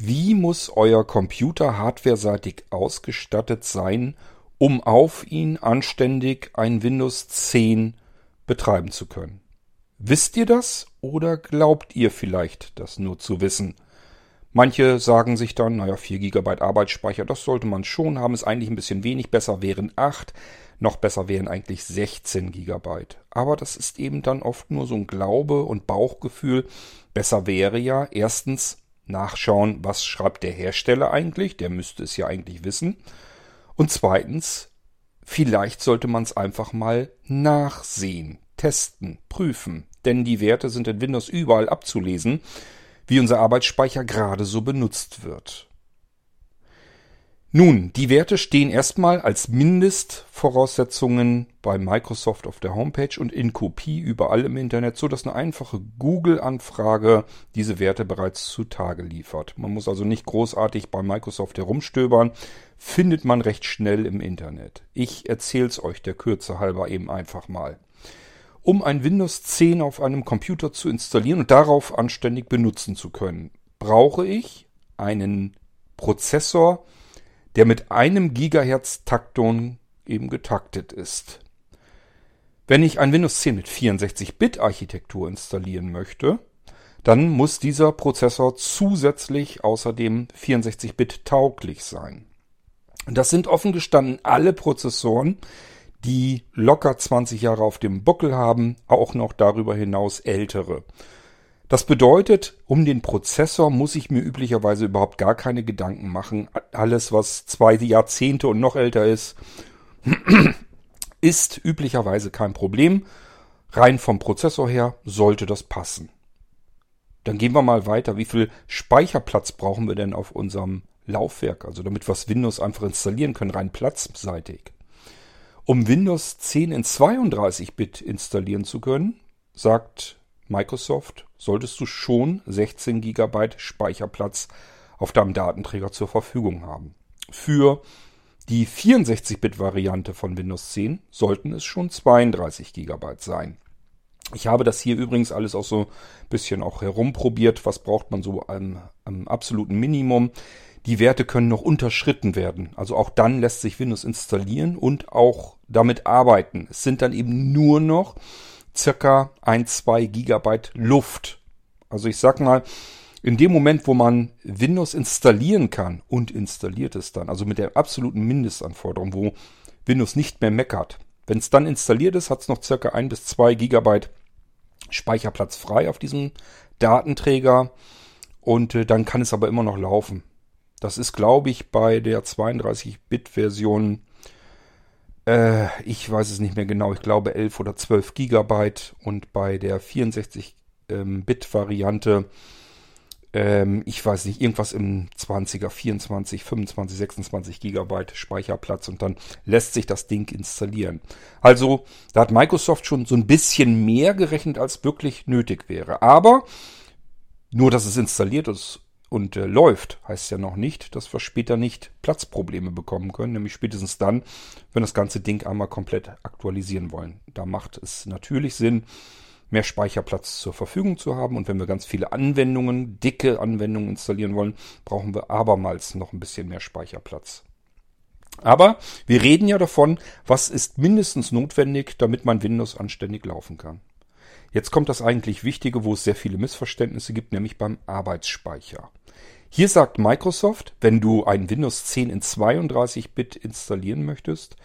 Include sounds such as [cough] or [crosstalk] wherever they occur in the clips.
Wie muss euer Computer hardwareseitig ausgestattet sein, um auf ihn anständig ein Windows 10 betreiben zu können? Wisst ihr das oder glaubt ihr vielleicht, das nur zu wissen? Manche sagen sich dann, naja, 4 GB Arbeitsspeicher, das sollte man schon haben, ist eigentlich ein bisschen wenig, besser wären 8, noch besser wären eigentlich 16 GB. Aber das ist eben dann oft nur so ein Glaube und Bauchgefühl. Besser wäre ja erstens nachschauen, was schreibt der Hersteller eigentlich, der müsste es ja eigentlich wissen. Und zweitens, vielleicht sollte man es einfach mal nachsehen, testen, prüfen, denn die Werte sind in Windows überall abzulesen, wie unser Arbeitsspeicher gerade so benutzt wird. Nun, die Werte stehen erstmal als Mindestvoraussetzungen bei Microsoft auf der Homepage und in Kopie überall im Internet, so dass eine einfache Google-Anfrage diese Werte bereits zutage liefert. Man muss also nicht großartig bei Microsoft herumstöbern, findet man recht schnell im Internet. Ich erzähl's euch der Kürze halber eben einfach mal. Um ein Windows 10 auf einem Computer zu installieren und darauf anständig benutzen zu können, brauche ich einen Prozessor, der mit einem Gigahertz Takton eben getaktet ist. Wenn ich ein Windows 10 mit 64-Bit-Architektur installieren möchte, dann muss dieser Prozessor zusätzlich außerdem 64-Bit tauglich sein. Das sind offen gestanden alle Prozessoren, die locker 20 Jahre auf dem Buckel haben, auch noch darüber hinaus ältere. Das bedeutet, um den Prozessor muss ich mir üblicherweise überhaupt gar keine Gedanken machen. Alles, was zwei Jahrzehnte und noch älter ist, ist üblicherweise kein Problem. Rein vom Prozessor her sollte das passen. Dann gehen wir mal weiter. Wie viel Speicherplatz brauchen wir denn auf unserem Laufwerk? Also damit wir das Windows einfach installieren können, rein platzseitig. Um Windows 10 in 32-Bit installieren zu können, sagt Microsoft, solltest du schon 16 GB Speicherplatz auf deinem Datenträger zur Verfügung haben. Für die 64-Bit-Variante von Windows 10 sollten es schon 32 GB sein. Ich habe das hier übrigens alles auch so ein bisschen auch herumprobiert. Was braucht man so am, am absoluten Minimum? Die Werte können noch unterschritten werden. Also auch dann lässt sich Windows installieren und auch damit arbeiten. Es sind dann eben nur noch circa ein, zwei Gigabyte Luft. Also ich sag mal, in dem Moment, wo man Windows installieren kann und installiert es dann, also mit der absoluten Mindestanforderung, wo Windows nicht mehr meckert. Wenn es dann installiert ist, hat es noch circa ein bis zwei Gigabyte Speicherplatz frei auf diesem Datenträger und äh, dann kann es aber immer noch laufen. Das ist, glaube ich, bei der 32-Bit-Version äh, ich weiß es nicht mehr genau, ich glaube 11 oder 12 Gigabyte und bei der 64-Bit-Variante, ähm, ich weiß nicht, irgendwas im 20er, 24, 25, 26 Gigabyte Speicherplatz und dann lässt sich das Ding installieren. Also, da hat Microsoft schon so ein bisschen mehr gerechnet, als wirklich nötig wäre. Aber nur, dass es installiert ist und äh, läuft, heißt ja noch nicht, dass wir später nicht Platzprobleme bekommen können, nämlich spätestens dann, wenn das ganze Ding einmal komplett aktualisieren wollen. Da macht es natürlich Sinn, mehr Speicherplatz zur Verfügung zu haben und wenn wir ganz viele Anwendungen, dicke Anwendungen installieren wollen, brauchen wir abermals noch ein bisschen mehr Speicherplatz. Aber wir reden ja davon, was ist mindestens notwendig, damit mein Windows anständig laufen kann. Jetzt kommt das eigentlich Wichtige, wo es sehr viele Missverständnisse gibt, nämlich beim Arbeitsspeicher. Hier sagt Microsoft, wenn du ein Windows 10 in 32-Bit installieren möchtest,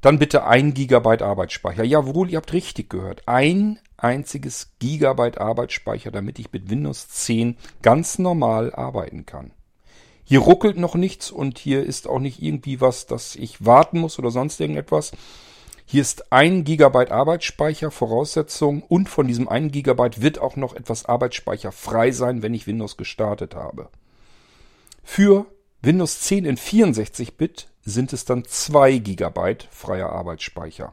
dann bitte ein Gigabyte Arbeitsspeicher. Jawohl, ihr habt richtig gehört. Ein einziges Gigabyte Arbeitsspeicher, damit ich mit Windows 10 ganz normal arbeiten kann. Hier ruckelt noch nichts und hier ist auch nicht irgendwie was, dass ich warten muss oder sonst irgendetwas. Hier ist ein Gigabyte Arbeitsspeicher Voraussetzung und von diesem einen Gigabyte wird auch noch etwas Arbeitsspeicher frei sein, wenn ich Windows gestartet habe. Für Windows 10 in 64-Bit sind es dann 2 GB freier Arbeitsspeicher.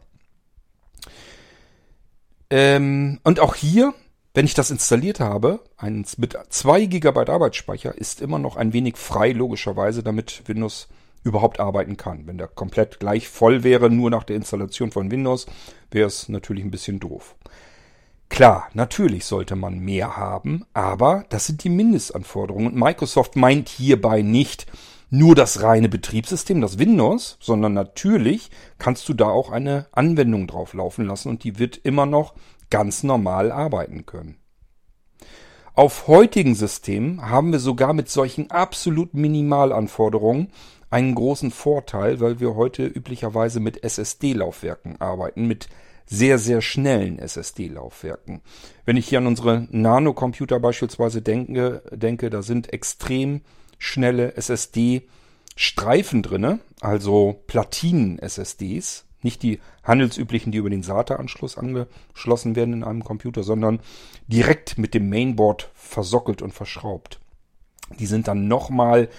Ähm, und auch hier, wenn ich das installiert habe, mit 2 GB Arbeitsspeicher, ist immer noch ein wenig frei, logischerweise, damit Windows überhaupt arbeiten kann. Wenn der komplett gleich voll wäre, nur nach der Installation von Windows, wäre es natürlich ein bisschen doof. Klar, natürlich sollte man mehr haben, aber das sind die Mindestanforderungen. Und Microsoft meint hierbei nicht nur das reine Betriebssystem, das Windows, sondern natürlich kannst du da auch eine Anwendung drauf laufen lassen und die wird immer noch ganz normal arbeiten können. Auf heutigen Systemen haben wir sogar mit solchen absolut Minimalanforderungen einen großen Vorteil, weil wir heute üblicherweise mit SSD-Laufwerken arbeiten, mit sehr, sehr schnellen SSD-Laufwerken. Wenn ich hier an unsere Nano-Computer beispielsweise denke, denke, da sind extrem schnelle SSD-Streifen drinne, also Platinen-SSDs, nicht die handelsüblichen, die über den SATA-Anschluss angeschlossen werden in einem Computer, sondern direkt mit dem Mainboard versockelt und verschraubt. Die sind dann nochmal,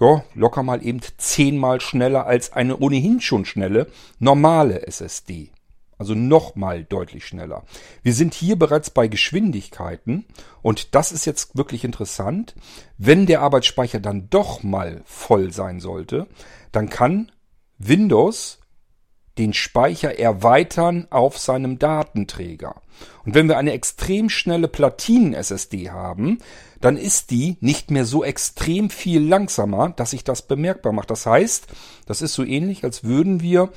ja, locker mal eben zehnmal schneller als eine ohnehin schon schnelle normale SSD. Also nochmal deutlich schneller. Wir sind hier bereits bei Geschwindigkeiten und das ist jetzt wirklich interessant. Wenn der Arbeitsspeicher dann doch mal voll sein sollte, dann kann Windows den Speicher erweitern auf seinem Datenträger. Und wenn wir eine extrem schnelle Platinen-SSD haben, dann ist die nicht mehr so extrem viel langsamer, dass sich das bemerkbar macht. Das heißt, das ist so ähnlich, als würden wir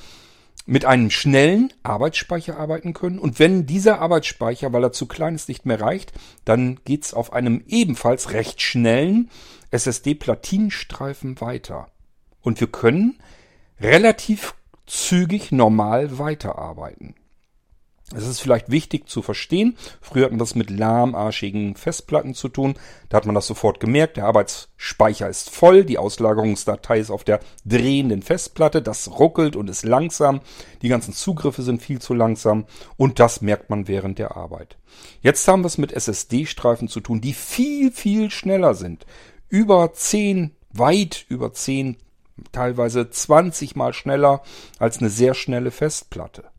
mit einem schnellen Arbeitsspeicher arbeiten können. Und wenn dieser Arbeitsspeicher, weil er zu klein ist, nicht mehr reicht, dann geht's auf einem ebenfalls recht schnellen SSD-Platinenstreifen weiter. Und wir können relativ zügig normal weiterarbeiten. Es ist vielleicht wichtig zu verstehen. Früher hat man das mit lahmarschigen Festplatten zu tun. Da hat man das sofort gemerkt. Der Arbeitsspeicher ist voll. Die Auslagerungsdatei ist auf der drehenden Festplatte. Das ruckelt und ist langsam. Die ganzen Zugriffe sind viel zu langsam. Und das merkt man während der Arbeit. Jetzt haben wir es mit SSD-Streifen zu tun, die viel, viel schneller sind. Über 10, weit über 10 teilweise 20 mal schneller als eine sehr schnelle Festplatte.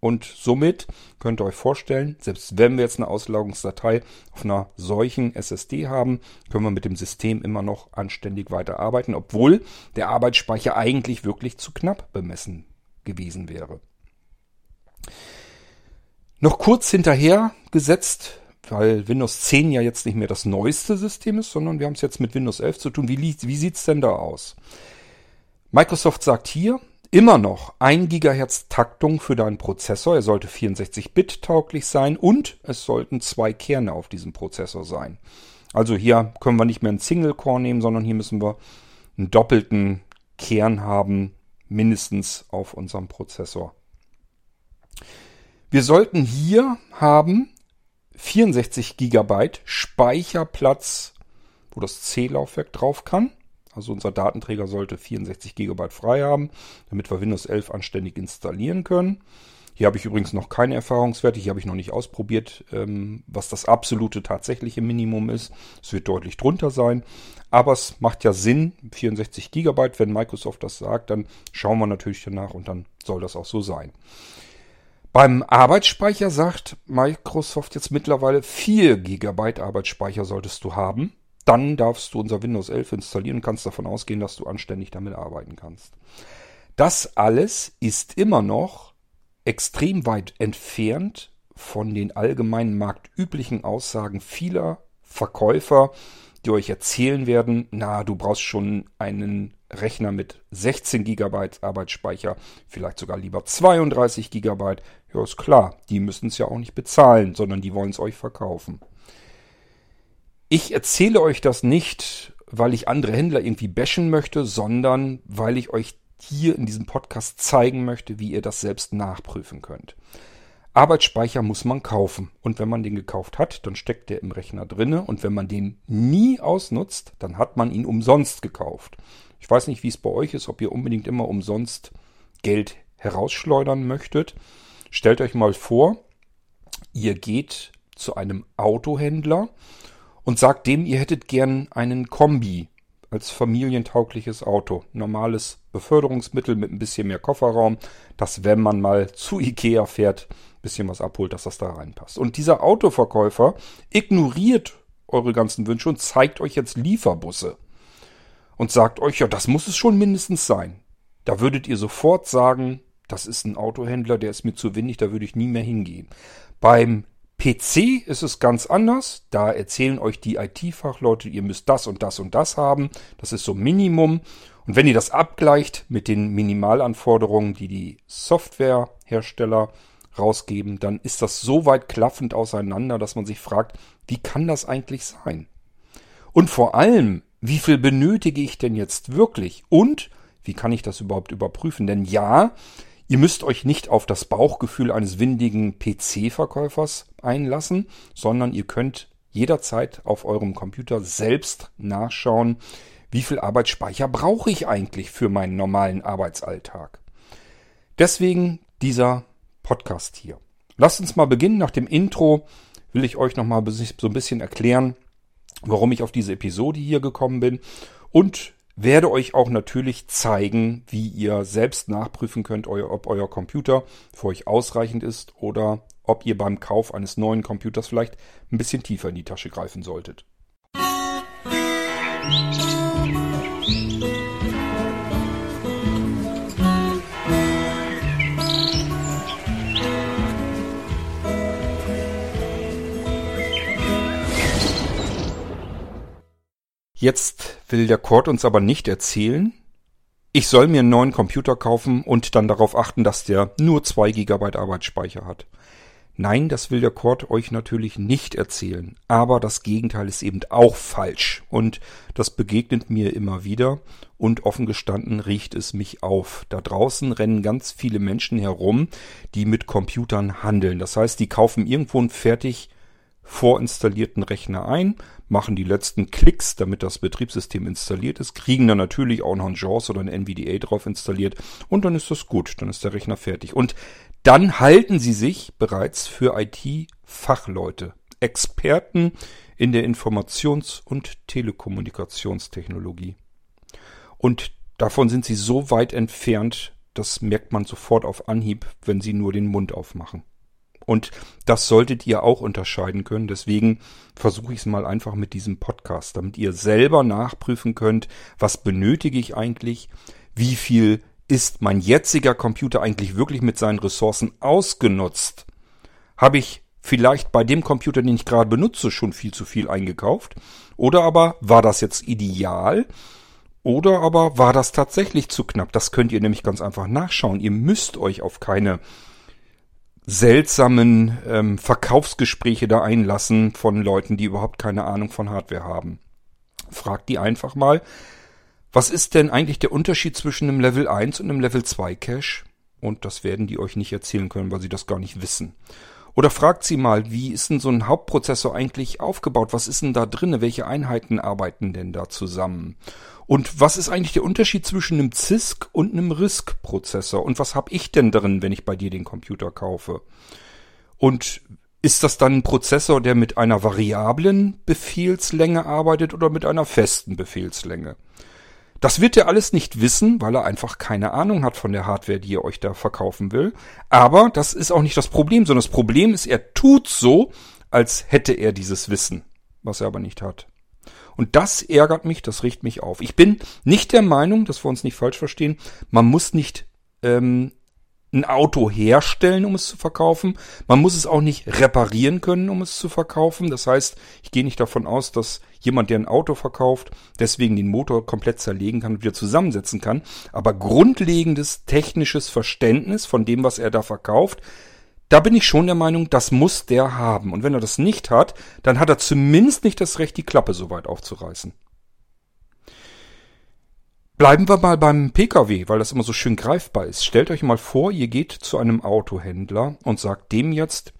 Und somit könnt ihr euch vorstellen, selbst wenn wir jetzt eine Auslagerungsdatei auf einer solchen SSD haben, können wir mit dem System immer noch anständig weiterarbeiten, obwohl der Arbeitsspeicher eigentlich wirklich zu knapp bemessen gewesen wäre. Noch kurz hinterher gesetzt, weil Windows 10 ja jetzt nicht mehr das neueste System ist, sondern wir haben es jetzt mit Windows 11 zu tun. Wie, wie sieht's denn da aus? Microsoft sagt hier, immer noch 1 GHz Taktung für deinen Prozessor. Er sollte 64-Bit tauglich sein und es sollten zwei Kerne auf diesem Prozessor sein. Also hier können wir nicht mehr einen Single-Core nehmen, sondern hier müssen wir einen doppelten Kern haben, mindestens auf unserem Prozessor. Wir sollten hier haben 64 GB Speicherplatz, wo das C-Laufwerk drauf kann. Also unser Datenträger sollte 64 GB frei haben, damit wir Windows 11 anständig installieren können. Hier habe ich übrigens noch keine Erfahrungswerte, hier habe ich noch nicht ausprobiert, ähm, was das absolute tatsächliche Minimum ist. Es wird deutlich drunter sein, aber es macht ja Sinn, 64 GB, wenn Microsoft das sagt, dann schauen wir natürlich danach und dann soll das auch so sein. Beim Arbeitsspeicher sagt Microsoft jetzt mittlerweile 4 GB Arbeitsspeicher solltest du haben dann darfst du unser Windows 11 installieren und kannst davon ausgehen, dass du anständig damit arbeiten kannst. Das alles ist immer noch extrem weit entfernt von den allgemeinen marktüblichen Aussagen vieler Verkäufer, die euch erzählen werden, na, du brauchst schon einen Rechner mit 16 GB Arbeitsspeicher, vielleicht sogar lieber 32 GB. Ja, ist klar, die müssen es ja auch nicht bezahlen, sondern die wollen es euch verkaufen. Ich erzähle euch das nicht, weil ich andere Händler irgendwie bashen möchte, sondern weil ich euch hier in diesem Podcast zeigen möchte, wie ihr das selbst nachprüfen könnt. Arbeitsspeicher muss man kaufen. Und wenn man den gekauft hat, dann steckt der im Rechner drinne. Und wenn man den nie ausnutzt, dann hat man ihn umsonst gekauft. Ich weiß nicht, wie es bei euch ist, ob ihr unbedingt immer umsonst Geld herausschleudern möchtet. Stellt euch mal vor, ihr geht zu einem Autohändler und sagt dem, ihr hättet gern einen Kombi als familientaugliches Auto. Normales Beförderungsmittel mit ein bisschen mehr Kofferraum, dass wenn man mal zu Ikea fährt, ein bisschen was abholt, dass das da reinpasst. Und dieser Autoverkäufer ignoriert eure ganzen Wünsche und zeigt euch jetzt Lieferbusse. Und sagt euch, ja, das muss es schon mindestens sein. Da würdet ihr sofort sagen, das ist ein Autohändler, der ist mir zu windig, da würde ich nie mehr hingehen. Beim PC ist es ganz anders. Da erzählen euch die IT-Fachleute, ihr müsst das und das und das haben. Das ist so Minimum. Und wenn ihr das abgleicht mit den Minimalanforderungen, die die Softwarehersteller rausgeben, dann ist das so weit klaffend auseinander, dass man sich fragt, wie kann das eigentlich sein? Und vor allem, wie viel benötige ich denn jetzt wirklich? Und wie kann ich das überhaupt überprüfen? Denn ja, ihr müsst euch nicht auf das Bauchgefühl eines windigen PC-Verkäufers einlassen, sondern ihr könnt jederzeit auf eurem Computer selbst nachschauen, wie viel Arbeitsspeicher brauche ich eigentlich für meinen normalen Arbeitsalltag. Deswegen dieser Podcast hier. Lasst uns mal beginnen. Nach dem Intro will ich euch nochmal so ein bisschen erklären, warum ich auf diese Episode hier gekommen bin und werde euch auch natürlich zeigen, wie ihr selbst nachprüfen könnt, ob euer Computer für euch ausreichend ist oder ob ihr beim Kauf eines neuen Computers vielleicht ein bisschen tiefer in die Tasche greifen solltet. Musik Jetzt will der Cord uns aber nicht erzählen, ich soll mir einen neuen Computer kaufen und dann darauf achten, dass der nur zwei Gigabyte Arbeitsspeicher hat. Nein, das will der Cord euch natürlich nicht erzählen. Aber das Gegenteil ist eben auch falsch. Und das begegnet mir immer wieder. Und offen gestanden riecht es mich auf. Da draußen rennen ganz viele Menschen herum, die mit Computern handeln. Das heißt, die kaufen irgendwo einen fertig vorinstallierten Rechner ein, machen die letzten Klicks, damit das Betriebssystem installiert ist, kriegen dann natürlich auch noch ein JAWS oder ein NVDA drauf installiert und dann ist das gut, dann ist der Rechner fertig. Und dann halten sie sich bereits für IT-Fachleute, Experten in der Informations- und Telekommunikationstechnologie. Und davon sind sie so weit entfernt, das merkt man sofort auf Anhieb, wenn sie nur den Mund aufmachen. Und das solltet ihr auch unterscheiden können. Deswegen versuche ich es mal einfach mit diesem Podcast, damit ihr selber nachprüfen könnt, was benötige ich eigentlich, wie viel ist mein jetziger Computer eigentlich wirklich mit seinen Ressourcen ausgenutzt. Habe ich vielleicht bei dem Computer, den ich gerade benutze, schon viel zu viel eingekauft? Oder aber war das jetzt ideal? Oder aber war das tatsächlich zu knapp? Das könnt ihr nämlich ganz einfach nachschauen. Ihr müsst euch auf keine seltsamen ähm, Verkaufsgespräche da einlassen von Leuten, die überhaupt keine Ahnung von Hardware haben. Fragt die einfach mal, was ist denn eigentlich der Unterschied zwischen einem Level 1 und einem Level 2 Cache? Und das werden die euch nicht erzählen können, weil sie das gar nicht wissen. Oder fragt sie mal, wie ist denn so ein Hauptprozessor eigentlich aufgebaut? Was ist denn da drinne? Welche Einheiten arbeiten denn da zusammen? Und was ist eigentlich der Unterschied zwischen einem CISC und einem RISC-Prozessor? Und was habe ich denn drin, wenn ich bei dir den Computer kaufe? Und ist das dann ein Prozessor, der mit einer variablen Befehlslänge arbeitet oder mit einer festen Befehlslänge? Das wird er alles nicht wissen, weil er einfach keine Ahnung hat von der Hardware, die er euch da verkaufen will. Aber das ist auch nicht das Problem, sondern das Problem ist, er tut so, als hätte er dieses Wissen, was er aber nicht hat. Und das ärgert mich, das riecht mich auf. Ich bin nicht der Meinung, dass wir uns nicht falsch verstehen, man muss nicht ähm, ein Auto herstellen, um es zu verkaufen. Man muss es auch nicht reparieren können, um es zu verkaufen. Das heißt, ich gehe nicht davon aus, dass jemand, der ein Auto verkauft, deswegen den Motor komplett zerlegen kann und wieder zusammensetzen kann. Aber grundlegendes technisches Verständnis von dem, was er da verkauft, da bin ich schon der Meinung, das muss der haben. Und wenn er das nicht hat, dann hat er zumindest nicht das Recht, die Klappe so weit aufzureißen. Bleiben wir mal beim Pkw, weil das immer so schön greifbar ist. Stellt euch mal vor, ihr geht zu einem Autohändler und sagt dem jetzt,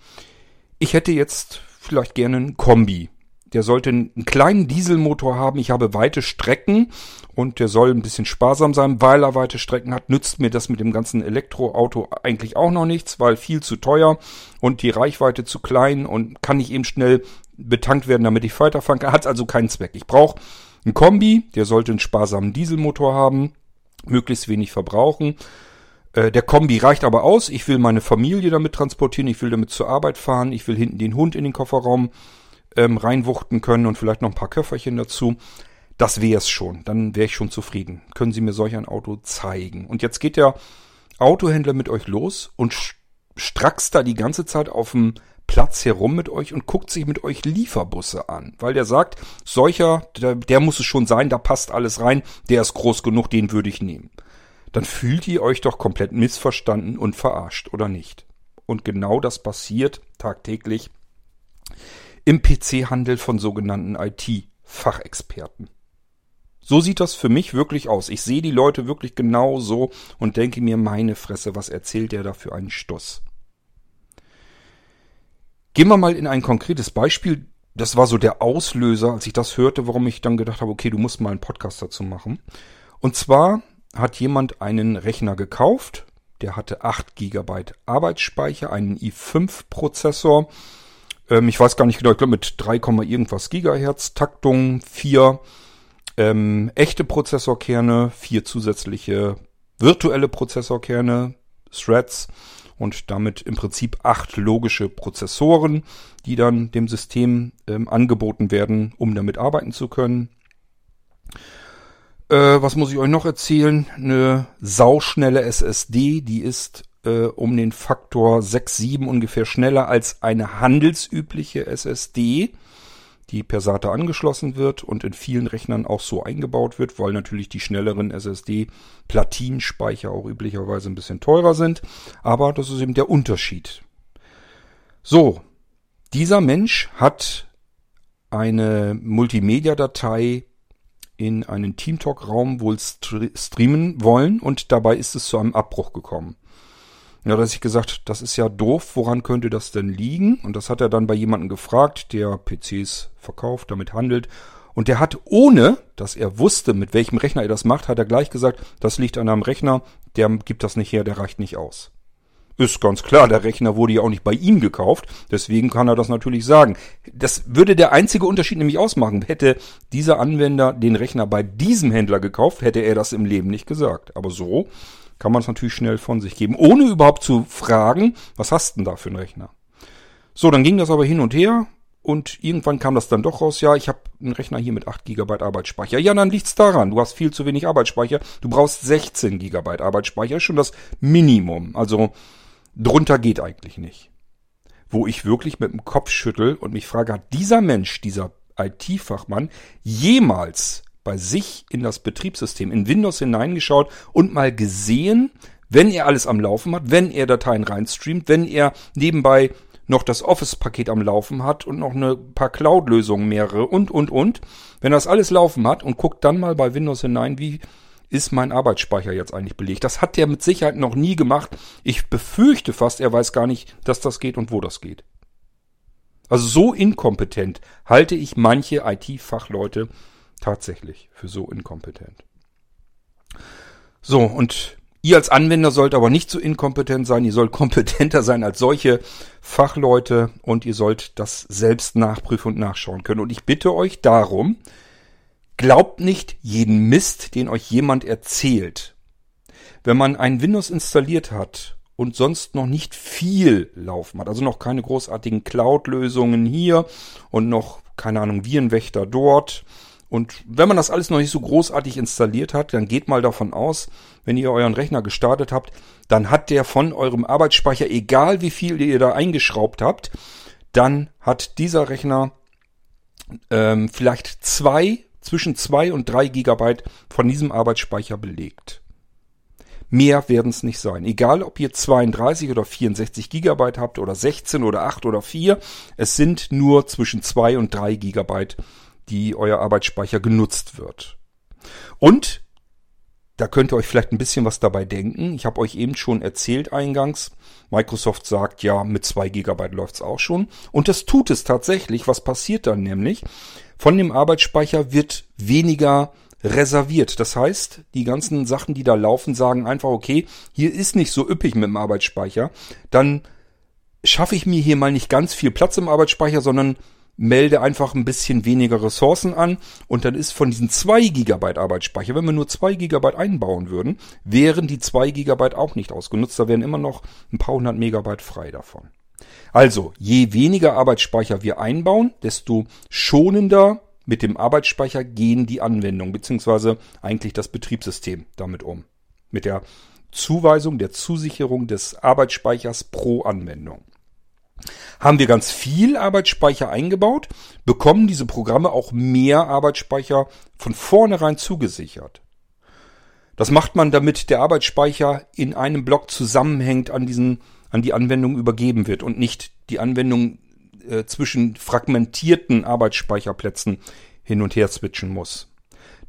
ich hätte jetzt vielleicht gerne einen Kombi. Der sollte einen kleinen Dieselmotor haben. Ich habe weite Strecken und der soll ein bisschen sparsam sein, weil er weite Strecken hat. Nützt mir das mit dem ganzen Elektroauto eigentlich auch noch nichts, weil viel zu teuer und die Reichweite zu klein und kann nicht eben schnell betankt werden, damit ich weiterfahren kann. Hat also keinen Zweck. Ich brauche ein Kombi, der sollte einen sparsamen Dieselmotor haben, möglichst wenig verbrauchen. Äh, der Kombi reicht aber aus. Ich will meine Familie damit transportieren, ich will damit zur Arbeit fahren, ich will hinten den Hund in den Kofferraum ähm, reinwuchten können und vielleicht noch ein paar Köfferchen dazu. Das wäre es schon. Dann wäre ich schon zufrieden. Können Sie mir solch ein Auto zeigen? Und jetzt geht der Autohändler mit euch los und strackst da die ganze Zeit auf dem Platz herum mit euch und guckt sich mit euch Lieferbusse an, weil der sagt, solcher, der, der muss es schon sein, da passt alles rein, der ist groß genug, den würde ich nehmen. Dann fühlt ihr euch doch komplett missverstanden und verarscht, oder nicht? Und genau das passiert tagtäglich im PC-Handel von sogenannten IT-Fachexperten. So sieht das für mich wirklich aus. Ich sehe die Leute wirklich genau so und denke mir, meine Fresse, was erzählt der da für einen Stuss? Gehen wir mal in ein konkretes Beispiel. Das war so der Auslöser, als ich das hörte, warum ich dann gedacht habe, okay, du musst mal einen Podcast dazu machen. Und zwar hat jemand einen Rechner gekauft, der hatte 8 GB Arbeitsspeicher, einen i5-Prozessor. Ähm, ich weiß gar nicht genau, ich glaube mit 3, irgendwas Gigahertz, Taktung, 4 ähm, echte Prozessorkerne, 4 zusätzliche virtuelle Prozessorkerne, Threads und damit im Prinzip acht logische Prozessoren, die dann dem System ähm, angeboten werden, um damit arbeiten zu können. Äh, was muss ich euch noch erzählen? Eine sauschnelle SSD, die ist äh, um den Faktor 6, 7 ungefähr schneller als eine handelsübliche SSD die per SATA angeschlossen wird und in vielen Rechnern auch so eingebaut wird, weil natürlich die schnelleren SSD-Platinspeicher auch üblicherweise ein bisschen teurer sind. Aber das ist eben der Unterschied. So, dieser Mensch hat eine Multimedia-Datei in einen Teamtalk-Raum wohl streamen wollen und dabei ist es zu einem Abbruch gekommen. Ja, da hat sich gesagt, das ist ja doof, woran könnte das denn liegen? Und das hat er dann bei jemandem gefragt, der PCs verkauft, damit handelt. Und der hat, ohne dass er wusste, mit welchem Rechner er das macht, hat er gleich gesagt, das liegt an einem Rechner, der gibt das nicht her, der reicht nicht aus. Ist ganz klar, der Rechner wurde ja auch nicht bei ihm gekauft, deswegen kann er das natürlich sagen. Das würde der einzige Unterschied nämlich ausmachen. Hätte dieser Anwender den Rechner bei diesem Händler gekauft, hätte er das im Leben nicht gesagt. Aber so kann man es natürlich schnell von sich geben, ohne überhaupt zu fragen, was hast denn da für einen Rechner? So, dann ging das aber hin und her und irgendwann kam das dann doch raus, ja, ich habe einen Rechner hier mit 8 GB Arbeitsspeicher. Ja, dann liegt's daran, du hast viel zu wenig Arbeitsspeicher, du brauchst 16 GB Arbeitsspeicher, schon das Minimum, also drunter geht eigentlich nicht. Wo ich wirklich mit dem Kopf schüttel und mich frage, hat dieser Mensch, dieser IT-Fachmann jemals bei sich in das Betriebssystem, in Windows hineingeschaut und mal gesehen, wenn er alles am Laufen hat, wenn er Dateien reinstreamt, wenn er nebenbei noch das Office-Paket am Laufen hat und noch eine paar Cloud-Lösungen mehrere und, und, und. Wenn das alles laufen hat und guckt dann mal bei Windows hinein, wie ist mein Arbeitsspeicher jetzt eigentlich belegt. Das hat der mit Sicherheit noch nie gemacht. Ich befürchte fast, er weiß gar nicht, dass das geht und wo das geht. Also so inkompetent halte ich manche IT-Fachleute tatsächlich für so inkompetent. So, und ihr als Anwender sollt aber nicht so inkompetent sein, ihr sollt [laughs] kompetenter sein als solche Fachleute und ihr sollt das selbst nachprüfen und nachschauen können. Und ich bitte euch darum, glaubt nicht jeden Mist, den euch jemand erzählt. Wenn man ein Windows installiert hat und sonst noch nicht viel laufen hat, also noch keine großartigen Cloud-Lösungen hier und noch, keine Ahnung, Virenwächter dort, und wenn man das alles noch nicht so großartig installiert hat, dann geht mal davon aus, wenn ihr euren Rechner gestartet habt, dann hat der von eurem Arbeitsspeicher, egal wie viel ihr da eingeschraubt habt, dann hat dieser Rechner ähm, vielleicht zwei, zwischen zwei und drei Gigabyte von diesem Arbeitsspeicher belegt. Mehr werden es nicht sein. Egal, ob ihr 32 oder 64 Gigabyte habt oder 16 oder 8 oder 4, es sind nur zwischen zwei und drei Gigabyte die euer Arbeitsspeicher genutzt wird. Und da könnt ihr euch vielleicht ein bisschen was dabei denken. Ich habe euch eben schon erzählt eingangs. Microsoft sagt ja, mit zwei Gigabyte läuft's auch schon. Und das tut es tatsächlich. Was passiert dann nämlich? Von dem Arbeitsspeicher wird weniger reserviert. Das heißt, die ganzen Sachen, die da laufen, sagen einfach, okay, hier ist nicht so üppig mit dem Arbeitsspeicher. Dann schaffe ich mir hier mal nicht ganz viel Platz im Arbeitsspeicher, sondern melde einfach ein bisschen weniger Ressourcen an und dann ist von diesen 2 GB Arbeitsspeicher, wenn wir nur 2 GB einbauen würden, wären die 2 GB auch nicht ausgenutzt, da wären immer noch ein paar hundert Megabyte frei davon. Also, je weniger Arbeitsspeicher wir einbauen, desto schonender mit dem Arbeitsspeicher gehen die Anwendungen, beziehungsweise eigentlich das Betriebssystem damit um. Mit der Zuweisung, der Zusicherung des Arbeitsspeichers pro Anwendung. Haben wir ganz viel Arbeitsspeicher eingebaut, bekommen diese Programme auch mehr Arbeitsspeicher von vornherein zugesichert. Das macht man, damit der Arbeitsspeicher in einem Block zusammenhängt an diesen, an die Anwendung übergeben wird und nicht die Anwendung äh, zwischen fragmentierten Arbeitsspeicherplätzen hin und her switchen muss.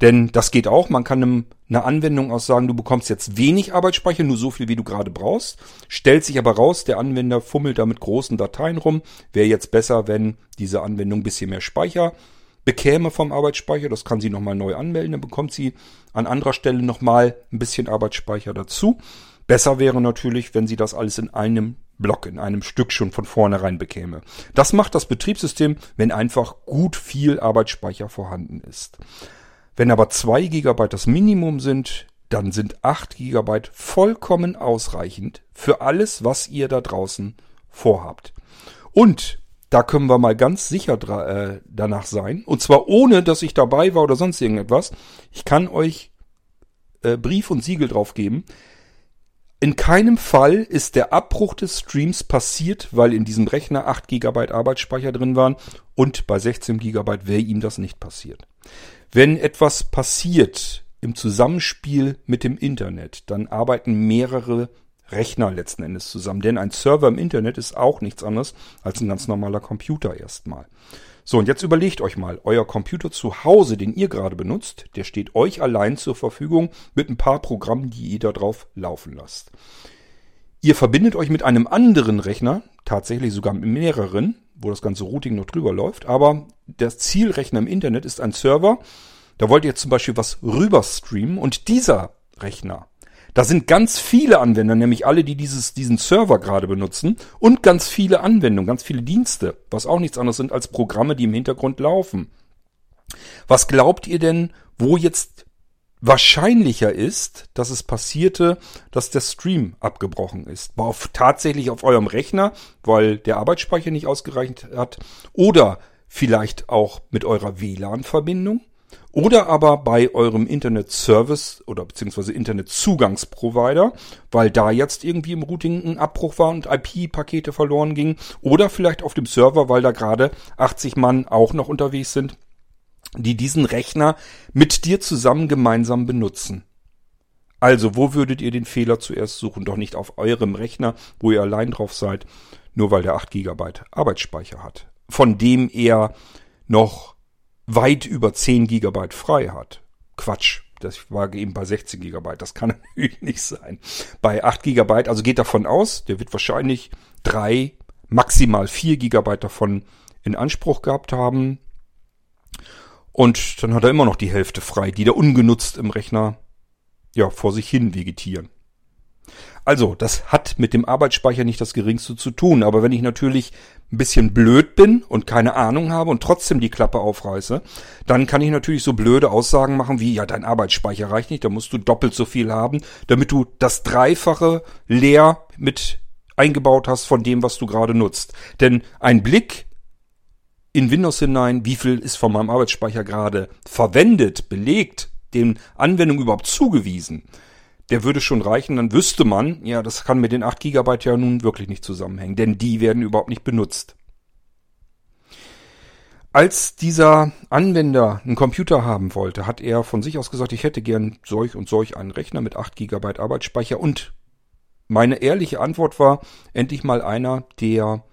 Denn das geht auch. Man kann einem, einer Anwendung auch sagen, du bekommst jetzt wenig Arbeitsspeicher, nur so viel, wie du gerade brauchst. Stellt sich aber raus, der Anwender fummelt da mit großen Dateien rum. Wäre jetzt besser, wenn diese Anwendung ein bisschen mehr Speicher bekäme vom Arbeitsspeicher. Das kann sie nochmal neu anmelden. Dann bekommt sie an anderer Stelle nochmal ein bisschen Arbeitsspeicher dazu. Besser wäre natürlich, wenn sie das alles in einem Block, in einem Stück schon von vornherein bekäme. Das macht das Betriebssystem, wenn einfach gut viel Arbeitsspeicher vorhanden ist. Wenn aber 2 GB das Minimum sind, dann sind 8 GB vollkommen ausreichend für alles, was ihr da draußen vorhabt. Und da können wir mal ganz sicher äh, danach sein. Und zwar ohne, dass ich dabei war oder sonst irgendetwas. Ich kann euch äh, Brief und Siegel drauf geben. In keinem Fall ist der Abbruch des Streams passiert, weil in diesem Rechner 8 GB Arbeitsspeicher drin waren und bei 16 GB wäre ihm das nicht passiert. Wenn etwas passiert im Zusammenspiel mit dem Internet, dann arbeiten mehrere Rechner letzten Endes zusammen. Denn ein Server im Internet ist auch nichts anderes als ein ganz normaler Computer erstmal. So, und jetzt überlegt euch mal, euer Computer zu Hause, den ihr gerade benutzt, der steht euch allein zur Verfügung mit ein paar Programmen, die ihr da drauf laufen lasst. Ihr verbindet euch mit einem anderen Rechner, tatsächlich sogar mit mehreren, wo das ganze Routing noch drüber läuft. Aber der Zielrechner im Internet ist ein Server. Da wollt ihr zum Beispiel was rüber streamen und dieser Rechner, da sind ganz viele Anwender, nämlich alle, die dieses, diesen Server gerade benutzen und ganz viele Anwendungen, ganz viele Dienste, was auch nichts anderes sind als Programme, die im Hintergrund laufen. Was glaubt ihr denn, wo jetzt wahrscheinlicher ist, dass es passierte, dass der Stream abgebrochen ist. War auf, tatsächlich auf eurem Rechner, weil der Arbeitsspeicher nicht ausgereicht hat. Oder vielleicht auch mit eurer WLAN-Verbindung. Oder aber bei eurem Internet-Service oder beziehungsweise Internet-Zugangsprovider, weil da jetzt irgendwie im Routing ein Abbruch war und IP-Pakete verloren gingen. Oder vielleicht auf dem Server, weil da gerade 80 Mann auch noch unterwegs sind die diesen Rechner mit dir zusammen gemeinsam benutzen. Also, wo würdet ihr den Fehler zuerst suchen? Doch nicht auf eurem Rechner, wo ihr allein drauf seid, nur weil der 8 GB Arbeitsspeicher hat, von dem er noch weit über 10 GB frei hat. Quatsch. Das war eben bei 16 GB. Das kann [laughs] natürlich nicht sein. Bei 8 GB, also geht davon aus, der wird wahrscheinlich drei, maximal 4 GB davon in Anspruch gehabt haben. Und dann hat er immer noch die Hälfte frei, die da ungenutzt im Rechner ja vor sich hin vegetieren. Also, das hat mit dem Arbeitsspeicher nicht das geringste zu tun, aber wenn ich natürlich ein bisschen blöd bin und keine Ahnung habe und trotzdem die Klappe aufreiße, dann kann ich natürlich so blöde Aussagen machen wie, ja, dein Arbeitsspeicher reicht nicht, da musst du doppelt so viel haben, damit du das Dreifache leer mit eingebaut hast von dem, was du gerade nutzt. Denn ein Blick in Windows hinein, wie viel ist von meinem Arbeitsspeicher gerade verwendet, belegt, den Anwendungen überhaupt zugewiesen, der würde schon reichen, dann wüsste man, ja, das kann mit den 8 GB ja nun wirklich nicht zusammenhängen, denn die werden überhaupt nicht benutzt. Als dieser Anwender einen Computer haben wollte, hat er von sich aus gesagt, ich hätte gern solch und solch einen Rechner mit 8 GB Arbeitsspeicher und meine ehrliche Antwort war, endlich mal einer, der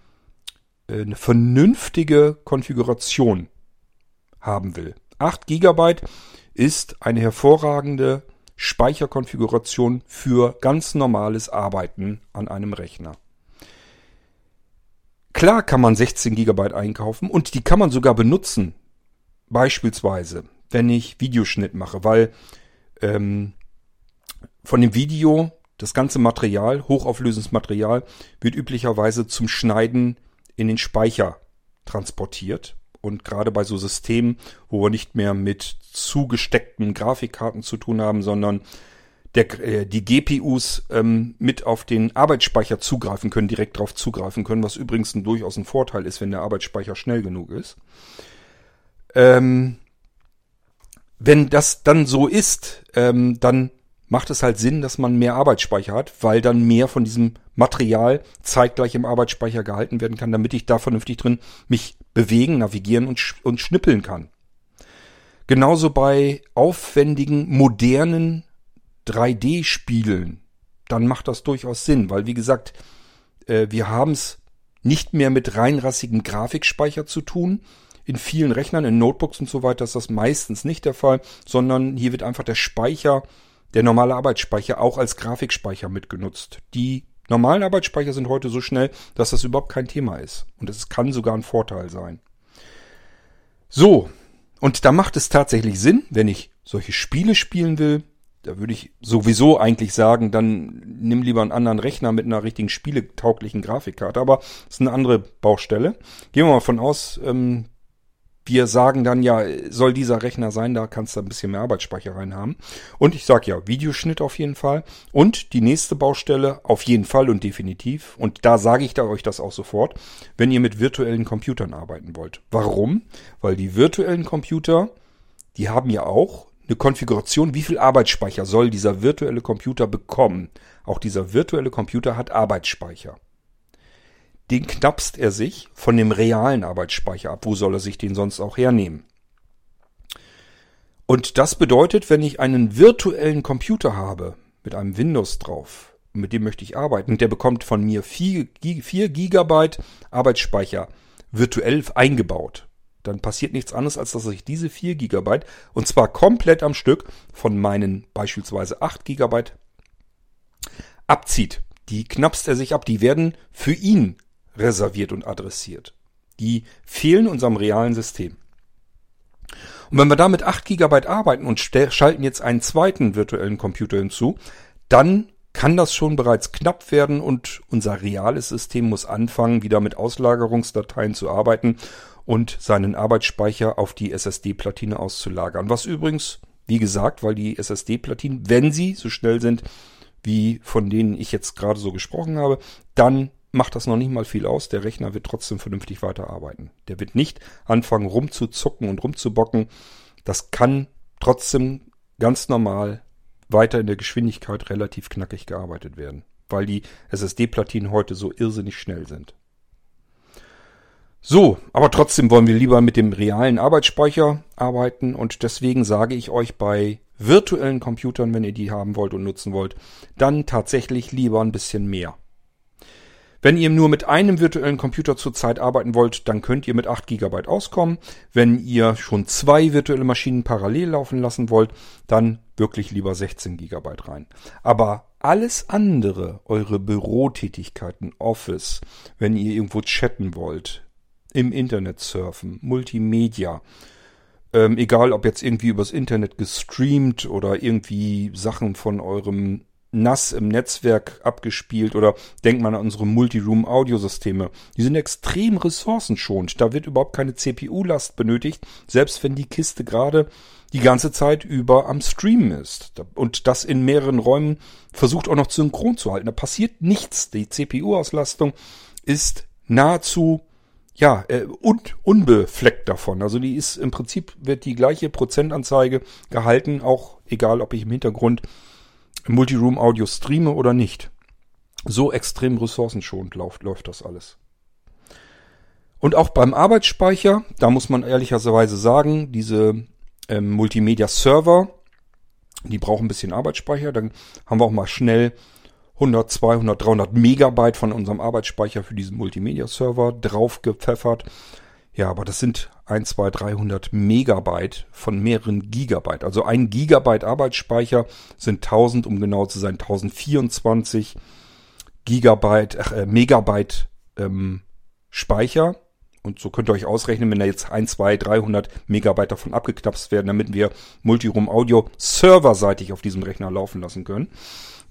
äh, eine vernünftige Konfiguration haben will. 8 GB ist eine hervorragende Speicherkonfiguration für ganz normales Arbeiten an einem Rechner. Klar kann man 16 GB einkaufen und die kann man sogar benutzen. Beispielsweise, wenn ich Videoschnitt mache, weil ähm, von dem Video das ganze Material, hochauflösendes Material, wird üblicherweise zum Schneiden in den Speicher transportiert. Und gerade bei so Systemen, wo wir nicht mehr mit zugesteckten Grafikkarten zu tun haben, sondern der, äh, die GPUs ähm, mit auf den Arbeitsspeicher zugreifen können, direkt darauf zugreifen können, was übrigens ein, durchaus ein Vorteil ist, wenn der Arbeitsspeicher schnell genug ist. Ähm, wenn das dann so ist, ähm, dann macht es halt Sinn, dass man mehr Arbeitsspeicher hat, weil dann mehr von diesem Material zeitgleich im Arbeitsspeicher gehalten werden kann, damit ich da vernünftig drin mich bewegen, navigieren und, sch und schnippeln kann. Genauso bei aufwendigen, modernen 3D-Spielen, dann macht das durchaus Sinn, weil wie gesagt, äh, wir haben es nicht mehr mit reinrassigem Grafikspeicher zu tun. In vielen Rechnern, in Notebooks und so weiter ist das meistens nicht der Fall, sondern hier wird einfach der Speicher der normale Arbeitsspeicher auch als Grafikspeicher mitgenutzt. Die normalen Arbeitsspeicher sind heute so schnell, dass das überhaupt kein Thema ist. Und es kann sogar ein Vorteil sein. So, und da macht es tatsächlich Sinn, wenn ich solche Spiele spielen will. Da würde ich sowieso eigentlich sagen, dann nimm lieber einen anderen Rechner mit einer richtigen spieletauglichen Grafikkarte. Aber das ist eine andere Baustelle. Gehen wir mal von aus, ähm, wir sagen dann ja, soll dieser Rechner sein, da kannst du ein bisschen mehr Arbeitsspeicher rein haben. Und ich sage ja, Videoschnitt auf jeden Fall. Und die nächste Baustelle auf jeden Fall und definitiv. Und da sage ich da euch das auch sofort, wenn ihr mit virtuellen Computern arbeiten wollt. Warum? Weil die virtuellen Computer, die haben ja auch eine Konfiguration, wie viel Arbeitsspeicher soll dieser virtuelle Computer bekommen. Auch dieser virtuelle Computer hat Arbeitsspeicher den knappst er sich von dem realen Arbeitsspeicher ab. Wo soll er sich den sonst auch hernehmen? Und das bedeutet, wenn ich einen virtuellen Computer habe, mit einem Windows drauf, mit dem möchte ich arbeiten, der bekommt von mir 4, Gigabyte Arbeitsspeicher virtuell eingebaut. Dann passiert nichts anderes, als dass ich diese 4 Gigabyte, und zwar komplett am Stück, von meinen beispielsweise 8 Gigabyte abzieht. Die knappst er sich ab. Die werden für ihn reserviert und adressiert. Die fehlen unserem realen System. Und wenn wir da mit 8 GB arbeiten und schalten jetzt einen zweiten virtuellen Computer hinzu, dann kann das schon bereits knapp werden und unser reales System muss anfangen, wieder mit Auslagerungsdateien zu arbeiten und seinen Arbeitsspeicher auf die SSD-Platine auszulagern. Was übrigens, wie gesagt, weil die SSD-Platinen, wenn sie so schnell sind, wie von denen ich jetzt gerade so gesprochen habe, dann macht das noch nicht mal viel aus. Der Rechner wird trotzdem vernünftig weiterarbeiten. Der wird nicht anfangen rumzuzucken und rumzubocken. Das kann trotzdem ganz normal weiter in der Geschwindigkeit relativ knackig gearbeitet werden, weil die SSD-Platinen heute so irrsinnig schnell sind. So, aber trotzdem wollen wir lieber mit dem realen Arbeitsspeicher arbeiten und deswegen sage ich euch bei virtuellen Computern, wenn ihr die haben wollt und nutzen wollt, dann tatsächlich lieber ein bisschen mehr. Wenn ihr nur mit einem virtuellen Computer zurzeit arbeiten wollt, dann könnt ihr mit 8 GB auskommen. Wenn ihr schon zwei virtuelle Maschinen parallel laufen lassen wollt, dann wirklich lieber 16 GB rein. Aber alles andere, eure Bürotätigkeiten, Office, wenn ihr irgendwo chatten wollt, im Internet surfen, Multimedia, ähm, egal ob jetzt irgendwie übers Internet gestreamt oder irgendwie Sachen von eurem nass im Netzwerk abgespielt oder denkt man an unsere Multiroom-Audiosysteme. Die sind extrem ressourcenschonend. Da wird überhaupt keine CPU-Last benötigt, selbst wenn die Kiste gerade die ganze Zeit über am Streamen ist. Und das in mehreren Räumen versucht auch noch synchron zu halten. Da passiert nichts. Die CPU-Auslastung ist nahezu ja, äh, und unbefleckt davon. Also die ist im Prinzip wird die gleiche Prozentanzeige gehalten, auch egal ob ich im Hintergrund Multiroom-Audio streame oder nicht. So extrem ressourcenschonend läuft, läuft das alles. Und auch beim Arbeitsspeicher, da muss man ehrlicherweise sagen, diese ähm, Multimedia-Server, die brauchen ein bisschen Arbeitsspeicher. Dann haben wir auch mal schnell 100, 200, 300 Megabyte von unserem Arbeitsspeicher für diesen Multimedia-Server draufgepfeffert. Ja, aber das sind 1, 2, 300 Megabyte von mehreren Gigabyte. Also ein Gigabyte Arbeitsspeicher sind 1000, um genau zu sein, 1024 Gigabyte, äh, Megabyte ähm, Speicher. Und so könnt ihr euch ausrechnen, wenn da jetzt 1, 2, 300 Megabyte davon abgeknapst werden, damit wir Multiroom Audio serverseitig auf diesem Rechner laufen lassen können,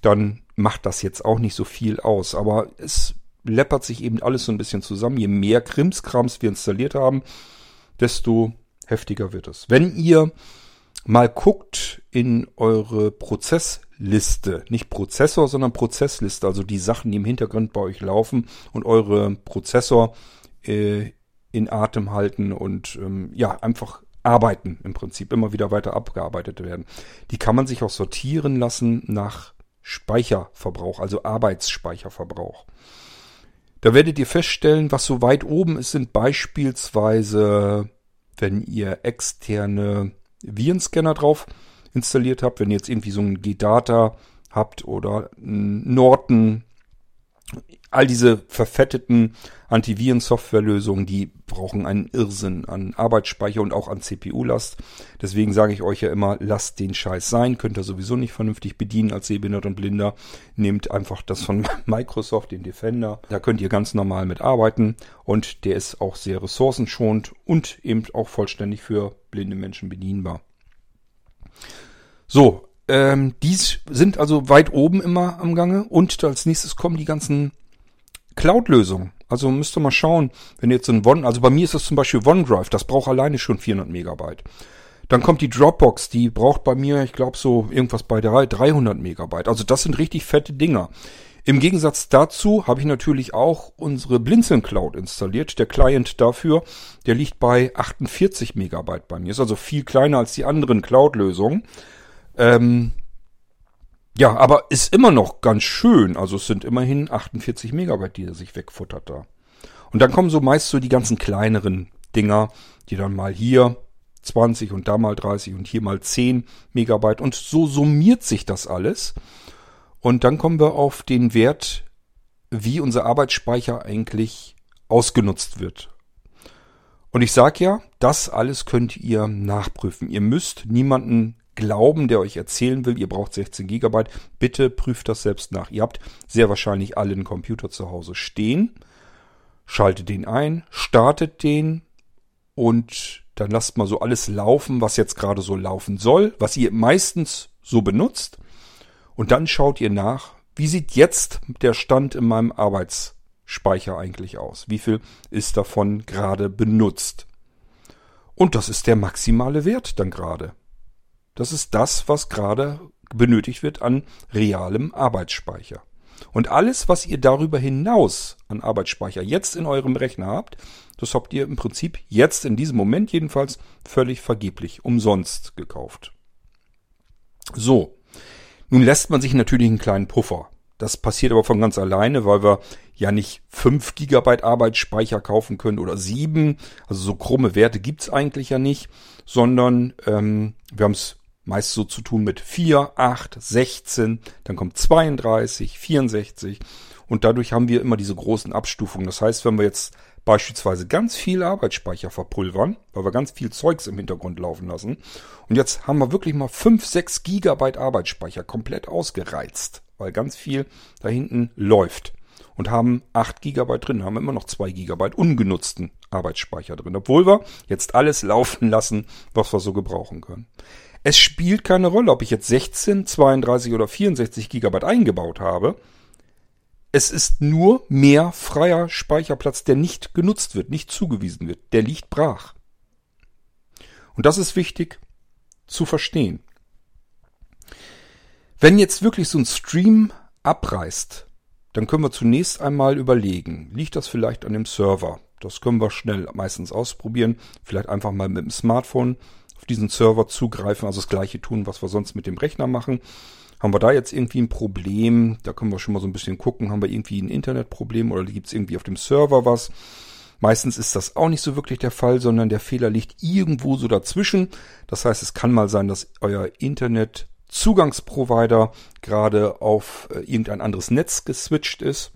dann macht das jetzt auch nicht so viel aus. Aber es läppert sich eben alles so ein bisschen zusammen. Je mehr Krimskrams wir installiert haben, desto heftiger wird es. Wenn ihr mal guckt in eure Prozessliste, nicht Prozessor, sondern Prozessliste, also die Sachen, die im Hintergrund bei euch laufen und eure Prozessor äh, in Atem halten und ähm, ja, einfach arbeiten im Prinzip, immer wieder weiter abgearbeitet werden. Die kann man sich auch sortieren lassen nach Speicherverbrauch, also Arbeitsspeicherverbrauch. Da werdet ihr feststellen, was so weit oben ist, sind. Beispielsweise, wenn ihr externe Virenscanner drauf installiert habt, wenn ihr jetzt irgendwie so ein G-Data habt oder Norton all diese verfetteten Antiviren-Softwarelösungen, die brauchen einen Irrsinn an Arbeitsspeicher und auch an CPU-Last. Deswegen sage ich euch ja immer, lasst den Scheiß sein. Könnt ihr sowieso nicht vernünftig bedienen als Sehbehindert und Blinder. Nehmt einfach das von [laughs] Microsoft, den Defender. Da könnt ihr ganz normal mit arbeiten und der ist auch sehr ressourcenschonend und eben auch vollständig für blinde Menschen bedienbar. So, ähm, dies sind also weit oben immer am Gange und als nächstes kommen die ganzen Cloud-Lösung. Also müsst ihr mal schauen, wenn ihr jetzt ein One, also bei mir ist das zum Beispiel OneDrive, das braucht alleine schon 400 Megabyte. Dann kommt die Dropbox, die braucht bei mir, ich glaube so irgendwas bei 300 Megabyte. Also das sind richtig fette Dinger. Im Gegensatz dazu habe ich natürlich auch unsere Blinzeln Cloud installiert. Der Client dafür, der liegt bei 48 Megabyte bei mir. Ist also viel kleiner als die anderen Cloud-Lösungen. Ähm, ja, aber ist immer noch ganz schön. Also es sind immerhin 48 Megabyte, die er sich wegfuttert da. Und dann kommen so meist so die ganzen kleineren Dinger, die dann mal hier 20 und da mal 30 und hier mal 10 Megabyte. Und so summiert sich das alles. Und dann kommen wir auf den Wert, wie unser Arbeitsspeicher eigentlich ausgenutzt wird. Und ich sage ja, das alles könnt ihr nachprüfen. Ihr müsst niemanden glauben, der euch erzählen will, ihr braucht 16 Gigabyte, bitte prüft das selbst nach. Ihr habt sehr wahrscheinlich alle einen Computer zu Hause stehen. Schaltet den ein, startet den und dann lasst mal so alles laufen, was jetzt gerade so laufen soll, was ihr meistens so benutzt. Und dann schaut ihr nach, wie sieht jetzt der Stand in meinem Arbeitsspeicher eigentlich aus? Wie viel ist davon gerade benutzt? Und das ist der maximale Wert dann gerade. Das ist das, was gerade benötigt wird an realem Arbeitsspeicher. Und alles, was ihr darüber hinaus an Arbeitsspeicher jetzt in eurem Rechner habt, das habt ihr im Prinzip jetzt in diesem Moment jedenfalls völlig vergeblich, umsonst gekauft. So, nun lässt man sich natürlich einen kleinen Puffer. Das passiert aber von ganz alleine, weil wir ja nicht 5 GB Arbeitsspeicher kaufen können oder 7. Also so krumme Werte gibt's eigentlich ja nicht, sondern ähm, wir haben es meist so zu tun mit 4, 8, 16, dann kommt 32, 64 und dadurch haben wir immer diese großen Abstufungen. Das heißt, wenn wir jetzt beispielsweise ganz viel Arbeitsspeicher verpulvern, weil wir ganz viel Zeugs im Hintergrund laufen lassen und jetzt haben wir wirklich mal 5, 6 Gigabyte Arbeitsspeicher komplett ausgereizt, weil ganz viel da hinten läuft und haben 8 Gigabyte drin, haben immer noch 2 Gigabyte ungenutzten Arbeitsspeicher drin, obwohl wir jetzt alles [laughs] laufen lassen, was wir so gebrauchen können. Es spielt keine Rolle, ob ich jetzt 16, 32 oder 64 Gigabyte eingebaut habe. Es ist nur mehr freier Speicherplatz, der nicht genutzt wird, nicht zugewiesen wird. Der liegt brach. Und das ist wichtig zu verstehen. Wenn jetzt wirklich so ein Stream abreißt, dann können wir zunächst einmal überlegen, liegt das vielleicht an dem Server? Das können wir schnell meistens ausprobieren. Vielleicht einfach mal mit dem Smartphone auf diesen Server zugreifen, also das gleiche tun, was wir sonst mit dem Rechner machen. Haben wir da jetzt irgendwie ein Problem? Da können wir schon mal so ein bisschen gucken. Haben wir irgendwie ein Internetproblem oder gibt es irgendwie auf dem Server was? Meistens ist das auch nicht so wirklich der Fall, sondern der Fehler liegt irgendwo so dazwischen. Das heißt, es kann mal sein, dass euer Internetzugangsprovider gerade auf äh, irgendein anderes Netz geswitcht ist.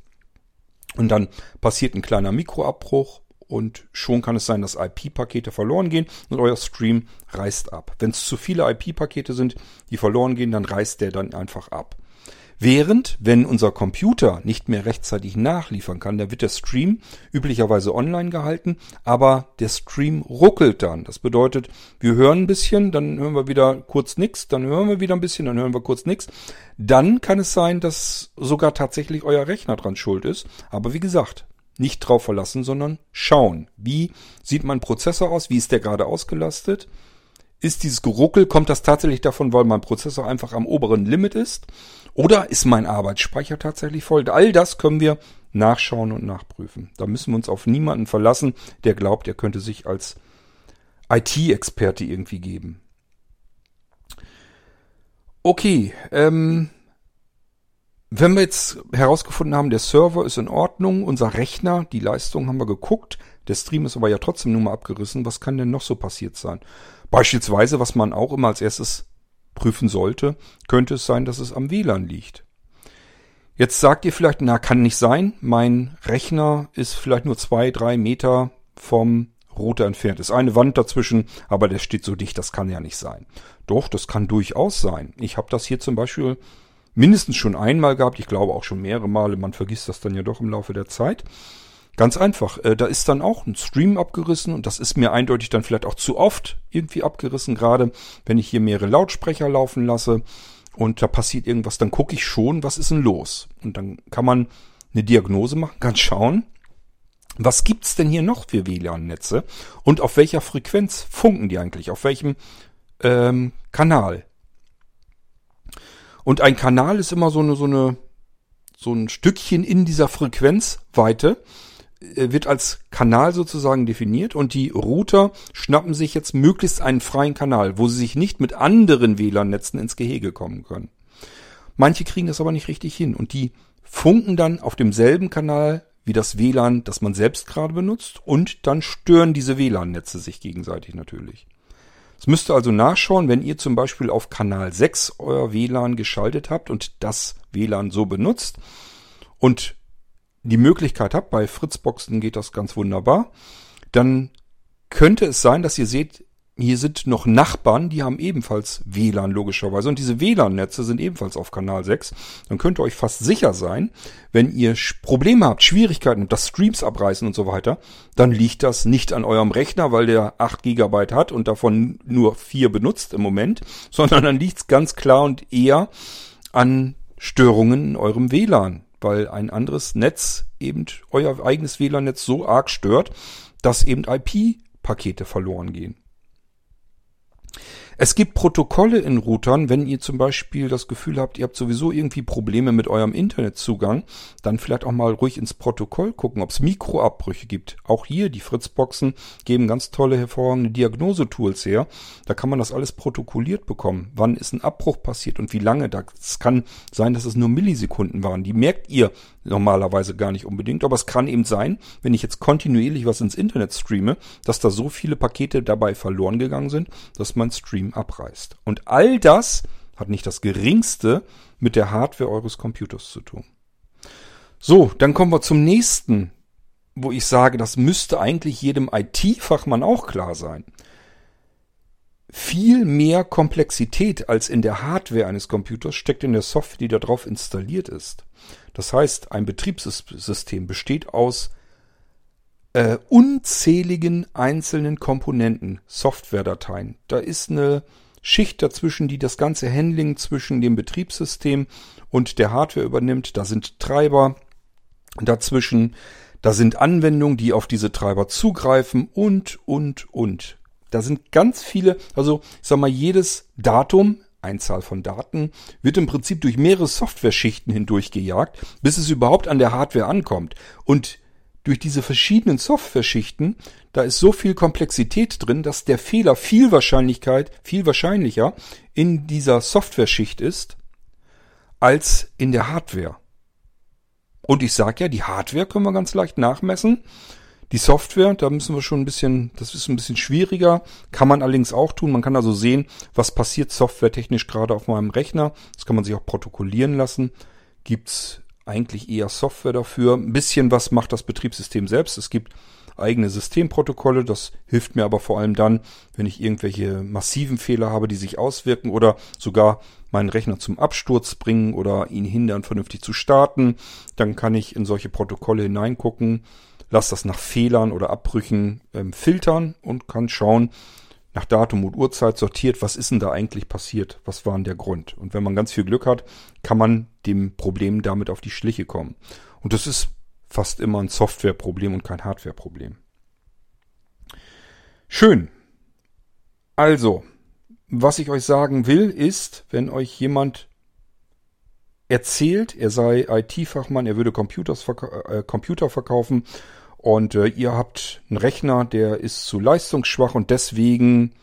Und dann passiert ein kleiner Mikroabbruch und schon kann es sein, dass IP-Pakete verloren gehen und euer Stream reißt ab. Wenn es zu viele IP-Pakete sind, die verloren gehen, dann reißt der dann einfach ab. Während, wenn unser Computer nicht mehr rechtzeitig nachliefern kann, dann wird der Stream üblicherweise online gehalten, aber der Stream ruckelt dann. Das bedeutet, wir hören ein bisschen, dann hören wir wieder kurz nichts, dann hören wir wieder ein bisschen, dann hören wir kurz nichts. Dann kann es sein, dass sogar tatsächlich euer Rechner dran schuld ist. Aber wie gesagt, nicht drauf verlassen, sondern schauen. Wie sieht mein Prozessor aus? Wie ist der gerade ausgelastet? Ist dieses Geruckel, kommt das tatsächlich davon, weil mein Prozessor einfach am oberen Limit ist? Oder ist mein Arbeitsspeicher tatsächlich voll? All das können wir nachschauen und nachprüfen. Da müssen wir uns auf niemanden verlassen, der glaubt, er könnte sich als IT-Experte irgendwie geben. Okay, ähm, wenn wir jetzt herausgefunden haben, der Server ist in Ordnung, unser Rechner, die Leistung haben wir geguckt, der Stream ist aber ja trotzdem nur mal abgerissen, was kann denn noch so passiert sein? Beispielsweise, was man auch immer als erstes prüfen sollte, könnte es sein, dass es am WLAN liegt. Jetzt sagt ihr vielleicht, na, kann nicht sein, mein Rechner ist vielleicht nur zwei, drei Meter vom Router entfernt. Ist eine Wand dazwischen, aber der steht so dicht, das kann ja nicht sein. Doch, das kann durchaus sein. Ich habe das hier zum Beispiel mindestens schon einmal gehabt, ich glaube auch schon mehrere Male, man vergisst das dann ja doch im Laufe der Zeit. Ganz einfach, äh, da ist dann auch ein Stream abgerissen und das ist mir eindeutig dann vielleicht auch zu oft irgendwie abgerissen, gerade wenn ich hier mehrere Lautsprecher laufen lasse und da passiert irgendwas, dann gucke ich schon, was ist denn los? Und dann kann man eine Diagnose machen, kann schauen, was gibt's denn hier noch für WLAN-Netze und auf welcher Frequenz funken die eigentlich, auf welchem ähm, Kanal? Und ein Kanal ist immer so eine, so eine, so ein Stückchen in dieser Frequenzweite äh, wird als Kanal sozusagen definiert und die Router schnappen sich jetzt möglichst einen freien Kanal, wo sie sich nicht mit anderen WLAN-Netzen ins Gehege kommen können. Manche kriegen das aber nicht richtig hin und die funken dann auf demselben Kanal wie das WLAN, das man selbst gerade benutzt und dann stören diese WLAN-Netze sich gegenseitig natürlich. Es müsste also nachschauen, wenn ihr zum Beispiel auf Kanal 6 euer WLAN geschaltet habt und das WLAN so benutzt und die Möglichkeit habt, bei Fritzboxen geht das ganz wunderbar, dann könnte es sein, dass ihr seht, hier sind noch Nachbarn, die haben ebenfalls WLAN logischerweise und diese WLAN-Netze sind ebenfalls auf Kanal 6. Dann könnt ihr euch fast sicher sein, wenn ihr Probleme habt, Schwierigkeiten habt, das Streams abreißen und so weiter, dann liegt das nicht an eurem Rechner, weil der 8 GB hat und davon nur 4 benutzt im Moment, [laughs] sondern dann liegt es ganz klar und eher an Störungen in eurem WLAN, weil ein anderes Netz eben euer eigenes WLAN-Netz so arg stört, dass eben IP-Pakete verloren gehen. Es gibt Protokolle in Routern, wenn ihr zum Beispiel das Gefühl habt, ihr habt sowieso irgendwie Probleme mit eurem Internetzugang, dann vielleicht auch mal ruhig ins Protokoll gucken, ob es Mikroabbrüche gibt. Auch hier, die Fritzboxen geben ganz tolle, hervorragende Diagnosetools her. Da kann man das alles protokolliert bekommen. Wann ist ein Abbruch passiert und wie lange? Es kann sein, dass es nur Millisekunden waren. Die merkt ihr normalerweise gar nicht unbedingt, aber es kann eben sein, wenn ich jetzt kontinuierlich was ins Internet streame, dass da so viele Pakete dabei verloren gegangen sind, dass mein Stream abreißt. Und all das hat nicht das geringste mit der Hardware eures Computers zu tun. So, dann kommen wir zum nächsten, wo ich sage, das müsste eigentlich jedem IT-Fachmann auch klar sein. Viel mehr Komplexität als in der Hardware eines Computers steckt in der Software, die darauf installiert ist. Das heißt, ein Betriebssystem besteht aus äh, unzähligen einzelnen Komponenten, Softwaredateien. Da ist eine Schicht dazwischen, die das ganze Handling zwischen dem Betriebssystem und der Hardware übernimmt. Da sind Treiber dazwischen. Da sind Anwendungen, die auf diese Treiber zugreifen und, und, und. Da sind ganz viele, also ich sag mal, jedes Datum Einzahl von Daten, wird im Prinzip durch mehrere Software-Schichten hindurchgejagt, bis es überhaupt an der Hardware ankommt. Und durch diese verschiedenen Software-Schichten, da ist so viel Komplexität drin, dass der Fehler viel Wahrscheinlichkeit, viel wahrscheinlicher in dieser Software-Schicht ist, als in der Hardware. Und ich sage ja, die Hardware können wir ganz leicht nachmessen. Die Software, da müssen wir schon ein bisschen, das ist ein bisschen schwieriger, kann man allerdings auch tun. Man kann also sehen, was passiert softwaretechnisch gerade auf meinem Rechner. Das kann man sich auch protokollieren lassen. Gibt's eigentlich eher Software dafür. Ein bisschen was macht das Betriebssystem selbst. Es gibt eigene Systemprotokolle. Das hilft mir aber vor allem dann, wenn ich irgendwelche massiven Fehler habe, die sich auswirken oder sogar meinen Rechner zum Absturz bringen oder ihn hindern, vernünftig zu starten. Dann kann ich in solche Protokolle hineingucken lasse das nach Fehlern oder Abbrüchen ähm, filtern und kann schauen, nach Datum und Uhrzeit sortiert, was ist denn da eigentlich passiert, was war denn der Grund. Und wenn man ganz viel Glück hat, kann man dem Problem damit auf die Schliche kommen. Und das ist fast immer ein Softwareproblem und kein Hardwareproblem. Schön. Also, was ich euch sagen will, ist, wenn euch jemand erzählt, er sei IT-Fachmann, er würde Computers verka äh, Computer verkaufen Und äh, ihr habt einen Rechner, der ist zu leistungsschwach und deswegen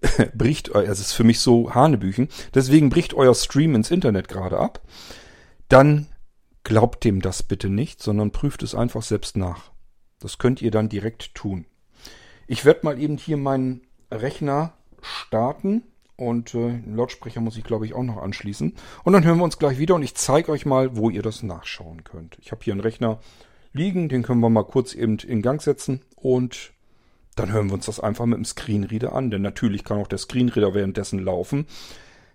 [laughs] bricht, es ist für mich so Hanebüchen, deswegen bricht euer Stream ins Internet gerade ab. Dann glaubt dem das bitte nicht, sondern prüft es einfach selbst nach. Das könnt ihr dann direkt tun. Ich werde mal eben hier meinen Rechner starten und äh, Lautsprecher muss ich glaube ich auch noch anschließen. Und dann hören wir uns gleich wieder und ich zeige euch mal, wo ihr das nachschauen könnt. Ich habe hier einen Rechner liegen, den können wir mal kurz eben in Gang setzen und dann hören wir uns das einfach mit dem Screenreader an, denn natürlich kann auch der Screenreader währenddessen laufen.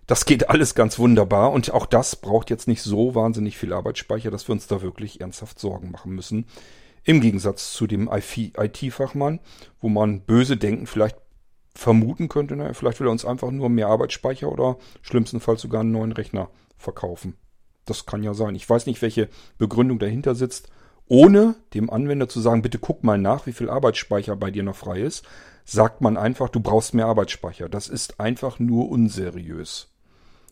Das geht alles ganz wunderbar und auch das braucht jetzt nicht so wahnsinnig viel Arbeitsspeicher, dass wir uns da wirklich ernsthaft Sorgen machen müssen. Im Gegensatz zu dem IT-Fachmann, wo man böse Denken vielleicht vermuten könnte, naja, vielleicht will er uns einfach nur mehr Arbeitsspeicher oder schlimmstenfalls sogar einen neuen Rechner verkaufen. Das kann ja sein. Ich weiß nicht, welche Begründung dahinter sitzt. Ohne dem Anwender zu sagen, bitte guck mal nach, wie viel Arbeitsspeicher bei dir noch frei ist, sagt man einfach, du brauchst mehr Arbeitsspeicher. Das ist einfach nur unseriös.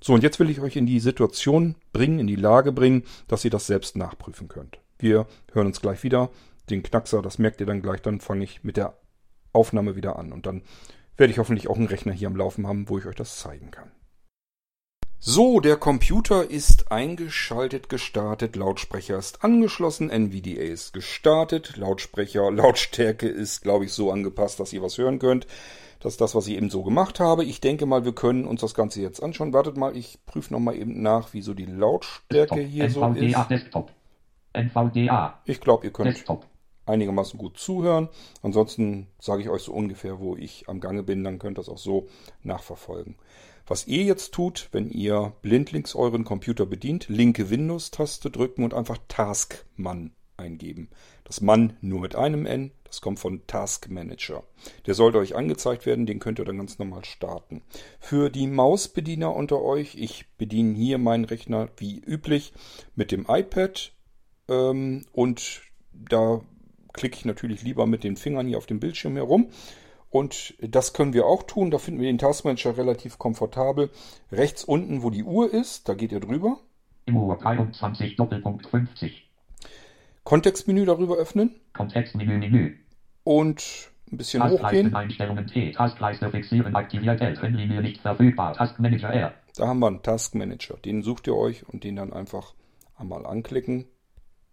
So, und jetzt will ich euch in die Situation bringen, in die Lage bringen, dass ihr das selbst nachprüfen könnt. Wir hören uns gleich wieder. Den Knackser, das merkt ihr dann gleich, dann fange ich mit der Aufnahme wieder an. Und dann werde ich hoffentlich auch einen Rechner hier am Laufen haben, wo ich euch das zeigen kann. So, der Computer ist eingeschaltet, gestartet, Lautsprecher ist angeschlossen, NVDA ist gestartet, Lautsprecher, Lautstärke ist, glaube ich, so angepasst, dass ihr was hören könnt. Das ist das, was ich eben so gemacht habe. Ich denke mal, wir können uns das Ganze jetzt anschauen. Wartet mal, ich prüfe nochmal eben nach, wie so die Lautstärke Desktop, hier NVDA, so ist. Desktop. NVDA. Ich glaube, ihr könnt Desktop. einigermaßen gut zuhören. Ansonsten sage ich euch so ungefähr, wo ich am Gange bin. Dann könnt ihr das auch so nachverfolgen. Was ihr jetzt tut, wenn ihr blindlings euren Computer bedient, linke Windows-Taste drücken und einfach Taskman eingeben. Das Mann nur mit einem N, das kommt von Task Manager. Der sollte euch angezeigt werden, den könnt ihr dann ganz normal starten. Für die Mausbediener unter euch, ich bediene hier meinen Rechner wie üblich mit dem iPad ähm, und da klicke ich natürlich lieber mit den Fingern hier auf dem Bildschirm herum. Und das können wir auch tun. Da finden wir den Taskmanager relativ komfortabel. Rechts unten, wo die Uhr ist, da geht ihr drüber. Uhr 23 Doppelpunkt 50. Kontextmenü darüber öffnen. Kontextmenü Menü. Und ein bisschen hochgehen. Einstellungen T. Taskleiste fixieren aktiviert L. Trennlinie nicht verfügbar. Taskmanager R. Da haben wir einen Taskmanager. Den sucht ihr euch und den dann einfach einmal anklicken.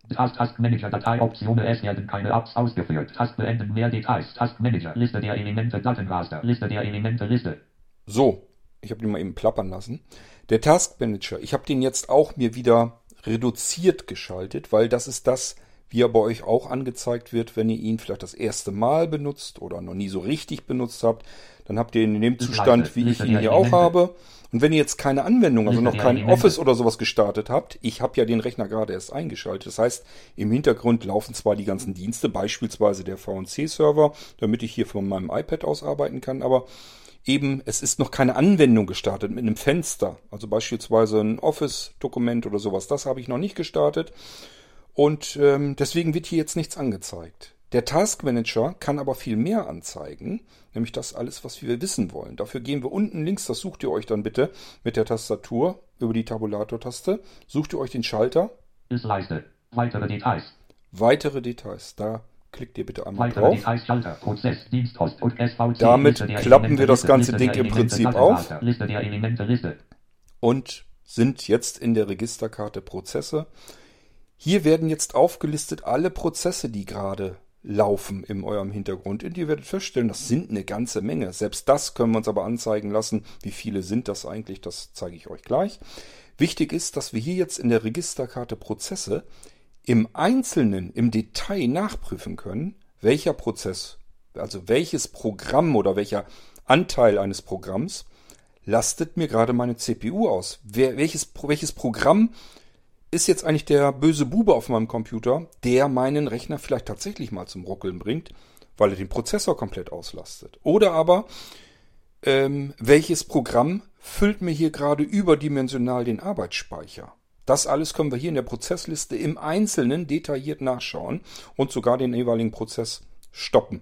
Task, Task Manager Datei Optionen Es werden keine Apps ausgeführt. Task beenden mehr Details. Task Manager Liste der Elemente Datenraster. Liste der Elemente Liste. So, ich habe den mal eben plappern lassen. Der Task Manager, ich habe den jetzt auch mir wieder reduziert geschaltet, weil das ist das, wie er bei euch auch angezeigt wird, wenn ihr ihn vielleicht das erste Mal benutzt oder noch nie so richtig benutzt habt. Dann habt ihr ihn in dem Zustand, wie ich ihn hier auch habe. Und wenn ihr jetzt keine Anwendung, also noch kein Office oder sowas gestartet habt, ich habe ja den Rechner gerade erst eingeschaltet. Das heißt, im Hintergrund laufen zwar die ganzen Dienste, beispielsweise der VNC-Server, damit ich hier von meinem iPad aus arbeiten kann, aber eben, es ist noch keine Anwendung gestartet mit einem Fenster. Also beispielsweise ein Office-Dokument oder sowas, das habe ich noch nicht gestartet. Und ähm, deswegen wird hier jetzt nichts angezeigt. Der Task Manager kann aber viel mehr anzeigen, nämlich das alles, was wir wissen wollen. Dafür gehen wir unten links, das sucht ihr euch dann bitte mit der Tastatur über die Tabulator-Taste. Sucht ihr euch den Schalter. Ist Leiste. Weitere Details. Weitere Details. Da klickt ihr bitte einmal Weitere drauf. Details, Schalter, Prozess, Diensthost und SVC. Damit klappen wir das ganze Ding im Prinzip auf. Liste der Elemente, Liste. Und sind jetzt in der Registerkarte Prozesse. Hier werden jetzt aufgelistet alle Prozesse, die gerade laufen in eurem Hintergrund. Und ihr werdet feststellen, das sind eine ganze Menge. Selbst das können wir uns aber anzeigen lassen. Wie viele sind das eigentlich? Das zeige ich euch gleich. Wichtig ist, dass wir hier jetzt in der Registerkarte Prozesse im Einzelnen, im Detail nachprüfen können, welcher Prozess, also welches Programm oder welcher Anteil eines Programms lastet mir gerade meine CPU aus. Wer, welches, welches Programm ist jetzt eigentlich der böse Bube auf meinem Computer, der meinen Rechner vielleicht tatsächlich mal zum Ruckeln bringt, weil er den Prozessor komplett auslastet. Oder aber, ähm, welches Programm füllt mir hier gerade überdimensional den Arbeitsspeicher? Das alles können wir hier in der Prozessliste im Einzelnen detailliert nachschauen und sogar den jeweiligen Prozess stoppen.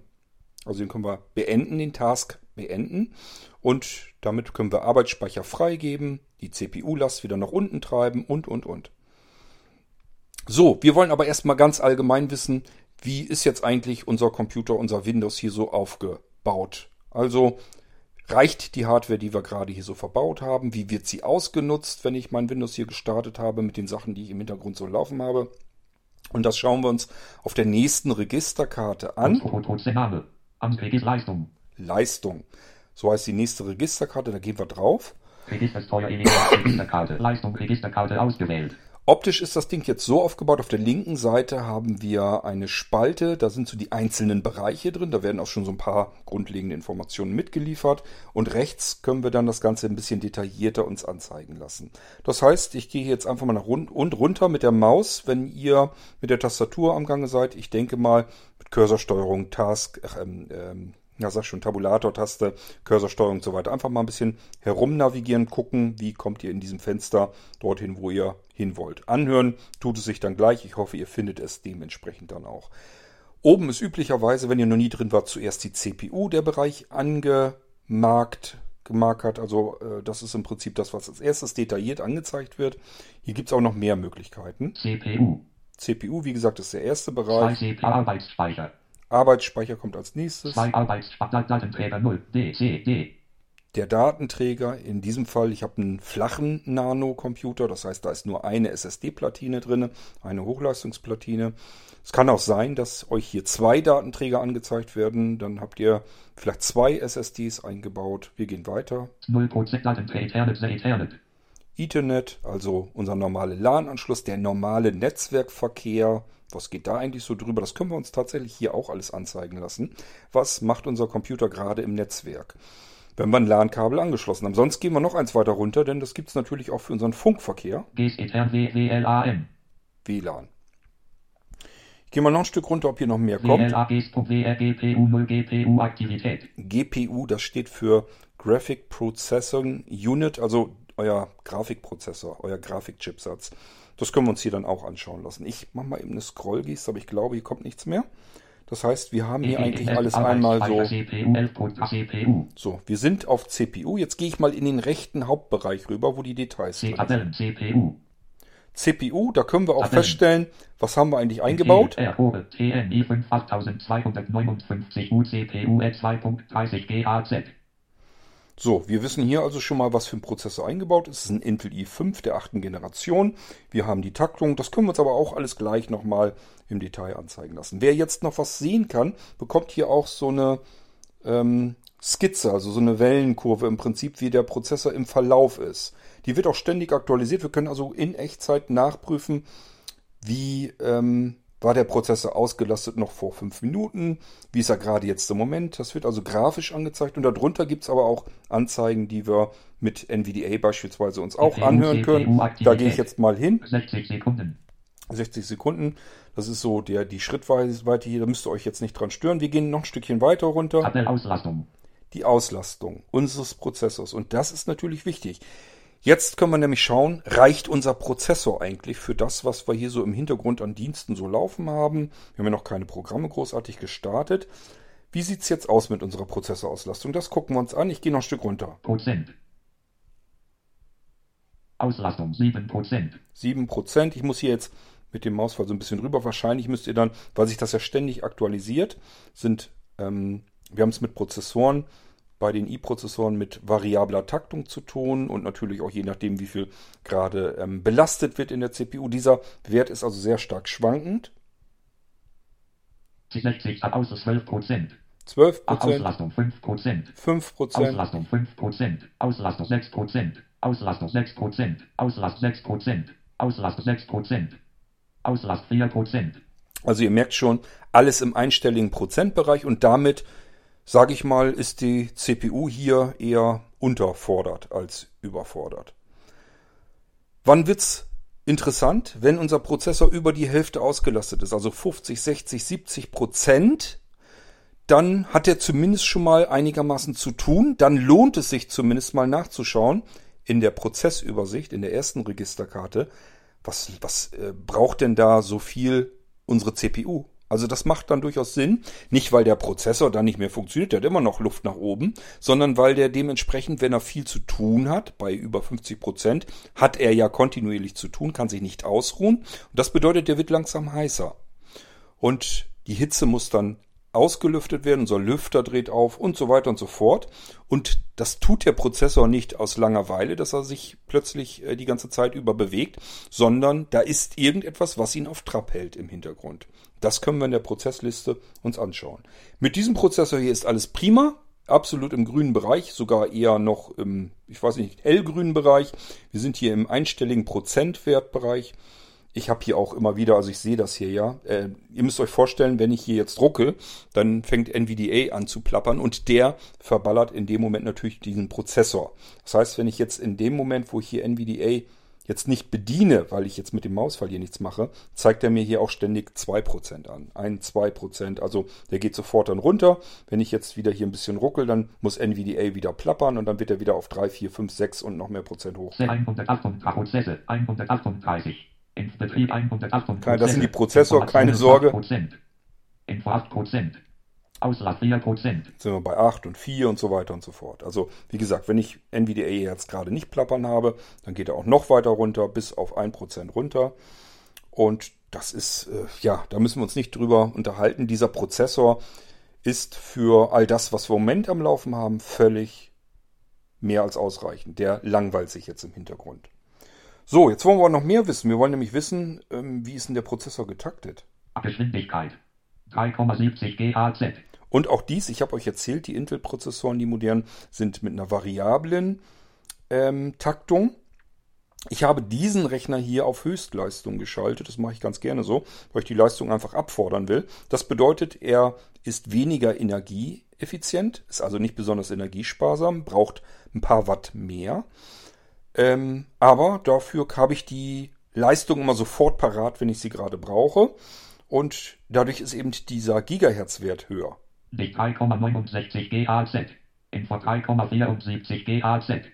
Also den können wir beenden, den Task beenden und damit können wir Arbeitsspeicher freigeben, die CPU-Last wieder nach unten treiben und, und, und. So, wir wollen aber erstmal ganz allgemein wissen, wie ist jetzt eigentlich unser Computer, unser Windows hier so aufgebaut. Also reicht die Hardware, die wir gerade hier so verbaut haben, wie wird sie ausgenutzt, wenn ich mein Windows hier gestartet habe mit den Sachen, die ich im Hintergrund so laufen habe. Und das schauen wir uns auf der nächsten Registerkarte an. Leistung. Leistung. So heißt die nächste Registerkarte, da gehen wir drauf. Registerkarte, Leistung, Registerkarte ausgewählt. Optisch ist das Ding jetzt so aufgebaut. Auf der linken Seite haben wir eine Spalte. Da sind so die einzelnen Bereiche drin. Da werden auch schon so ein paar grundlegende Informationen mitgeliefert. Und rechts können wir dann das Ganze ein bisschen detaillierter uns anzeigen lassen. Das heißt, ich gehe jetzt einfach mal nach rund und runter mit der Maus, wenn ihr mit der Tastatur am Gange seid. Ich denke mal mit Cursorsteuerung, Task, ähm, ähm, ja, sag schon, Tabulator-Taste, Cursorsteuerung und so weiter. Einfach mal ein bisschen herumnavigieren, gucken, wie kommt ihr in diesem Fenster dorthin, wo ihr hin wollt. Anhören tut es sich dann gleich. Ich hoffe, ihr findet es dementsprechend dann auch. Oben ist üblicherweise, wenn ihr noch nie drin wart, zuerst die CPU, der Bereich angemarkt, gemarkert. Also äh, das ist im Prinzip das, was als erstes detailliert angezeigt wird. Hier gibt es auch noch mehr Möglichkeiten. CPU. CPU, wie gesagt, ist der erste Bereich. Arbeitsspeicher. Arbeitsspeicher kommt als nächstes. Zwei Arbeitsspeicherdatenträger 0 DCD. Der Datenträger, in diesem Fall, ich habe einen flachen Nano-Computer, das heißt, da ist nur eine SSD-Platine drin, eine Hochleistungsplatine. Es kann auch sein, dass euch hier zwei Datenträger angezeigt werden, dann habt ihr vielleicht zwei SSDs eingebaut. Wir gehen weiter. 0% Datenträger Ethernet. Ethernet, also unser normaler LAN-Anschluss, der normale Netzwerkverkehr. Was geht da eigentlich so drüber? Das können wir uns tatsächlich hier auch alles anzeigen lassen. Was macht unser Computer gerade im Netzwerk? Wenn wir ein LAN-Kabel angeschlossen haben. Sonst gehen wir noch eins weiter runter, denn das gibt es natürlich auch für unseren Funkverkehr. WLAN. WLAN. Ich gehe mal noch ein Stück runter, ob hier noch mehr kommt. GPU 0 GPU Aktivität. GPU, das steht für Graphic Processing Unit, also euer Grafikprozessor, euer Grafikchipsatz. Das können wir uns hier dann auch anschauen lassen. Ich mache mal eben eine Scrollgeste, aber ich glaube, hier kommt nichts mehr. Das heißt, wir haben hier eigentlich alles einmal so. So, wir sind auf CPU. Jetzt gehe ich mal in den rechten Hauptbereich rüber, wo die Details sind. CPU. CPU, da können wir auch feststellen, was haben wir eigentlich eingebaut. TNI 5259 UCPU 2.30 GHz. So, wir wissen hier also schon mal, was für ein Prozessor eingebaut ist. Es ist ein Intel i5 der achten Generation. Wir haben die Taktung. Das können wir uns aber auch alles gleich nochmal im Detail anzeigen lassen. Wer jetzt noch was sehen kann, bekommt hier auch so eine ähm, Skizze, also so eine Wellenkurve im Prinzip, wie der Prozessor im Verlauf ist. Die wird auch ständig aktualisiert. Wir können also in Echtzeit nachprüfen, wie ähm, war der Prozessor ausgelastet noch vor fünf Minuten? Wie ist er gerade jetzt im Moment? Das wird also grafisch angezeigt und darunter gibt es aber auch Anzeigen, die wir mit NVDA beispielsweise uns auch anhören können. Da gehe ich jetzt mal hin. 60 Sekunden. 60 Sekunden. Das ist so der, die Schrittweite hier. Da müsst ihr euch jetzt nicht dran stören. Wir gehen noch ein Stückchen weiter runter. Die Auslastung unseres Prozessors. Und das ist natürlich wichtig. Jetzt können wir nämlich schauen, reicht unser Prozessor eigentlich für das, was wir hier so im Hintergrund an Diensten so laufen haben. Wir haben ja noch keine Programme großartig gestartet. Wie sieht es jetzt aus mit unserer Prozessorauslastung? Das gucken wir uns an. Ich gehe noch ein Stück runter. Prozent. Auslastung 7%. 7%. Ich muss hier jetzt mit dem Mausfall so ein bisschen rüber. Wahrscheinlich müsst ihr dann, weil sich das ja ständig aktualisiert, sind, ähm, wir haben es mit Prozessoren bei den i-Prozessoren mit variabler Taktung zu tun und natürlich auch je nachdem, wie viel gerade ähm, belastet wird in der CPU. Dieser Wert ist also sehr stark schwankend. 60 aus 12 Prozent. 12 Auslastung 5 Prozent. 5 Auslastung 5 Prozent. Auslastung 6 Prozent. Auslastung 6 Prozent. Auslastung 6 Prozent. Auslastung 6 Prozent. Auslast 4 Prozent. Also ihr merkt schon, alles im einstelligen Prozentbereich und damit sage ich mal, ist die CPU hier eher unterfordert als überfordert. Wann wird's interessant? Wenn unser Prozessor über die Hälfte ausgelastet ist, also 50, 60, 70 Prozent, dann hat er zumindest schon mal einigermaßen zu tun. Dann lohnt es sich zumindest mal nachzuschauen in der Prozessübersicht, in der ersten Registerkarte, was, was äh, braucht denn da so viel unsere CPU? Also das macht dann durchaus Sinn. Nicht, weil der Prozessor dann nicht mehr funktioniert, der hat immer noch Luft nach oben, sondern weil der dementsprechend, wenn er viel zu tun hat, bei über 50 Prozent, hat er ja kontinuierlich zu tun, kann sich nicht ausruhen. Und das bedeutet, der wird langsam heißer. Und Die Hitze muss dann ausgelüftet werden, unser Lüfter dreht auf und so weiter und so fort. Und das tut der Prozessor nicht aus Langeweile, dass er sich plötzlich äh, die ganze Zeit über bewegt, sondern da ist irgendetwas, was ihn auf Trab hält im Hintergrund. Das können wir in der Prozessliste uns anschauen. Mit diesem Prozessor hier ist alles prima, absolut im grünen Bereich, sogar eher noch im, ich weiß nicht, hellgrünen Bereich. Wir sind hier im einstelligen Prozentwertbereich. Ich habe hier auch immer wieder, also ich sehe das hier ja. Äh, ihr müsst euch vorstellen, wenn ich hier jetzt drucke, dann fängt NVDA an zu plappern und der verballert in dem Moment natürlich diesen Prozessor. Das heißt, wenn ich jetzt in dem Moment, wo ich hier NVDA jetzt nicht bediene, weil ich jetzt mit dem Mausfall hier nichts mache, zeigt er mir hier auch ständig 2% an. Ein, 2%. Also der geht sofort dann runter. Wenn ich jetzt wieder hier ein bisschen ruckel, dann muss NVDA wieder plappern und dann wird er wieder auf 3, 4, 5, 6 und noch mehr Prozent hoch. 138 Prozesse, 138. Betrieb 108 Das sind die Prozessor, keine Sorge. Info 8 Prozent. Auslast 4 Prozent. Sind wir bei 8 und 4 und so weiter und so fort. Also, wie gesagt, wenn ich NVDA jetzt gerade nicht plappern habe, dann geht er auch noch weiter runter, bis auf 1% runter. Und das ist, äh, ja, da müssen wir uns nicht drüber unterhalten. Dieser Prozessor ist für all das, was wir im Moment am Laufen haben, völlig mehr als ausreichend. Der langweilt sich jetzt im Hintergrund. So, jetzt wollen wir noch mehr wissen. Wir wollen nämlich wissen, ähm, wie ist denn der Prozessor getaktet? Geschwindigkeit 3,70 GHz. Und auch dies, ich habe euch erzählt, die Intel-Prozessoren, die modernen, sind mit einer variablen ähm, Taktung. Ich habe diesen Rechner hier auf Höchstleistung geschaltet. Das mache ich ganz gerne so, weil ich die Leistung einfach abfordern will. Das bedeutet, er ist weniger energieeffizient, ist also nicht besonders energiesparsam, braucht ein paar Watt mehr. Ähm, aber dafür habe ich die Leistung immer sofort parat, wenn ich sie gerade brauche. Und dadurch ist eben dieser Gigahertz-Wert höher. Die 3,69 GHz. Info 3,74 GHz.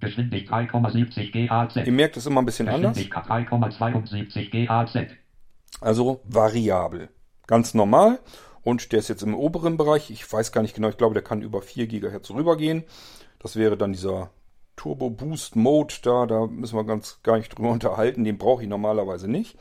Geschwindigkeit 3,70 GHz. Ihr merkt es immer ein bisschen anders. 3,72 GHz. Also variabel. Ganz normal. Und der ist jetzt im oberen Bereich. Ich weiß gar nicht genau. Ich glaube, der kann über 4 GHz rübergehen. Das wäre dann dieser Turbo Boost Mode da, da müssen wir ganz gar nicht drüber [laughs] unterhalten, den brauche ich normalerweise nicht.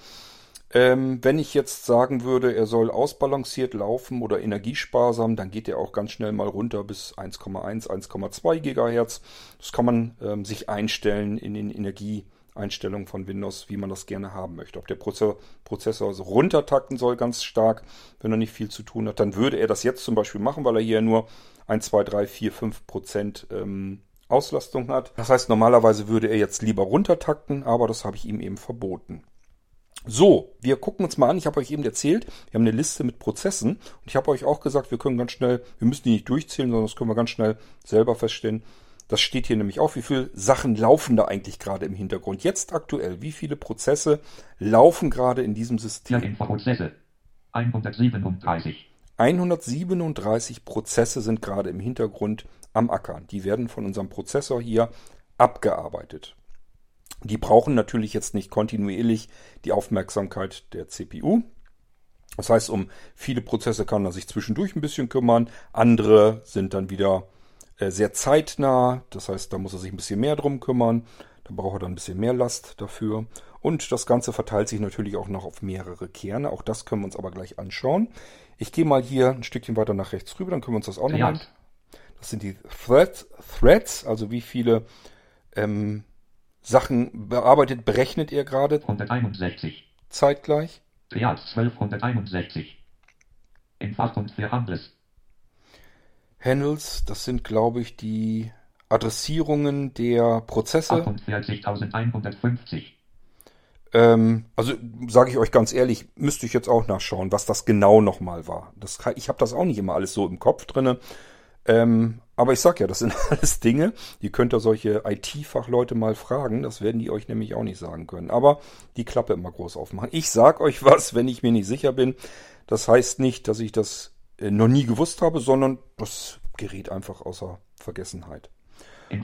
Ähm, wenn ich jetzt sagen würde, er soll ausbalanciert laufen oder energiesparsam, dann geht er auch ganz schnell mal runter bis 1,1, 1,2 Gigahertz. Das kann man ähm, sich einstellen in den Energieeinstellungen von Windows, wie man das gerne haben möchte. Ob der Prozessor, Prozessor also runtertakten soll ganz stark, wenn er nicht viel zu tun hat, dann würde er das jetzt zum Beispiel machen, weil er hier nur 1, 2, 3, 4, 5 Prozent ähm, Auslastung hat. Das heißt, normalerweise würde er jetzt lieber runtertakten, aber das habe ich ihm eben verboten. So, wir gucken uns mal an. Ich habe euch eben erzählt, wir haben eine Liste mit Prozessen und ich habe euch auch gesagt, wir können ganz schnell, wir müssen die nicht durchzählen, sondern das können wir ganz schnell selber feststellen. Das steht hier nämlich auch, wie viele Sachen laufen da eigentlich gerade im Hintergrund. Jetzt aktuell, wie viele Prozesse laufen gerade in diesem System? Prozesse 137. 137 Prozesse sind gerade im Hintergrund am Acker. Die werden von unserem Prozessor hier abgearbeitet. Die brauchen natürlich jetzt nicht kontinuierlich die Aufmerksamkeit der CPU. Das heißt, um viele Prozesse kann er sich zwischendurch ein bisschen kümmern. Andere sind dann wieder äh, sehr zeitnah. Das heißt, da muss er sich ein bisschen mehr drum kümmern. Da braucht er dann ein bisschen mehr Last dafür. Und das Ganze verteilt sich natürlich auch noch auf mehrere Kerne. Auch das können wir uns aber gleich anschauen. Ich gehe mal hier ein Stückchen weiter nach rechts rüber, dann können wir uns das auch noch Ja. mal das sind die Threads, Threads also wie viele ähm, Sachen bearbeitet, berechnet ihr gerade 161. zeitgleich. Triad 1261. In Fach und für Handels. Handles, das sind glaube ich die Adressierungen der Prozesse. 48.150. Ähm, also sage ich euch ganz ehrlich, müsste ich jetzt auch nachschauen, was das genau nochmal war. Das, ich habe das auch nicht immer alles so im Kopf drinne. Ähm, aber ich sag ja, das sind [laughs] alles Dinge, die könnt ihr solche IT-Fachleute mal fragen. Das werden die euch nämlich auch nicht sagen können. Aber die Klappe immer groß aufmachen. Ich sag euch was, [laughs] wenn ich mir nicht sicher bin. Das heißt nicht, dass ich das äh, noch nie gewusst habe, sondern das gerät einfach außer Vergessenheit.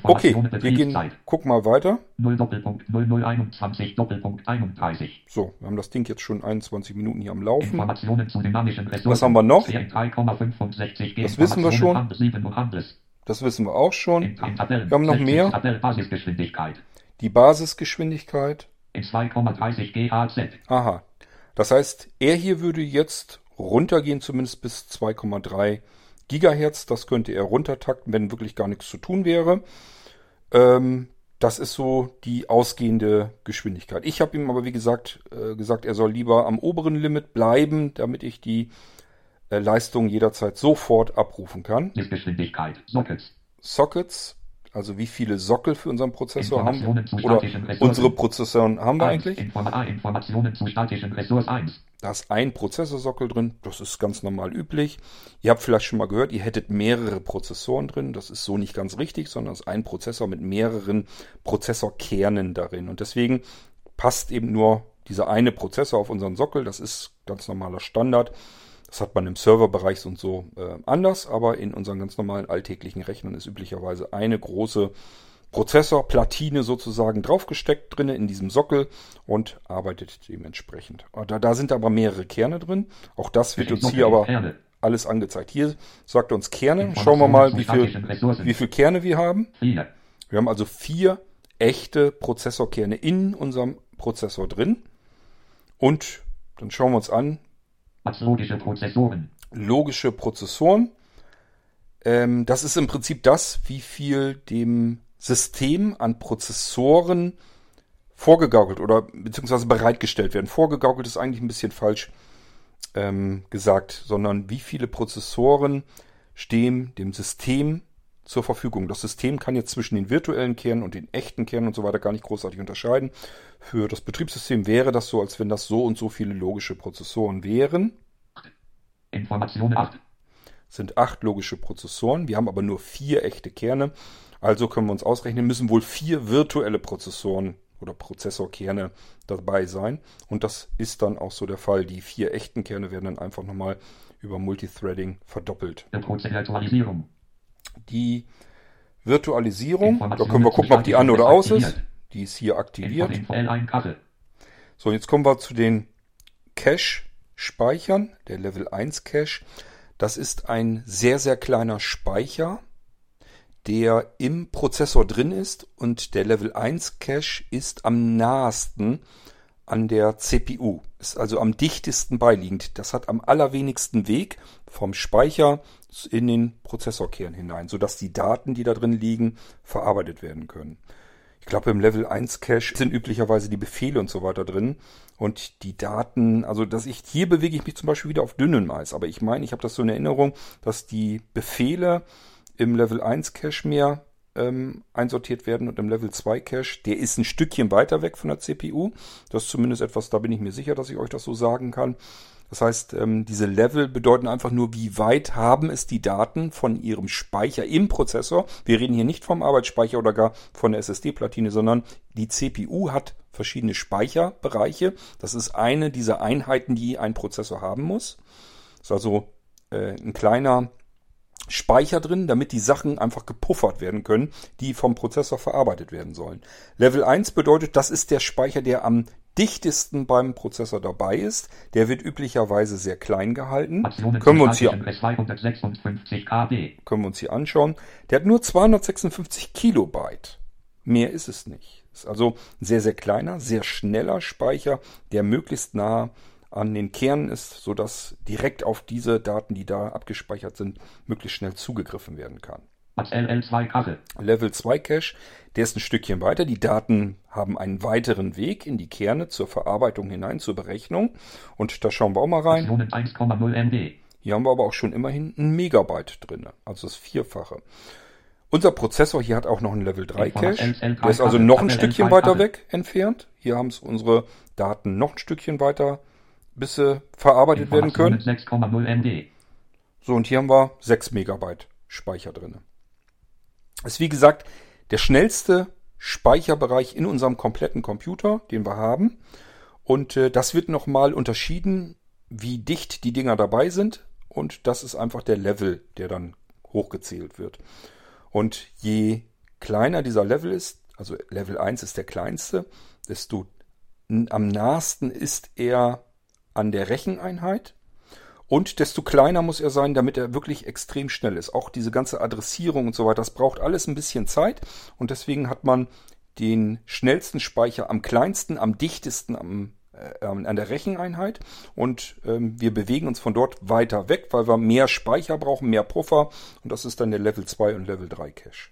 Okay, wir gehen, guck mal weiter. 0 Doppelpunkt 0021 Doppelpunkt 31. So, wir haben das Ding jetzt schon 21 Minuten hier am Laufen. Was haben wir noch? CN 3,65 Das wissen wir schon. Handels, 7 und Handels. Das wissen wir auch schon. Wir haben noch 60 mehr. Die Basisgeschwindigkeit. In 2,30 GHz. Aha. Das heißt, er hier würde jetzt runtergehen, zumindest bis 2,3 Gigahertz. Das könnte er runtertakten, wenn wirklich gar nichts zu tun wäre. Ähm, das ist so die ausgehende Geschwindigkeit. Ich habe ihm aber, wie gesagt, äh, gesagt, er soll lieber am oberen Limit bleiben, damit ich die äh, Leistung jederzeit sofort abrufen kann. Messgeschwindigkeit. Sockets. Sockets, also wie viele Sockel für unseren Prozessor haben zu oder unsere Prozessoren haben wir eigentlich. Informa A. Informationen zu statischen Ressource 1. Da ist ein Prozessorsockel drin, das ist ganz normal üblich. Ihr habt vielleicht schon mal gehört, ihr hättet mehrere Prozessoren drin. Das ist so nicht ganz richtig, sondern es ist ein Prozessor mit mehreren Prozessorkernen darin. Und deswegen passt eben nur dieser eine Prozessor auf unseren Sockel. Das ist ganz normaler Standard. Das hat man im Serverbereich und so äh, anders, aber in unseren ganz normalen alltäglichen Rechnern ist üblicherweise eine große Prozessorplatine sozusagen draufgesteckt drinne in diesem Sockel und arbeitet dementsprechend. Ah, Da, da sind aber mehrere Kerne drin. Auch das wird uns hier aber Kerne. alles angezeigt. Hier sagt uns Kerne. Schauen wir mal, wie viel, wie viel Kerne wir haben. 4. Wir haben also vier echte Prozessorkerne in unserem Prozessor drin. Und dann schauen wir uns an, Logische Prozessoren. logische Prozessoren. Ähm, das ist im Prinzip das, wie viel dem System an Prozessoren vorgegaukelt oder beziehungsweise bereitgestellt werden. Vorgegaukelt ist eigentlich ein bisschen falsch ähm, gesagt, sondern wie viele Prozessoren stehen dem System zur Verfügung. Das System kann jetzt zwischen den virtuellen Kernen und den echten Kernen und so weiter gar nicht großartig unterscheiden. Für das Betriebssystem wäre das so, als wenn das so und so viele logische Prozessoren wären Informationen 8. sind acht logische Prozessoren. Wir haben aber nur vier echte Kerne. Also können wir uns ausrechnen, müssen wohl vier virtuelle Prozessoren oder Prozessorkerne dabei sein. Und das ist dann auch so der Fall. Die vier echten Kerne werden dann einfach nochmal über Multithreading verdoppelt. Prozessvirtualisierung. Die Virtualisierung, da können wir gucken, ob die an oder aus ist. Die ist hier aktiviert. Info L1 Kasse. So, jetzt kommen wir zu den Cache-Speichern, der Level 1 Cache. Das ist ein sehr, sehr kleiner Speicher, der im Prozessor drin ist und der Level 1 Cache ist am nahesten an der CPU, ist also am dichtesten beiliegend. Das hat am allerwenigsten Weg vom Speicher in den Prozessorkern hinein, sodass die Daten, die da drin liegen, verarbeitet werden können. Ich glaube, im Level 1 Cache sind üblicherweise die Befehle und so weiter drin. Und die Daten, also dass ich, hier bewege ich mich zum Beispiel wieder auf dünnem Eis. Aber ich meine, ich habe das so in Erinnerung, dass die Befehle im Level 1 Cache mehr ähm, einsortiert werden und im Level 2 Cache, der ist ein Stückchen weiter weg von der CPU. Das ist zumindest etwas, da bin ich mir sicher, dass ich euch das so sagen kann. Das heißt, ähm, diese Level bedeuten einfach nur, wie weit haben es die Daten von ihrem Speicher im Prozessor. Wir reden hier nicht vom Arbeitsspeicher oder gar von der SSD-Platine, sondern die CPU hat verschiedene Speicherbereiche. Das ist eine dieser Einheiten, die ein Prozessor haben muss. Das ist also äh, ein kleiner Speicher drin, damit die Sachen einfach gepuffert werden können, die vom Prozessor verarbeitet werden sollen. Level 1 bedeutet, das ist der Speicher, der am dichtesten beim Prozessor dabei ist. Der wird üblicherweise sehr klein gehalten. Können wir uns hier 256 KB. können wir uns hier anschauen. Der hat nur 256 Kilobyte. Mehr ist es nicht. Ist also ein sehr, sehr kleiner, sehr schneller Speicher, der möglichst nah an den Kernen ist, sodass direkt auf diese Daten, die da abgespeichert sind, möglichst schnell zugegriffen werden kann. LL2 Kasse. Level 2 Cache, der ist ein Stückchen weiter. Die Daten haben einen weiteren Weg in die Kerne zur Verarbeitung hinein, zur Berechnung. Und da schauen wir auch mal rein. Versionen 1,0 MB. Hier haben wir aber auch schon immerhin ein Megabyte drin, also das Vierfache. Unser Prozessor hier hat auch noch einen Level 3 Cache. Der ist also noch ein Stückchen weiter weg entfernt. Hier haben es unsere Daten noch ein Stückchen weiter, bis sie verarbeitet werden können. 6,0 MB. So, und hier haben wir 6 Megabyte Speicher drin. Ist wie gesagt der schnellste Speicherbereich in unserem kompletten Computer, den wir haben. Und äh, das wird nochmal unterschieden, wie dicht die Dinger dabei sind. Und das ist einfach der Level, der dann hochgezählt wird. Und je kleiner dieser Level ist, also Level 1 ist der kleinste, desto am nahesten ist er an der Recheneinheit. Und desto kleiner muss er sein, damit er wirklich extrem schnell ist. Auch diese ganze Adressierung und so weiter, das braucht alles ein bisschen Zeit. Und deswegen hat man den schnellsten Speicher am kleinsten, am dichtesten am äh, an der Recheneinheit und ähm, wir bewegen uns von dort weiter weg, weil wir mehr Speicher brauchen, mehr Puffer und das ist dann der Level 2 und Level 3 Cache.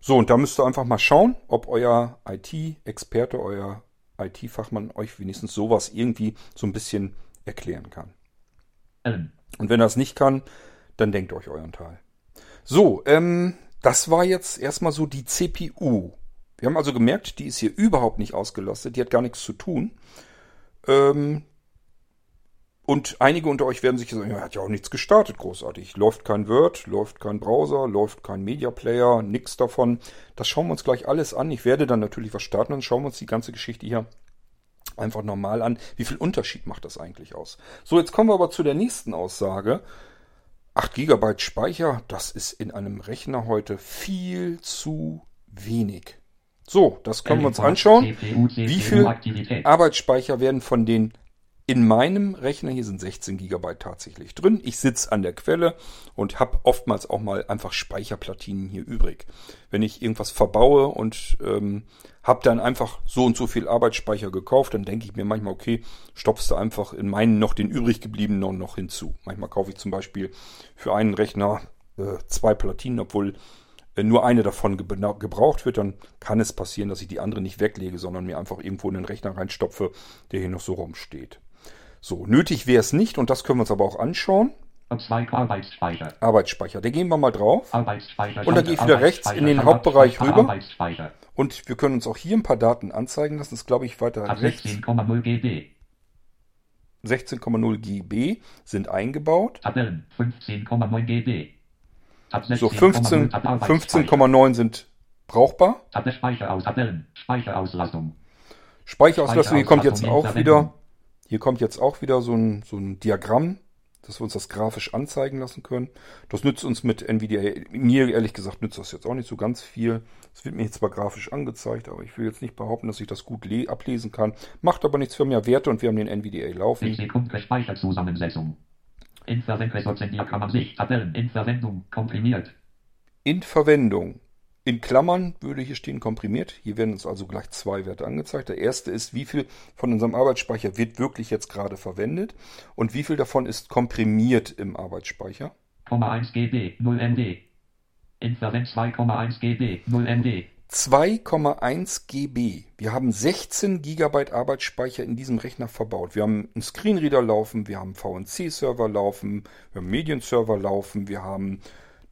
So, und da müsst ihr einfach mal schauen, ob euer IT-Experte, euer IT-Fachmann euch wenigstens sowas irgendwie so ein bisschen erklären kann. Ellen. Und wenn er es nicht kann, dann denkt euch euren Teil. So, ähm, das war jetzt erstmal so die CPU. Wir haben also gemerkt, die ist hier überhaupt nicht ausgelastet, die hat gar nichts zu tun. Ähm, und einige unter euch werden sich sagen, ja, hat ja auch nichts gestartet, großartig. Läuft kein Word, läuft kein Browser, läuft kein Media Player, nix davon. Das schauen wir uns gleich alles an. Ich werde dann natürlich was starten und schauen wir uns die ganze Geschichte hier einfach normal an. Wie viel Unterschied macht das eigentlich aus? So, jetzt kommen wir aber zu der nächsten Aussage. 8 GB Speicher, das ist in einem Rechner heute viel zu wenig. So, das können wir uns anschauen. Wie viel. Arbeitsspeicher werden von den in meinem Rechner, hier sind 16 GB tatsächlich drin. Ich sitze an der Quelle und habe oftmals auch mal einfach Speicherplatinen hier übrig. Wenn ich irgendwas verbaue und ähm, habe dann einfach so und so viel Arbeitsspeicher gekauft, dann denke ich mir manchmal, okay, stopfst du einfach in meinen noch den übrig gebliebenen noch hinzu. Manchmal kaufe ich zum Beispiel für einen Rechner äh, zwei Platinen, obwohl äh, nur eine davon gebra- gebraucht wird, dann kann es passieren, dass ich die andere nicht weglege, sondern mir einfach irgendwo in den Rechner reinstopfe, der hier noch so rumsteht. So, nötig wäre es nicht und das können wir uns aber auch anschauen. Ab 2 Arbeitsspeicher. Arbeitsspeicher, da gehen wir mal drauf. Und dann gehe ich wieder rechts in den Hauptbereich rüber. Und wir können uns auch hier ein paar Daten anzeigen lassen. Das ist, glaube ich, weiter Ab rechts. 16,0 GB. 16,0 GB sind eingebaut. Tabellen 15,9 GB. So 16,0 15 ab Arbeitsspeicher. 15,9 sind brauchbar. Tab Speicher aus Tabellen. Speicherauslastung. Speicherauslastung, hier kommt jetzt auch wieder, hier kommt jetzt auch wieder so ein, so ein Diagramm, dass wir uns das grafisch anzeigen lassen können. Das nützt uns mit NVDA, mir ehrlich gesagt nützt das jetzt auch nicht so ganz viel. Es wird mir jetzt zwar grafisch angezeigt, aber ich will jetzt nicht behaupten, dass ich das gut le- ablesen kann. Macht aber nichts für mehr Werte und wir haben den NVDA laufen. Sekunde Speicherzusammensetzung. In Verwendung Diagramm an sich. Tabellen in Verwendung komprimiert. In Verwendung. In Klammern würde hier stehen komprimiert. Hier werden uns also gleich zwei Werte angezeigt. Der erste ist, wie viel von unserem Arbeitsspeicher wird wirklich jetzt gerade verwendet und wie viel davon ist komprimiert im Arbeitsspeicher. 0,1 GB 0 MB. In Verwendung 2,1 GB 0 MB. 2,1 GB. Wir haben 16 GB Arbeitsspeicher in diesem Rechner verbaut. Wir haben einen Screenreader laufen, wir haben VNC-Server laufen, wir haben Medienserver laufen, wir haben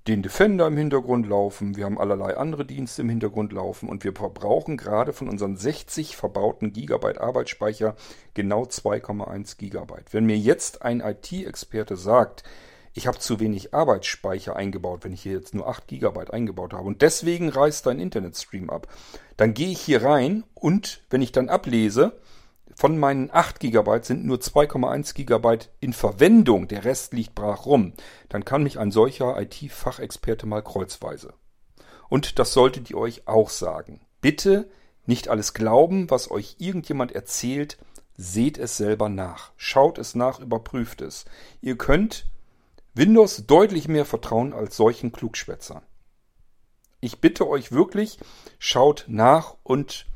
den Defender im Hintergrund laufen, wir haben allerlei andere Dienste im Hintergrund laufen und wir verbrauchen gerade von unseren 60 verbauten Gigabyte Arbeitsspeicher genau 2,1 Gigabyte. Wenn mir jetzt ein IT-Experte sagt, ich habe zu wenig Arbeitsspeicher eingebaut, wenn ich hier jetzt nur 8 GB eingebaut habe und deswegen reißt dein Internetstream ab. Dann gehe ich hier rein und wenn ich dann ablese, von meinen 8 GB sind nur 2,1 GB in Verwendung, der Rest liegt brach rum, dann kann mich ein solcher IT-Fachexperte mal kreuzweise. Und das solltet ihr euch auch sagen. Bitte nicht alles glauben, was euch irgendjemand erzählt, seht es selber nach. Schaut es nach, überprüft es. Ihr könnt Windows deutlich mehr vertrauen als solchen Klugschwätzern. Ich bitte euch wirklich, schaut nach und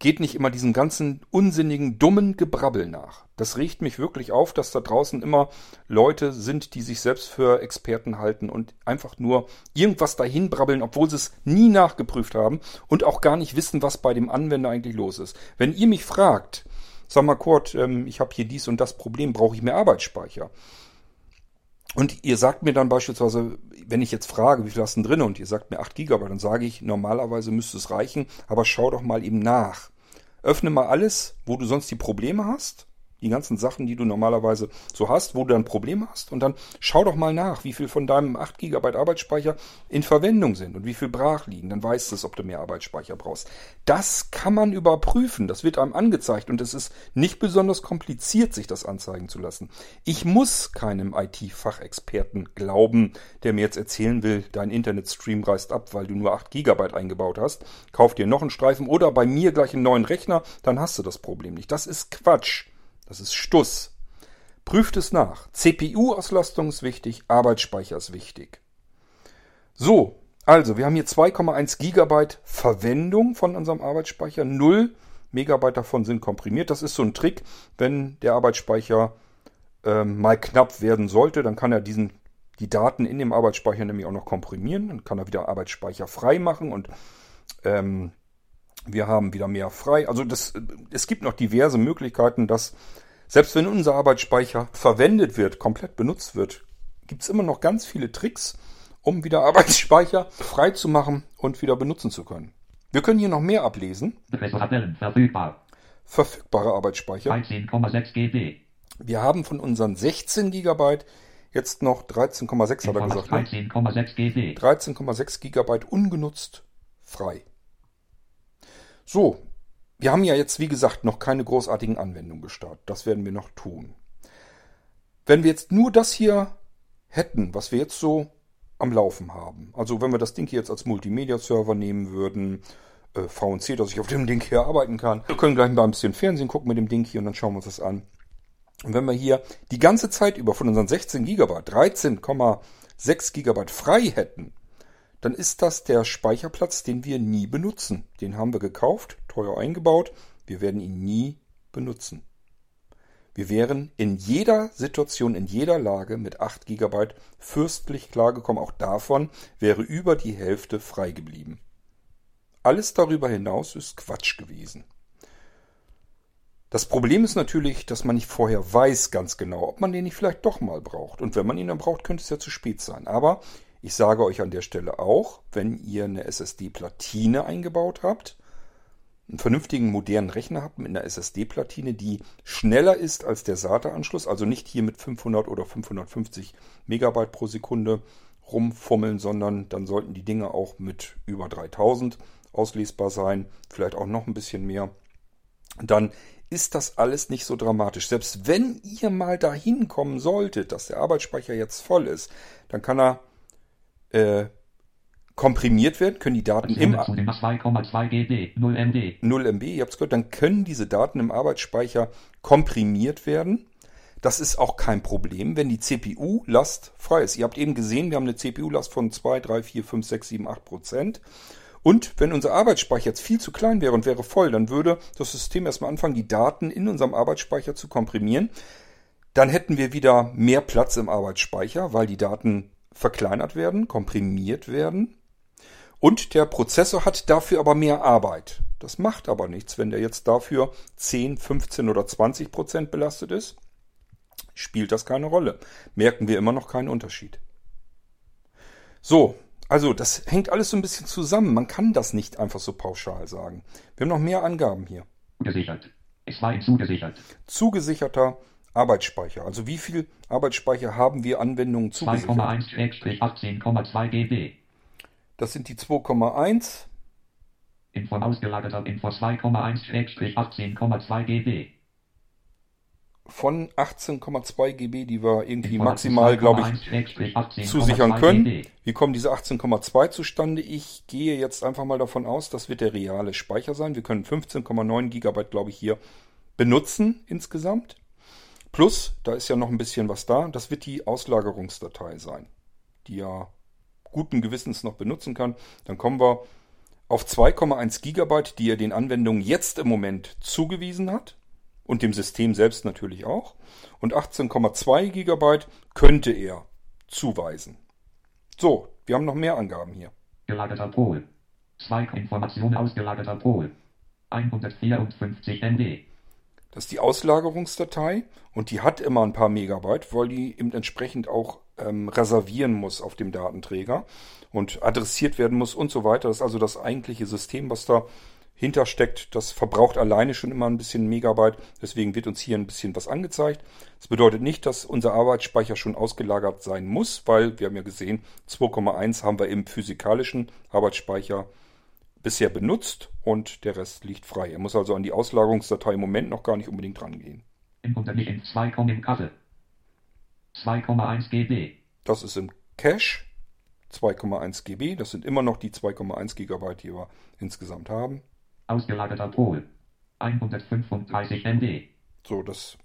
geht nicht immer diesem ganzen unsinnigen, dummen Gebrabbel nach. Das regt mich wirklich auf, dass da draußen immer Leute sind, die sich selbst für Experten halten und einfach nur irgendwas dahin brabbeln, obwohl sie es nie nachgeprüft haben und auch gar nicht wissen, was bei dem Anwender eigentlich los ist. Wenn ihr mich fragt, sag mal Kurt, ähm, ich habe hier dies und das Problem, brauche ich mehr Arbeitsspeicher? Und ihr sagt mir dann beispielsweise, wenn ich jetzt frage, wie viel hast du denn drin und ihr sagt mir 8 GB, dann sage ich, normalerweise müsste es reichen, aber schau doch mal eben nach. Öffne mal alles, wo du sonst die Probleme hast, die ganzen Sachen, die du normalerweise so hast, wo du dann Probleme hast und dann schau doch mal nach, wie viel von deinem 8 GB Arbeitsspeicher in Verwendung sind und wie viel brach liegen. Dann weißt du es, ob du mehr Arbeitsspeicher brauchst. Das kann man überprüfen, das wird einem angezeigt und es ist nicht besonders kompliziert, sich das anzeigen zu lassen. Ich muss keinem IT-Fachexperten glauben, der mir jetzt erzählen will, dein Internetstream reißt ab, weil du nur 8 GB eingebaut hast. Kauf dir noch einen Streifen oder bei mir gleich einen neuen Rechner, dann hast du das Problem nicht. Das ist Quatsch. Das ist Stuss. Prüft es nach. CPU-Auslastung ist wichtig, Arbeitsspeicher ist wichtig. So, also wir haben hier 2,1 Gigabyte Verwendung von unserem Arbeitsspeicher, 0 Megabyte davon sind komprimiert. Das ist so ein Trick, wenn der Arbeitsspeicher ähm, mal knapp werden sollte, dann kann er diesen, die Daten in dem Arbeitsspeicher nämlich auch noch komprimieren. Dann kann er wieder Arbeitsspeicher frei machen und ähm, wir haben wieder mehr frei. Also das, es gibt noch diverse Möglichkeiten, dass selbst wenn unser Arbeitsspeicher verwendet wird, komplett benutzt wird, gibt es immer noch ganz viele Tricks, um wieder [laughs] Arbeitsspeicher frei zu machen und wieder benutzen zu können. Wir können hier noch mehr ablesen. Verfügbar. Verfügbare Arbeitsspeicher. 13,6 GB. Wir haben von unseren 16 GB jetzt noch 13,6 hat er gesagt. Ne? 13,6 GB. 13,6 GB ungenutzt frei. So, wir haben ja jetzt, wie gesagt, noch keine großartigen Anwendungen gestartet. Das werden wir noch tun. Wenn wir jetzt nur das hier hätten, was wir jetzt so am Laufen haben, also wenn wir das Ding hier jetzt als Multimedia-Server nehmen würden, äh, VNC, dass ich auf dem Ding hier arbeiten kann, wir können gleich mal ein bisschen Fernsehen gucken mit dem Ding hier und dann schauen wir uns das an. Und wenn wir hier die ganze Zeit über von unseren 16 GB 13,6 GB frei hätten, dann ist das der Speicherplatz, den wir nie benutzen. Den haben wir gekauft, teuer eingebaut, wir werden ihn nie benutzen. Wir wären in jeder Situation, in jeder Lage mit 8 GB fürstlich klargekommen. Auch davon wäre über die Hälfte frei geblieben. Alles darüber hinaus ist Quatsch gewesen. Das Problem ist natürlich, dass man nicht vorher weiß ganz genau, ob man den nicht vielleicht doch mal braucht. Und wenn man ihn dann braucht, könnte es ja zu spät sein. Aber ich sage euch an der Stelle auch, wenn ihr eine SSD-Platine eingebaut habt, einen vernünftigen modernen Rechner habt mit einer SSD-Platine, die schneller ist als der SATA-Anschluss, also nicht hier mit 500 oder 550 Megabyte pro Sekunde rumfummeln, sondern dann sollten die Dinge auch mit über 3000 auslesbar sein, vielleicht auch noch ein bisschen mehr. Dann ist das alles nicht so dramatisch. Selbst wenn ihr mal dahin kommen solltet, dass der Arbeitsspeicher jetzt voll ist, dann kann er äh, komprimiert werden, können die Daten im 2,2 GB, 0 MB. 0 MB, ihr habt es gehört, dann können diese Daten im Arbeitsspeicher komprimiert werden. Das ist auch kein Problem, wenn die CPU-Last frei ist. Ihr habt eben gesehen, wir haben eine CPU-Last von 2, 3, 4, 5, 6, 7, 8 Prozent. Und wenn unser Arbeitsspeicher jetzt viel zu klein wäre und wäre voll, dann würde das System erstmal anfangen, die Daten in unserem Arbeitsspeicher zu komprimieren. Dann hätten wir wieder mehr Platz im Arbeitsspeicher, weil die Daten verkleinert werden, komprimiert werden. Und der Prozessor hat dafür aber mehr Arbeit. Das macht aber nichts, wenn der jetzt dafür 10, 15 oder 20 Prozent belastet ist. Spielt das keine Rolle. Merken wir immer noch keinen Unterschied. So, also das hängt alles so ein bisschen zusammen. Man kann das nicht einfach so pauschal sagen. Wir haben noch mehr Angaben hier. Zugesichert. Es war zugesichert. Zugesicherter Arbeitsspeicher. Also wie viel Arbeitsspeicher haben wir Anwendungen zugesichert? 2,1-18,2 GB. Das sind die 2,1. Info ausgelagerter Info 2,1-18,2 GB. Von 18,2 GB, die wir irgendwie maximal, glaube ich, zusichern können. Wie kommen diese 18,2 zustande? Ich gehe jetzt einfach mal davon aus, das wird der reale Speicher sein. Wir können 15,9 GB, glaube ich, hier benutzen insgesamt. Plus, da ist ja noch ein bisschen was da, das wird die Auslagerungsdatei sein, die ja guten Gewissens noch benutzen kann. Dann kommen wir auf 2,1 Gigabyte, die er den Anwendungen jetzt im Moment zugewiesen hat und dem System selbst natürlich auch. Und 18,2 Gigabyte könnte er zuweisen. So, wir haben noch mehr Angaben hier. Gelagerter Pol. Zwei Informationen ausgelagerter Pol. 154 MB. Das ist die Auslagerungsdatei und die hat immer ein paar Megabyte, weil die eben entsprechend auch ähm, reservieren muss auf dem Datenträger und adressiert werden muss und so weiter. Das ist also das eigentliche System, was da hintersteckt. Das verbraucht alleine schon immer ein bisschen Megabyte. Deswegen wird uns hier ein bisschen was angezeigt. Das bedeutet nicht, dass unser Arbeitsspeicher schon ausgelagert sein muss, weil wir haben ja gesehen, 2,1 haben wir im physikalischen Arbeitsspeicher bisher benutzt und der Rest liegt frei. Er muss also an die Auslagerungsdatei im Moment noch gar nicht unbedingt rangehen. Im Unternehmen 2, im Kasse. 2,1 GB. Das ist im Cache 2,1 GB. Das sind immer noch die 2,1 GB, die wir insgesamt haben. Ausgelagerter Pol. 135 MB. So, das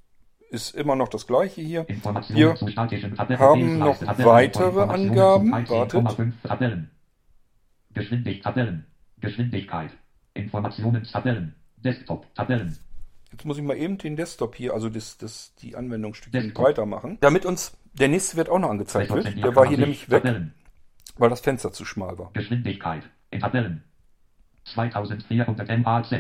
ist immer noch das gleiche hier. Tabellen. haben noch weitere Angaben. Wartet. 13,5 Tabellen. Geschwindigkeit. Informationen Tabellen. Desktop. Tabellen. Jetzt muss ich mal eben den Desktop hier, also das, das, die Anwendung Stückchen breiter machen, damit uns der nächste Wert auch noch angezeigt wird. 2% Der war hier nämlich weg, Tabellen. weil das Fenster zu schmal war. Geschwindigkeit. In Tabellen. 2400 MAZ.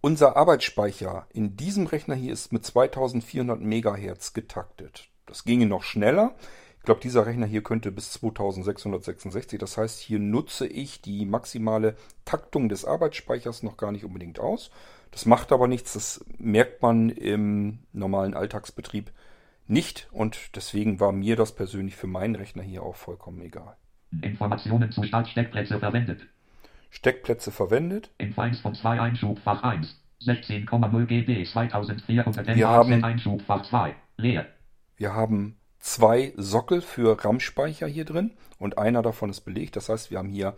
Unser Arbeitsspeicher in diesem Rechner hier ist mit 2400 Megahertz getaktet. Das ginge noch schneller. Ich glaube, dieser Rechner hier könnte bis 2666. Das heißt, hier nutze ich die maximale Taktung des Arbeitsspeichers noch gar nicht unbedingt aus. Das macht aber nichts. Das merkt man im normalen Alltagsbetrieb nicht. Und deswegen war mir das persönlich für meinen Rechner hier auch vollkommen egal. Informationen zu Startsteckplätze verwendet. Steckplätze verwendet. In Feins von 2 Einschubfach 1. 16,0 GB 2400 Wir MAZ haben- Einschubfach 2. Leer. Wir haben zwei Sockel für RAM-Speicher hier drin und einer davon ist belegt. Das heißt, wir haben hier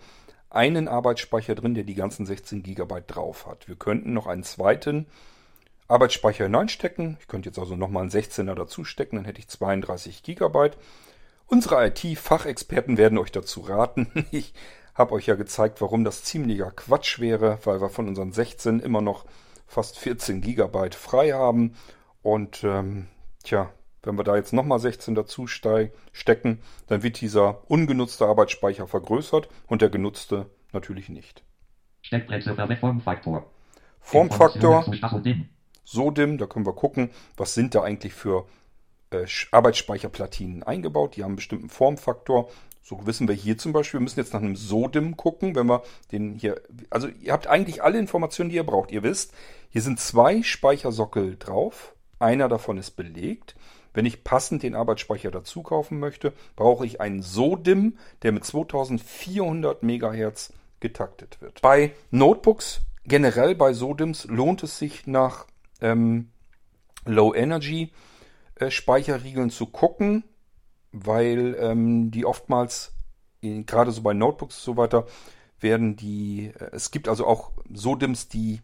einen Arbeitsspeicher drin, der die ganzen 16 GB drauf hat. Wir könnten noch einen zweiten Arbeitsspeicher hineinstecken. Ich könnte jetzt also nochmal einen 16er dazu stecken, dann hätte ich 32 GB. Unsere IT-Fachexperten werden euch dazu raten. [laughs] Ich habe euch ja gezeigt, warum das ziemlicher Quatsch wäre, weil wir von unseren 16 immer noch fast 14 GB frei haben. Und ähm, tja, wenn wir da jetzt nochmal 16 dazu stecken, dann wird dieser ungenutzte Arbeitsspeicher vergrößert und der genutzte natürlich nicht. Steckplätze verwendet Formfaktor. Stacheldim. SODIMM, da können wir gucken, was sind da eigentlich für äh, Arbeitsspeicherplatinen eingebaut. Die haben einen bestimmten Formfaktor. So wissen wir hier zum Beispiel, wir müssen jetzt nach einem SODIMM gucken, wenn wir den hier, also ihr habt eigentlich alle Informationen, die ihr braucht. Ihr wisst, hier sind zwei Speichersockel drauf. Einer davon ist belegt. Wenn ich passend den Arbeitsspeicher dazu kaufen möchte, brauche ich einen SODIMM, der mit 2400 Megahertz getaktet wird. Bei Notebooks, generell bei SODIMMs, lohnt es sich nach ähm, Low Energy äh, Speicherriegeln zu gucken, weil ähm, die oftmals, gerade so bei Notebooks und so weiter, werden die, äh, es gibt also auch SODIMMs, die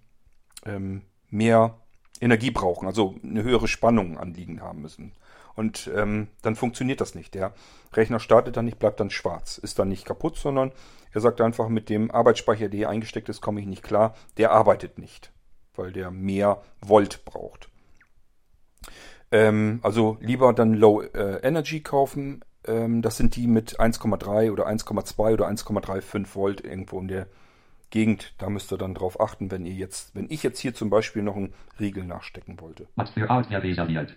ähm, mehr Energie brauchen, also eine höhere Spannung anliegen haben müssen. Und ähm, dann funktioniert das nicht. Der Rechner startet dann nicht, bleibt dann schwarz, ist dann nicht kaputt, sondern er sagt einfach, mit dem Arbeitsspeicher, der hier eingesteckt ist, komme ich nicht klar. Der arbeitet nicht, weil der mehr Volt braucht. Ähm, also lieber dann Low äh, Energy kaufen. Ähm, das sind die mit 1,3 oder 1,2 oder 1,35 Volt irgendwo in der Gegend. Da müsst ihr dann drauf achten, wenn ihr jetzt, wenn ich jetzt hier zum Beispiel noch einen Riegel nachstecken wollte. Hat für Hardware reserviert.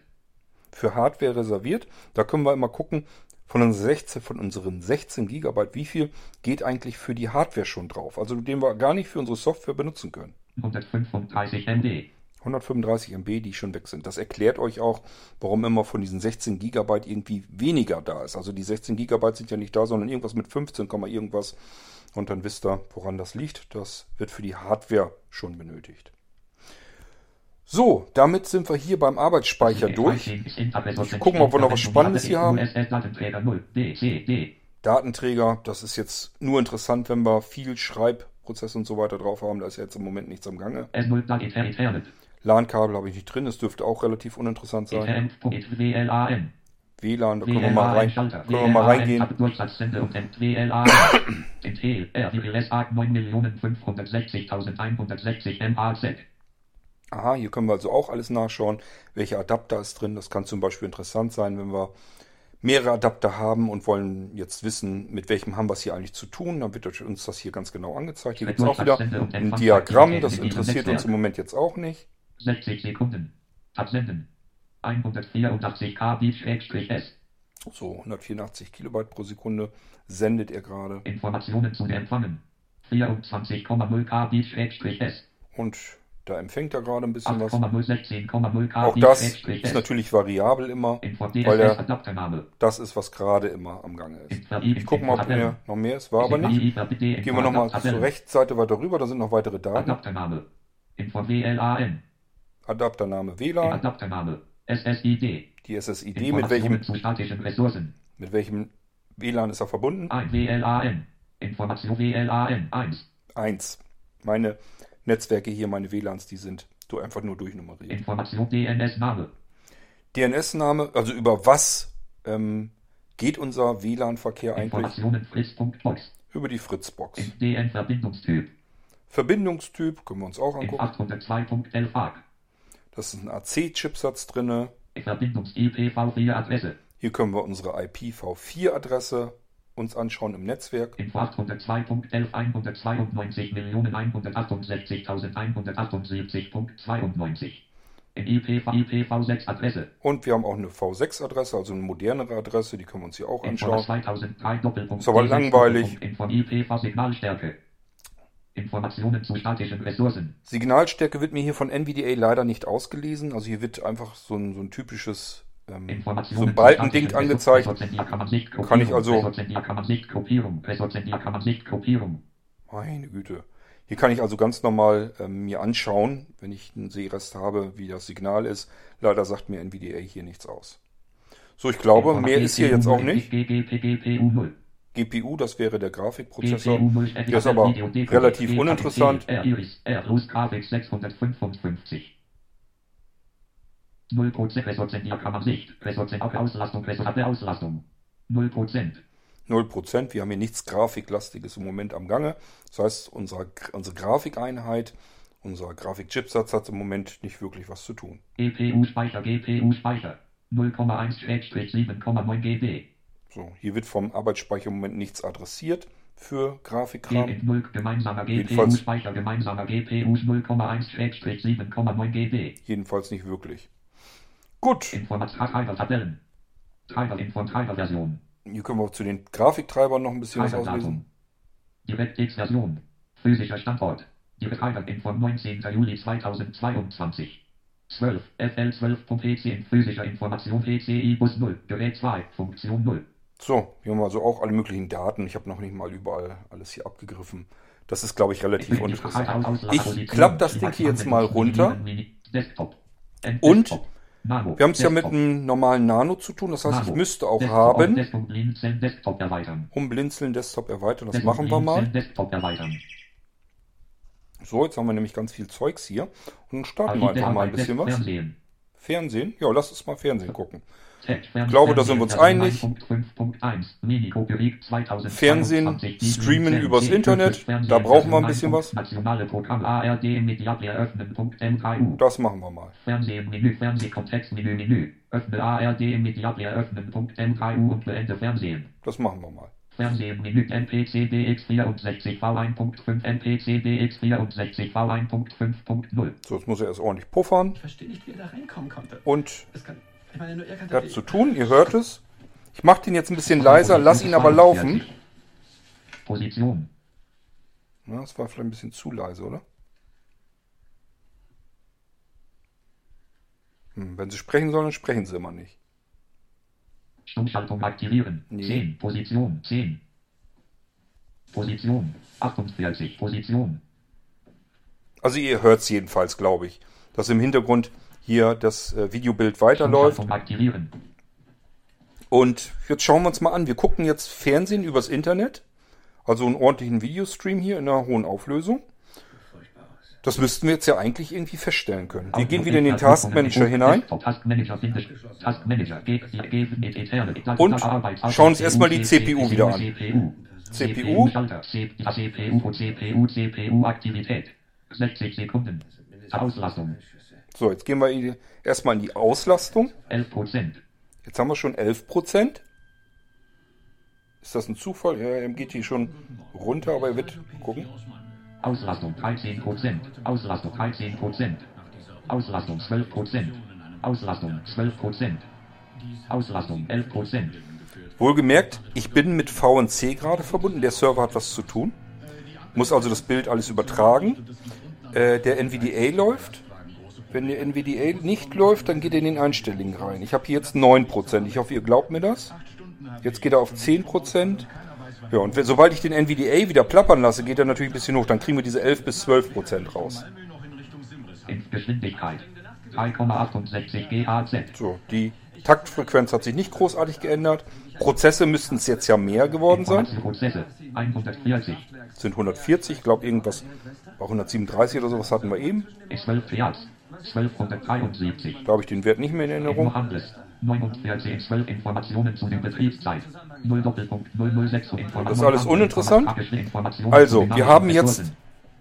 Für Hardware reserviert, da können wir immer gucken, von unseren 16, von unseren 16 Gigabyte, wie viel geht eigentlich für die Hardware schon drauf? Also den wir gar nicht für unsere Software benutzen können. 135 MB. 135 MB, die schon weg sind. Das erklärt euch auch, warum immer von diesen 16 Gigabyte irgendwie weniger da ist. Also die 16 Gigabyte sind ja nicht da, sondern irgendwas mit 15, Komma irgendwas. Und dann wisst ihr, woran das liegt. Das wird für die Hardware schon benötigt. So, damit sind wir hier beim Arbeitsspeicher durch. Ich gucken, ob wir noch was Spannendes hier haben. datenträger 0. DCD. Datenträger, das ist jetzt nur interessant, wenn wir viel Schreibprozess und so weiter drauf haben. Da ist ja jetzt im Moment nichts am Gange. S0 Plug Ethernet. LAN-Kabel habe ich nicht drin, das dürfte auch relativ uninteressant sein. WLAN, da können wir mal, rein, können wir mal reingehen. Durchsatzsender und WLAN. Intel RWS 9.560.160 MAZ. Aha, hier können wir also auch alles nachschauen. Welcher Adapter ist drin? Das kann zum Beispiel interessant sein, wenn wir mehrere Adapter haben und wollen jetzt wissen, mit welchem haben wir es hier eigentlich zu tun. Dann wird uns das hier ganz genau angezeigt. Hier gibt es auch wieder ein Diagramm, das interessiert uns im Moment jetzt auch nicht. 60 Sekunden. Absenden. 184 kbit-s. So, 184 Kilobyte pro Sekunde sendet er gerade. Informationen zu empfangen. 24,0 kbit-s. Und da empfängt er gerade ein bisschen was. 8,016,0 Auch das ist natürlich variabel immer, weil DSS-Adaptername. das ist, was gerade immer am Gange ist. Ich gucke mal, ob hier noch mehr ist. War aber nicht. Gehen wir nochmal zur Rechtsseite weiter rüber, da sind noch weitere Daten. Adaptername. WLAN. Adaptername. SSID. die SSID, mit welchem, Informationen zu statischen Ressourcen. mit welchem WLAN ist er verbunden? Ein WLAN. Information WLAN 1. 1. Meine Netzwerke hier, meine WLANs, die sind du einfach nur durchnummeriert. Information DNS-Name. DNS-Name, also über was ähm, geht unser WLAN-Verkehr eigentlich? Fritz.box. Über die Fritzbox. DN-Verbindungstyp. Verbindungstyp können wir uns auch angucken. 802.11 ARC. Das ist ein AC-Chipsatz drinne. Verbindungs-IPv4-Adresse. Hier können wir unsere IPv4-Adresse uns anschauen im Netzwerk. Info 802.11 192.168.178.92. In IPv, IPv6 Adresse. Und wir haben auch eine V6-Adresse, also eine modernere Adresse, die können wir uns hier auch Info anschauen. 2003 Doppelpunkt. Ist aber D6 langweilig. Info IPv Signalstärke. Informationen zu statischen Ressourcen. Signalstärke wird mir hier von NVDA leider nicht ausgelesen. Also hier wird einfach so ein, so ein typisches ähm, so ein Balkending angezeigt. Kann Kann ich also-. Meine Güte. Hier kann ich also ganz normal ähm, mir anschauen, wenn ich einen Sehrest habe, wie das Signal ist. Leider sagt mir NVDA hier nichts aus. So, ich glaube, mehr ist hier jetzt auch nicht. GPU 0. GPU, das wäre der Grafikprozessor. GPU 0 Der ist aber relativ uninteressant. R Iris R Plus Grafik 655. 0% Ressourcen kann man nicht. Ressourcen auch Auslastung, Ressourcen der Auslastung. 0%. 0%. Wir haben hier nichts Grafiklastiges im Moment am Gange. Das heißt, unsere, unsere Grafikeinheit, unser Grafikchipsatz hat im Moment nicht wirklich was zu tun. GPU-Speicher, GPU-Speicher. 0,1-7,9 GB. So, hier wird vom Arbeitsspeicher im Moment nichts adressiert für Grafikkram. Gegen 0 gemeinsamer Jedenfalls- GPU-Speicher, gemeinsamer GPUs 0,1-7,9 GB. Jedenfalls nicht wirklich. Gut, Information Treiber Tabellen. Treiber Info Treiber Version. hier können wir zu den Grafiktreibern noch ein bisschen was auslesen. DirectX Version. Physischer Standort. Die Betreiberinfo 19. Juli 2022. 12. FL12.PC in physischer Information PCI Bus 0. Gerät 2. Funktion 0. So, hier haben wir also auch alle möglichen Daten. Ich habe noch nicht mal überall alles hier abgegriffen. Das ist, glaube ich, relativ uninteressant. Ich klappe das Ding hier jetzt mal runter. Desktop. Und. Wir haben es ja mit einem normalen Nano zu tun. Das heißt, ich müsste auch haben, um Blinzeln Desktop erweitern. Das machen wir mal. Blinzeln, Desktop erweitern. So, jetzt haben wir nämlich ganz viel Zeugs hier. Und dann starten wir Also einfach mal ein bisschen was. Fernsehen? Ja, lass uns mal Fernsehen gucken. Glaube, da sind wir uns einig. 5.1, Minikopierig 2022, Fernsehen, streamen 7, übers 10, Internet, da brauchen wir ein bisschen was. Nationale Programm ARD Mediaplay öffnen. M3U. Das machen wir mal. Fernsehen, Menü, Fernsehkontextmenü, Menü. Öffne ARD Mediaplay öffnen. M3U und beende Fernsehen. Das machen wir mal. Fernsehen, Menü, NPC DX64 V1.5, NPC DX64 V1.5.0. So, jetzt muss er erst ordentlich puffern. Ich verstehe nicht, wie er da reinkommen konnte. Und Das kann, das zu tun, ihr hört es. Ich mache den jetzt ein bisschen leiser, lass ihn aber laufen. Position. Ja, das war vielleicht ein bisschen zu leise, oder? Hm, wenn sie sprechen sollen, dann sprechen sie immer nicht. Stummschaltung aktivieren. Nee. 10. Position. 10. Position. 48. Position. Also ihr hört es jedenfalls, glaube ich, dass im Hintergrund hier das äh, Videobild weiterläuft. Und jetzt schauen wir uns mal an. Wir gucken jetzt Fernsehen übers Internet. Also einen ordentlichen Videostream hier in einer hohen Auflösung. Das müssten wir jetzt ja eigentlich irgendwie feststellen können. Wir gehen wieder in den Taskmanager hinein. Und schauen uns erstmal die CPU wieder an. CPU. CPU. Schalter. CPU, CPU, CPU, Aktivität. 60 Sekunden. Auslastung. So, jetzt gehen wir erstmal in die Auslastung. 11 Prozent. Jetzt haben wir schon 11%. Ist das ein Zufall? Ja, er geht hier schon runter, aber er wird gucken. Auslastung 13 Prozent. Auslastung 13 Prozent. Auslastung 12 Prozent. Auslastung 12 Prozent. Auslastung 11 Prozent. Wohlgemerkt, ich bin mit VNC gerade verbunden. Der Server hat was zu tun. Muss also das Bild alles übertragen. Äh, der NVDA läuft. Wenn der NVDA nicht läuft, dann geht er in den Einstellungen rein. Ich habe hier jetzt 9%. Ich hoffe, ihr glaubt mir das. Jetzt geht er auf 10%. Ja, und sobald ich den NVDA wieder plappern lasse, geht er natürlich ein bisschen hoch. Dann kriegen wir diese 11 bis 12% raus. Geschwindigkeit 3,68 GHz. So, die Taktfrequenz hat sich nicht großartig geändert. Prozesse müssten es jetzt ja mehr geworden sein. Prozesse 140. sind 140, ich glaube irgendwas, war 137 oder sowas hatten wir eben. 12 Hertz 1273. Da habe ich den Wert nicht mehr in Erinnerung. Mohammed 49 12 Informationen zu der Betriebszeit 0 Doppelpunkt 006 Informationen. Das ist alles uninteressant. Also, wir haben jetzt.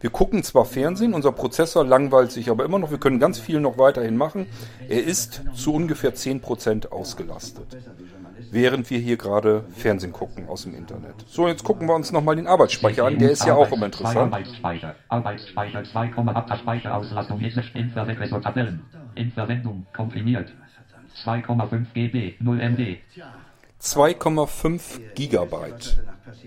Wir gucken zwar Fernsehen, unser Prozessor langweilt sich aber immer noch. Wir können ganz viel noch weiterhin machen. Er ist zu ungefähr 10% ausgelastet. Während wir hier gerade Fernsehen gucken aus dem Internet. So, jetzt gucken wir uns nochmal den Arbeitsspeicher an. Der ist ja auch immer interessant. Arbeitsspeicher. Arbeitsspeicher 2, Abtaspeicherauslastung ist in Verwendung Tabellen. In Verwendung komprimiert. 2,5 GB, 0 MB. 2,5 Gigabyte.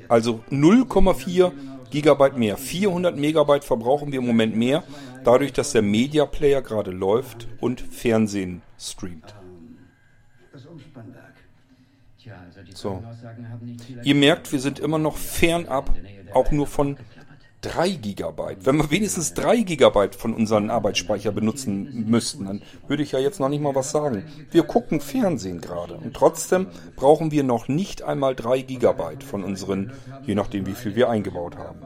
Also 0,4 Gigabyte mehr. 400 Megabyte verbrauchen wir im Moment mehr, dadurch, dass der Media Player gerade läuft und Fernsehen streamt. So. Ihr merkt, wir sind immer noch fernab, auch nur von 3 Gigabyte. Wenn wir wenigstens 3 Gigabyte von unserem Arbeitsspeicher benutzen müssten, dann würde ich ja jetzt noch nicht mal was sagen. Wir gucken Fernsehen gerade und trotzdem brauchen wir noch nicht einmal 3 Gigabyte von unseren, je nachdem wie viel wir eingebaut haben.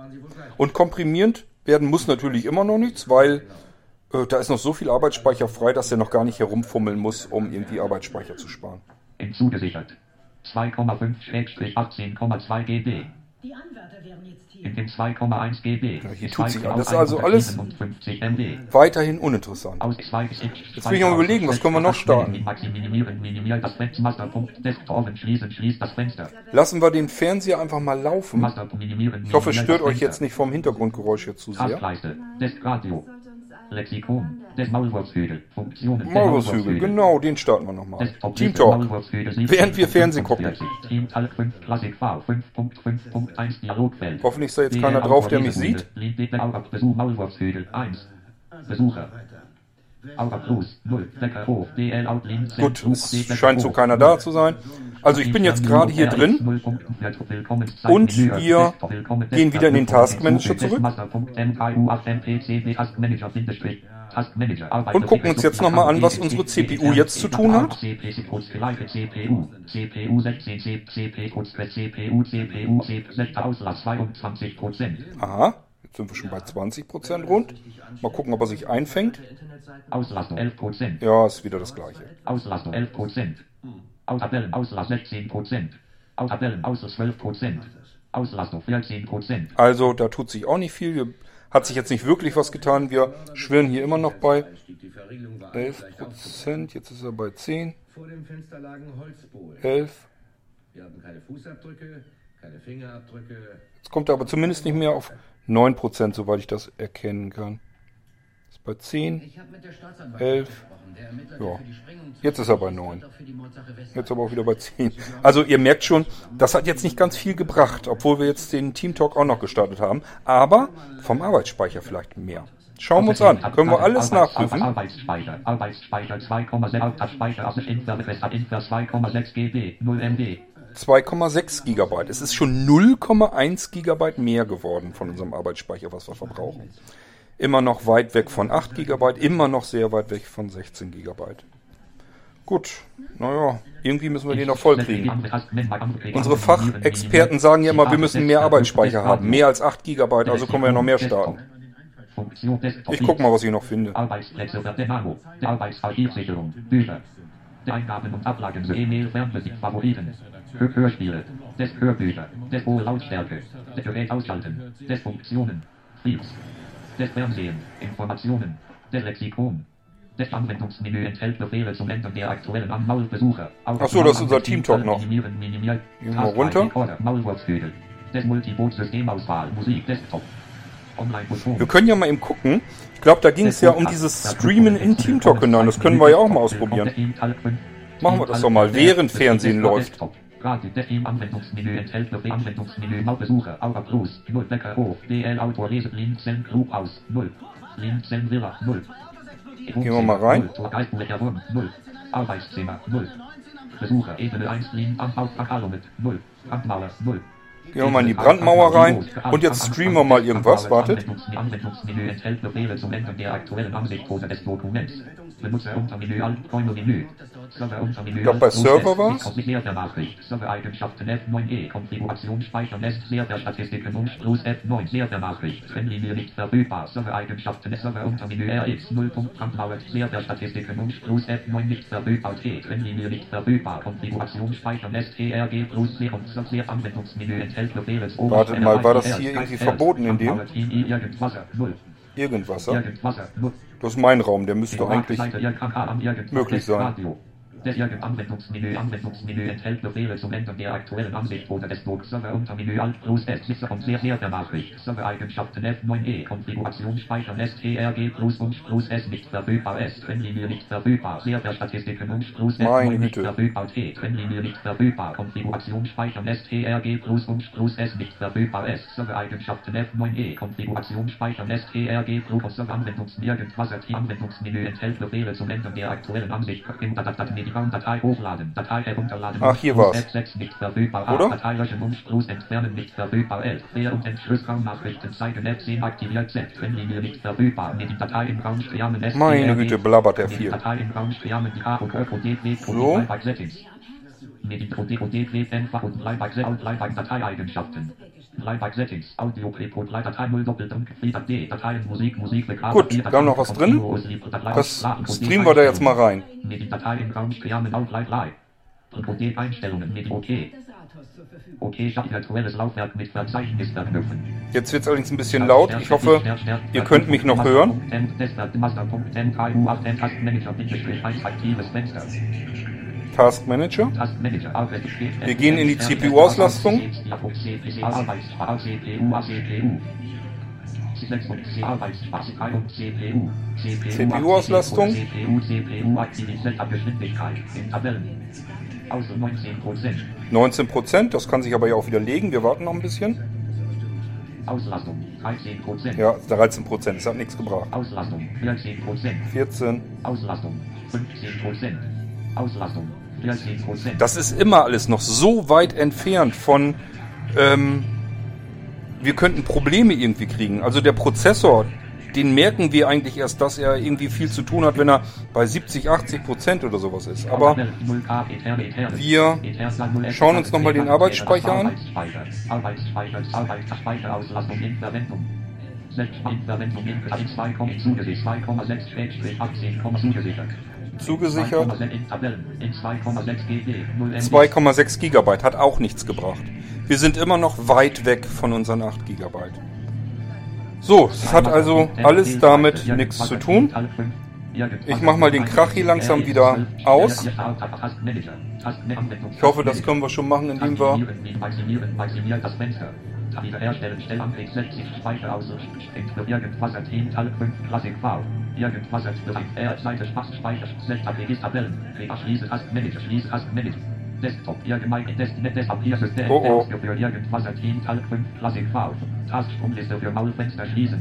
Und komprimierend werden muss natürlich immer noch nichts, weil äh, da ist noch so viel Arbeitsspeicher frei, dass er noch gar nicht herumfummeln muss, um irgendwie Arbeitsspeicher zu sparen. Hinzugesichert. 2,5-18,2 GB. Die hier. In dem 2,1 GB. Ja, hier tut sich alles. Das ist also alles- 157 MB. Weiterhin uninteressant. Aus 2 Jetzt will ich mal überlegen, was können wir noch starten? Lassen wir den Fernseher einfach mal laufen. Ich hoffe, es stört euch jetzt nicht vom Hintergrundgeräusch jetzt zu sehr. Lexikon, des Maulwurfshügel, Funktionen Maulwurfshügel, genau, den starten wir nochmal. Team Talk. Während wir Fernsehen gucken. 45, Team Talk 5, Classic V, 5.5.1 Dialogfeld. Hoffentlich ist da jetzt keiner drauf, der mich sieht. Besuch Maulwurfshügel 1. Besucher. Gut, es scheint so keiner da zu sein. Also ich bin jetzt gerade hier drin und wir gehen wieder in den Task Manager zurück und gucken uns jetzt nochmal an, was unsere CPU jetzt zu tun hat. CPU, CPU 16, CPU, CPU, CPU, CPU, Auslass 22 Prozent. Aha, jetzt sind wir schon bei 20% rund. Mal gucken, ob er sich einfängt. Auslastung 11 Prozent. Ja, ist wieder das gleiche. Auslastung 11 Prozent. Tabellen Auslass 16 Prozent. Tabellen Auslass 12 Prozent. Auslastung 14 Prozent. Also da tut sich auch nicht viel. Wir, hat sich jetzt nicht wirklich was getan. Wir schwirren hier immer noch bei Die Verriegelung war 11%. Jetzt ist er bei 10, Vor dem Fenster lagen Holzbohlen. 11. Wir haben keine Fußabdrücke, keine Fingerabdrücke. Jetzt kommt er aber zumindest nicht mehr auf 9%, soweit ich das erkennen kann. Ist bei 10. Ich habe mit der Staatsanwaltschaft Elf. gesprochen. Der Ermittler, Ja. Jetzt ist er bei 9. auch für die Mordsache West Jetzt aber auch wieder bei 10. Also ihr merkt schon, das hat jetzt nicht ganz viel gebracht, obwohl wir jetzt den Team Talk auch noch gestartet haben. Aber vom Arbeitsspeicher vielleicht mehr. Schauen wir uns an. Können wir alles nachprüfen. Arbeitsspeicher, Arbeitsspeicher 2,6, Hauptspeicher aus Inverquest, Inver 2,6 GB, 0 MB. 2,6 Gigabyte. Es ist schon 0,1 Gigabyte mehr geworden von unserem Arbeitsspeicher, was wir verbrauchen. Immer noch weit weg von 8 Gigabyte, immer noch sehr weit weg von 16 Gigabyte. Gut, naja, irgendwie müssen wir den noch voll kriegen. Unsere Fachexperten sagen ja immer, wir müssen mehr Arbeitsspeicher haben. Mehr als 8 Gigabyte, also können wir ja noch mehr starten. Ich guck mal, was ich noch finde. Arbeitsplätze der Arbeitsarchivsicherung, Bücher, Eingaben und Ablagen E-Mail, Fernmusik, Favoriten, Hör Hörspiele, des Hörbücher, des hohe Lautstärke, des Gerät ausschalten, des Funktionen, Fields, des Fernsehen, Informationen, des Lexikon, des Anwendungsmenü enthält Befehle zum Ändern der aktuellen Anmaulbesucher. Ach so, das ist unser Teamtalk noch. Minimieren, mal runter. Des Multiboot-Systemauswahl, Musik, Desktop. Wir können ja mal eben gucken. Ich glaube, da ging es ja um dieses Streamen in Team Talk hinein. Das können wir ja auch mal ausprobieren. Machen wir das doch mal, während Fernsehen läuft. Gerade der Team Anwendungsmenü enthält Befehl Anwendungsmenü Hauptbesucher, Auger Plus, 0 Wecker hoch, DL Autor Lese Linzen Group aus, 0. Linzen Villa, 0. Gehen wir mal rein. Geistlicher Wurm, 0. Arbeitszimmer, 0. Besucher Ebene 1 Lin am Hauptverkalo mit 0. Brandmauer, 0. Gehen wir mal in die Brandmauer rein. Und jetzt streamen wir mal irgendwas. Wartet. Anwendungsmenü enthält Befehle zum Ändern der aktuellen Ansichtpose des Dokuments. Glaub, bei Server Nachricht. Server-Eigenschaften F9E. Konfiguration Speichern S. Serverstatistiken und Plus F9. Server-Nachricht. Trennlinie nicht verfügbar. Server-Eigenschaften Server unter Menü RX 0. Brandmauer. Serverstatistiken und Plus F9 nicht verfügbar. T. Trennlinie nicht verfügbar. Konfiguration Speichern S. TRG Plus Leer und Server-Anwendungsmenü enthält Befehle. Wartet mal, war das hier irgendwie verboten in dem? Team I Irgendwasser 0. Irgendwasser. Irgendwasser 0. Das ist mein Raum, der müsste eigentlich möglich sein. Irgend Anwendungsmenü Anwendungsmenü enthält Befehle zum Ändern der aktuellen Ansicht oder des Server unter Menü Alt plus S Wisse und sehr sehr der Nachricht. Server Eigenschaften F9E Konfiguration speichern STRG plus Wunsch plus S nicht verfügbar. S Trennlinie nicht verfügbar. Server Statistiken Wunsch plus F9 nicht verfügbar. T Trennlinie nicht verfügbar. Konfiguration speichern STRG plus Wunsch plus S nicht verfügbar. S Server Eigenschaften F9E Konfiguration speichern STRG plus Server irgendwas Anwendungsmenü enthält Befehle zum Ändern der aktuellen Ansicht. Im Datei Datei hochladen Datei herunterladen Ach, hier war's. F6 nicht verfügbar Oder? Datei löschen Wunsch plus entfernen nicht verfügbar 11 Quer- und Entschlussraum Nachrichten zeigen F10 aktiviert Z Trennlinie nicht verfügbar mit Datei im Raum Striamen S Meine Güte, blabbert mit viel. Datei im Raum Striamen K und Ö und D W So. und Settings mit Intro D und D W einfach und und Playback Dateieigenschaften Playback Settings Audio Preport Datei 0 Doppelpunkt Friedrich D Dateien Musik Musik Gut, wir haben noch was drin. Das streamen wir da jetzt mal rein. mit den Dateien Raum Striamen auf Live Live und D Einstellungen mit OK Das Rathaus zur Verfügung. OK statt virtuelles Laufwerk mit Verzeichnis verknüpfen Jetzt wird es allerdings ein bisschen laut. Ich hoffe, ihr könnt mich noch hören. Task Manager. Wir gehen in die CPU-Auslastung. CPU-Auslastung. Außer 19%. 19%, das kann sich aber ja auch widerlegen. Wir warten noch ein bisschen. Auslastung, 13%. Ja, 13%, das hat nichts gebracht. Auslastung, 14%. 14. Auslastung, 15%. Auslastung, 14%. Das ist immer alles noch so weit entfernt von, ähm, wir könnten Probleme irgendwie kriegen. Also der Prozessor, den merken wir eigentlich erst, dass er irgendwie viel zu tun hat, wenn er bei 70, 80 Prozent oder sowas ist. Aber wir schauen uns noch mal den Arbeitsspeicher an. Arbeitsspeicher, Arbeitsspeicher, Arbeitsspeicher, Auslastung in Verwendung. Selbst in Verwendung in 2, zugesichert, 2,6 Schrägstrich 18, zugesichert. zugesichert. 2,6 in Tabellen, in 2,6 GB, 0 MB. 2,6 Gigabyte hat auch nichts gebracht. Wir sind immer noch weit weg von unseren 8 Gigabyte. So, es hat also alles damit nichts zu tun. Ich mach mal den Krachi langsam wieder aus. Ich hoffe, das können wir schon machen, indem wir Fenster. Wiederherstellen, Stellantrieb 60, Speicher aus. Irgendwas als in Teil 5, Klassik V. Irgendwas als Bereich, R, Seite, Spaß, Speicher, Setup, Tabellen. Fehler, schließe, Tastenmanager, schließe, Tastenmanager. Desktop, allgemein, Desktop, Desktop, hier ist der Oh, oh. für irgendwas als in Teil 5, Klassik V. Tastsprungliste für Maulfenster schließen.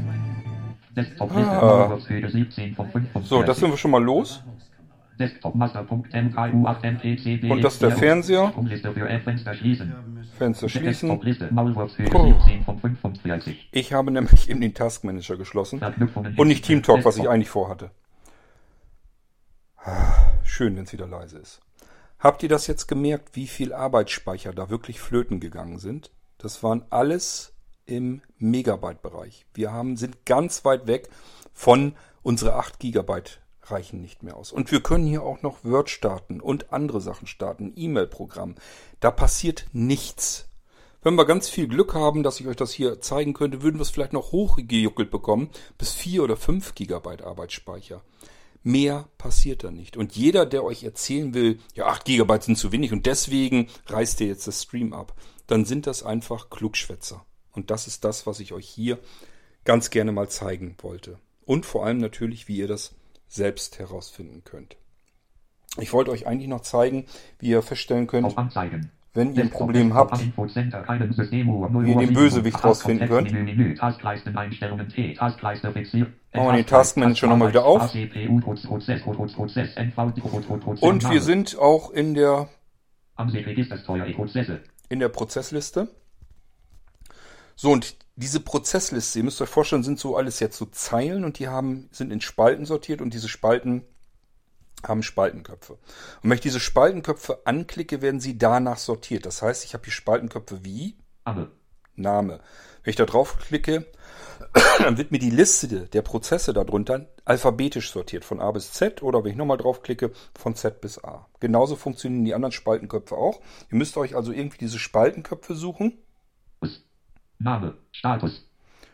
Desktop-Liste, Ah. Maulwurfshöhe 17 von 45. So, das sind wir schon mal los. Desktop Master.mku 8 MPCB. Und das ist der Fernseher. Schließen. Fenster schließen. Desktop-Liste Maulwurfshöhe Puh. 17 von 45. Ich habe nämlich eben den Task Manager geschlossen und nicht Team Talk, was ich eigentlich vorhatte. Ah, Schön, wenn es wieder leise ist. Habt ihr das jetzt gemerkt, wie viel Arbeitsspeicher da wirklich flöten gegangen sind? Das waren alles im Megabyte-Bereich. Wir haben, sind ganz weit weg von unsere 8 Gigabyte reichen nicht mehr aus. Und wir können hier auch noch Word starten und andere Sachen starten, E-Mail-Programm. Da passiert nichts. Wenn wir ganz viel Glück haben, dass ich euch das hier zeigen könnte, würden wir es vielleicht noch hochgejuckelt bekommen, bis 4 oder 5 Gigabyte Arbeitsspeicher. Mehr passiert da nicht. Und jeder, der euch erzählen will, ja, 8 Gigabyte sind zu wenig und deswegen reißt ihr jetzt das Stream ab, dann sind das einfach Klugschwätzer. Und das ist das, was ich euch hier ganz gerne mal zeigen wollte. Und vor allem natürlich, wie ihr das selbst herausfinden könnt. Ich wollte euch eigentlich noch zeigen, wie ihr feststellen könnt, wenn ihr ein Problem habt, wie ihr den Bösewicht Task- rausfinden könnt. Machen wir den Taskmanager nochmal wieder auf. Und wir sind auch in der, Prozesse. in der Prozessliste. So, und diese Prozessliste, ihr müsst euch vorstellen, sind so alles jetzt so Zeilen und die haben, sind in Spalten sortiert und diese Spalten haben Spaltenköpfe. Und wenn ich diese Spaltenköpfe anklicke, werden sie danach sortiert. Das heißt, ich habe hier Spaltenköpfe wie Aber. Name. Wenn ich da draufklicke, [clears throat] dann wird mir die Liste der Prozesse darunter alphabetisch sortiert, von A bis Z oder wenn ich nochmal draufklicke, von Z bis A. Genauso funktionieren die anderen Spaltenköpfe auch. Ihr müsst euch also irgendwie diese Spaltenköpfe suchen Name. Status.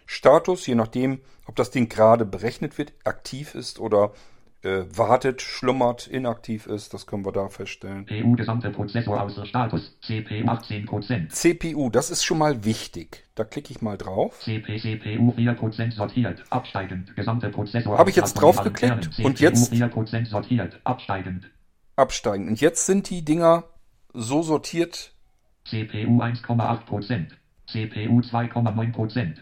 Status, je nachdem, ob das Ding gerade berechnet wird, aktiv ist oder äh, wartet, schlummert, inaktiv ist, das können wir da feststellen. PU gesamte Prozessor außer Status. CPU 18%. CPU, das ist schon mal wichtig. Da klicke ich mal drauf. CP, CPU 4% sortiert. Absteigend. Gesamte Prozessor. Habe ich jetzt allen Kernen. und CPU jetzt- 4% sortiert. Absteigend. Absteigen. Und jetzt sind die Dinger so sortiert, CPU 1,8%. CPU 2,9%.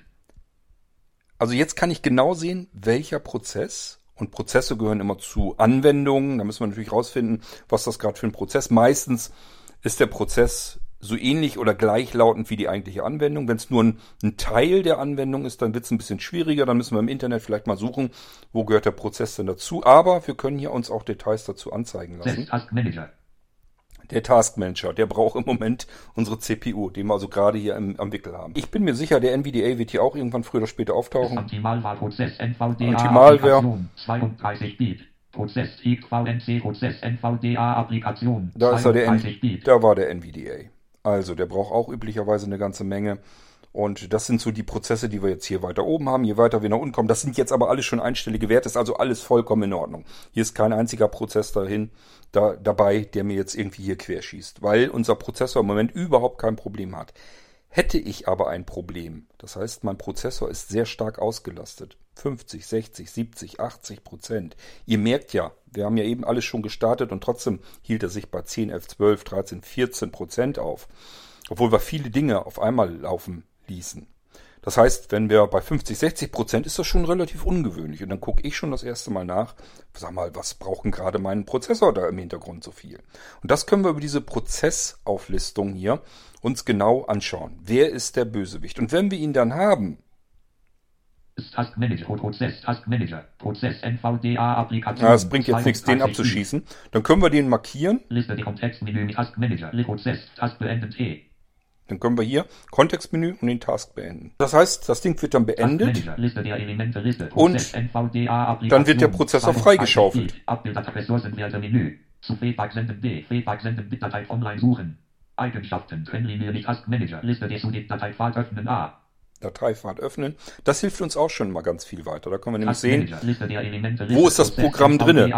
Also jetzt kann ich genau sehen, welcher Prozess, und Prozesse gehören immer zu Anwendungen, da müssen wir natürlich rausfinden, was das gerade für ein Prozess. Meistens ist der Prozess so ähnlich oder gleichlautend wie die eigentliche Anwendung. Wenn es nur ein, ein Teil der Anwendung ist, dann wird es ein bisschen schwieriger. Dann müssen wir im Internet vielleicht mal suchen, wo gehört der Prozess denn dazu. Aber wir können hier uns auch Details dazu anzeigen lassen. Task Manager. Der Task Manager, der braucht im Moment unsere CPU, den wir also gerade hier im, am Wickel haben. Ich bin mir sicher, der NVDA wird hier auch irgendwann früher oder später auftauchen. Antimalwahlprozess NVDA Antimalware. Applikation 32 Bit. Prozess XVNC Prozess NVDA Applikation Da ist er der 32 N da war der NVDA. Also der braucht auch üblicherweise eine ganze Menge. Und das sind so die Prozesse, die wir jetzt hier weiter oben haben. Je weiter wir nach unten kommen, das sind jetzt aber alles schon einstellige Werte, ist also alles vollkommen in Ordnung. Hier ist kein einziger Prozess dahin da, dabei, der mir jetzt irgendwie hier querschießt, weil unser Prozessor im Moment überhaupt kein Problem hat. Hätte ich aber ein Problem, das heißt, mein Prozessor ist sehr stark ausgelastet. 50, 60, 70, 80 Prozent. Ihr merkt ja, wir haben ja eben alles schon gestartet und trotzdem hielt er sich bei 10, 11, 12, 13, 14 Prozent auf. Obwohl wir viele Dinge auf einmal laufen ließen. Das heißt, wenn wir bei 50, 60 Prozent ist das schon relativ ungewöhnlich. Und dann gucke ich schon das erste Mal nach, sag mal, was braucht denn gerade mein Prozessor da im Hintergrund so viel? Und das können wir über diese Prozessauflistung hier uns genau anschauen. Wer ist der Bösewicht? Und wenn wir ihn dann haben, Task Manager Prozess Task Manager Prozess NVDA Applikation na, es bringt jetzt nichts, den 32 Bit. abzuschießen, dann können wir den markieren. Liste Kontextmenü Task Manager Prozess Task beenden T Dann können wir hier Kontextmenü und den Task beenden. Das heißt, das Ding wird dann Task beendet. Manager Liste der Elemente Liste Und Prozess dann wird der Prozessor 32 freigeschaufelt. Zu Feedback senden D Feedback senden Bitdatei online suchen Eigenschaften Trennlinie mit Task Manager Liste der Sudit Datei Pfad öffnen A Dateifahrt öffnen. Das hilft uns auch schon mal ganz viel weiter. Da können wir nämlich Task sehen, wo ist das Programm drinne?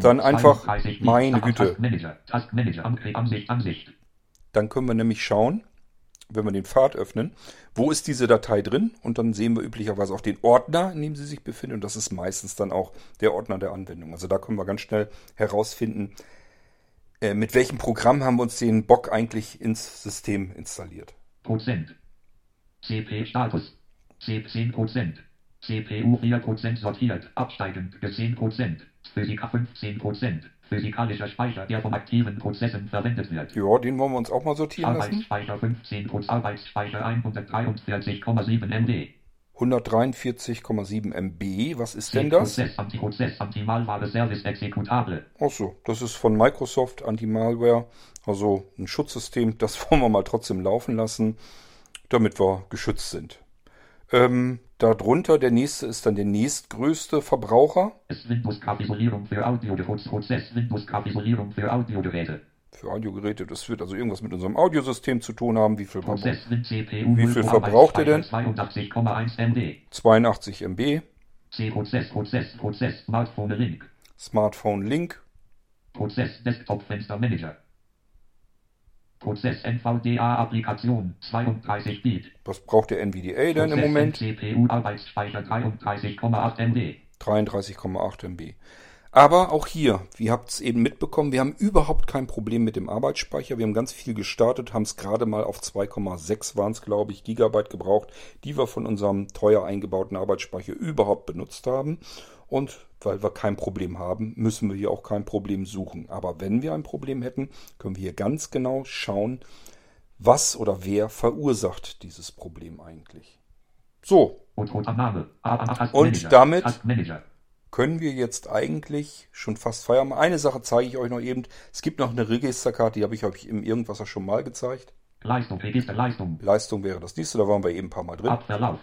Dann einfach, 32 Bit. meine Task Güte. Manager, Task Manager, Ansicht, Ansicht. Dann können wir nämlich schauen, wenn wir den Pfad öffnen, wo ist diese Datei drin und dann sehen wir üblicherweise auch den Ordner, in dem sie sich befindet und das ist meistens dann auch der Ordner der Anwendung. Also da können wir ganz schnell herausfinden, äh, mit welchem Programm haben wir uns den Bock eigentlich ins System installiert. Prozent. CP Status. C 10 Prozent. CPU 4 Prozent sortiert, absteigend, 10 Prozent. Physika 15 Prozent. Physikalischer Speicher, der von aktiven Prozessen verwendet wird. Ja, den wollen wir uns auch mal sortieren lassen. Arbeitsspeicher 15 Prozent. Arbeitsspeicher 143,7 MB. 143,7 MB, was ist denn das? Prozess, Antiprozess, Antimalware, Service, Exekutable. Ach so, das ist von Microsoft Anti-Malware, also ein Schutzsystem. Das [laughs] wollen wir mal trotzdem laufen lassen, damit wir geschützt sind. Ähm, darunter, der nächste ist dann der nächstgrößte Verbraucher Es Windows-Kapitulierung für Audiogeräte. Windows-Kapitulierung für Audiogeräte. für Audiogeräte. Das wird also irgendwas mit unserem Audiosystem zu tun haben. Wie viel? Prozess CPU Wie viel verbraucht ihr denn? 82,1 MB. 82 MB. Prozess Prozess Prozess Smartphone Link. Smartphone Link. Prozess Desktop Fenster Manager. Prozess NVDA Applikation 32 Bit. Was braucht der NVDA denn im Prozess Moment? CPU Arbeitsspeicher 33,8 MB. 33,8 MB. Aber auch hier, ihr habt es eben mitbekommen, wir haben überhaupt kein Problem mit dem Arbeitsspeicher. Wir haben ganz viel gestartet, haben es gerade mal auf 2,6 waren es, glaube ich, Gigabyte gebraucht, die wir von unserem teuer eingebauten Arbeitsspeicher überhaupt benutzt haben. Und weil wir kein Problem haben, müssen wir hier auch kein Problem suchen. Aber wenn wir ein Problem hätten, können wir hier ganz genau schauen, was oder wer verursacht dieses Problem eigentlich. So, Und damit- können wir jetzt eigentlich schon fast feiern. Eine Sache zeige ich euch noch eben. Es gibt noch eine Registerkarte, die habe ich euch im Irgendwas schon mal gezeigt. Leistung, Register, Leistung. Leistung wäre das nächste, da waren wir eben ein paar Mal drin. Abverlauf.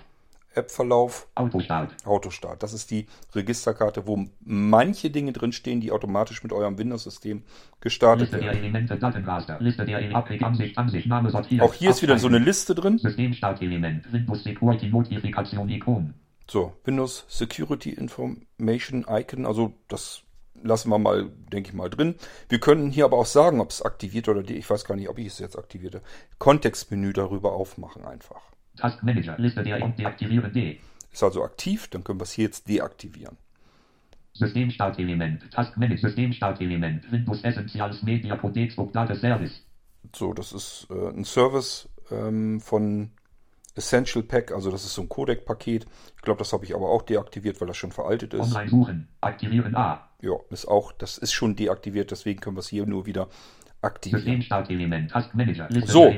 App-Verlauf, Autostart. Autostart. Das ist die Registerkarte, wo manche Dinge drinstehen, die automatisch mit eurem Windows-System gestartet Liste der werden. Elemente Datenraster. Liste der Ele- Abbreak Ansicht Ansicht Name sortiert. Auch hier ist wieder so eine Abzeichen. Liste drin. Systemstartelement. Windows Security Notifikation Ikon. So, Windows Security Information Icon, also das lassen wir mal, denke ich mal, drin. Wir können hier aber auch sagen, ob es aktiviert oder die, ich weiß gar nicht, ob ich es jetzt aktivierte. Kontextmenü darüber aufmachen einfach. Task Manager. Liste der und deaktivieren D. Ist also aktiv, dann können wir es hier jetzt deaktivieren. Systemstartelement. Task Manager. Systemstartelement. Windows Essentials Media Codex Data Service. So, das ist äh, ein Service ähm, von Essential Pack, also das ist so ein Codec-Paket. Ich glaube, das habe ich aber auch deaktiviert, weil das schon veraltet ist. Online suchen. Aktivieren A. Ja, ist auch, das ist schon deaktiviert, deswegen können wir es hier nur wieder aktivieren. So.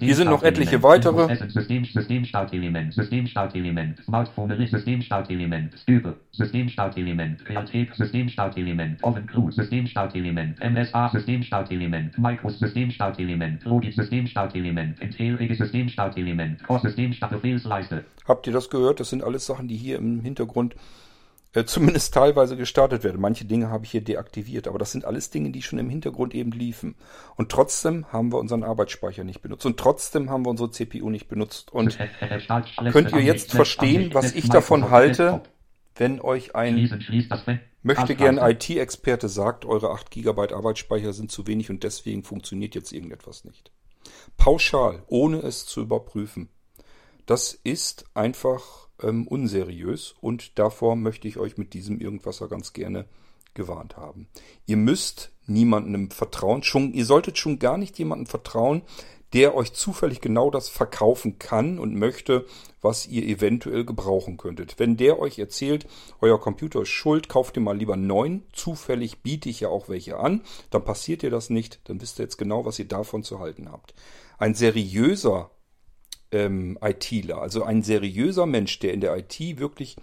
Hier sind noch etliche weitere. Habt ihr das gehört? Das sind alles Sachen, die hier im Hintergrund äh, zumindest teilweise gestartet werden. Manche Dinge habe ich hier deaktiviert, aber das sind alles Dinge, die schon im Hintergrund eben liefen. Und trotzdem haben wir unseren Arbeitsspeicher nicht benutzt. Und trotzdem haben wir unsere CPU nicht benutzt. Und könnt ihr jetzt verstehen, was ich davon halte, wenn euch ein möchte gern. IT-Experte sagt, eure 8 GB Arbeitsspeicher sind zu wenig und deswegen funktioniert jetzt irgendetwas nicht. Pauschal, ohne es zu überprüfen. Das ist einfach ähm, unseriös und davor möchte ich euch mit diesem Irgendwasser ganz gerne gewarnt haben. Ihr müsst niemandem vertrauen, schon, ihr solltet schon gar nicht jemandem vertrauen, der euch zufällig genau das verkaufen kann und möchte, was ihr eventuell gebrauchen könntet. Wenn der euch erzählt, euer Computer ist schuld, kauft ihr mal lieber neuen. Zufällig biete ich ja auch welche an. Dann passiert ihr das nicht. Dann wisst ihr jetzt genau, was ihr davon zu halten habt. Ein seriöser ähm, ITler, also ein seriöser Mensch, der in der IT wirklich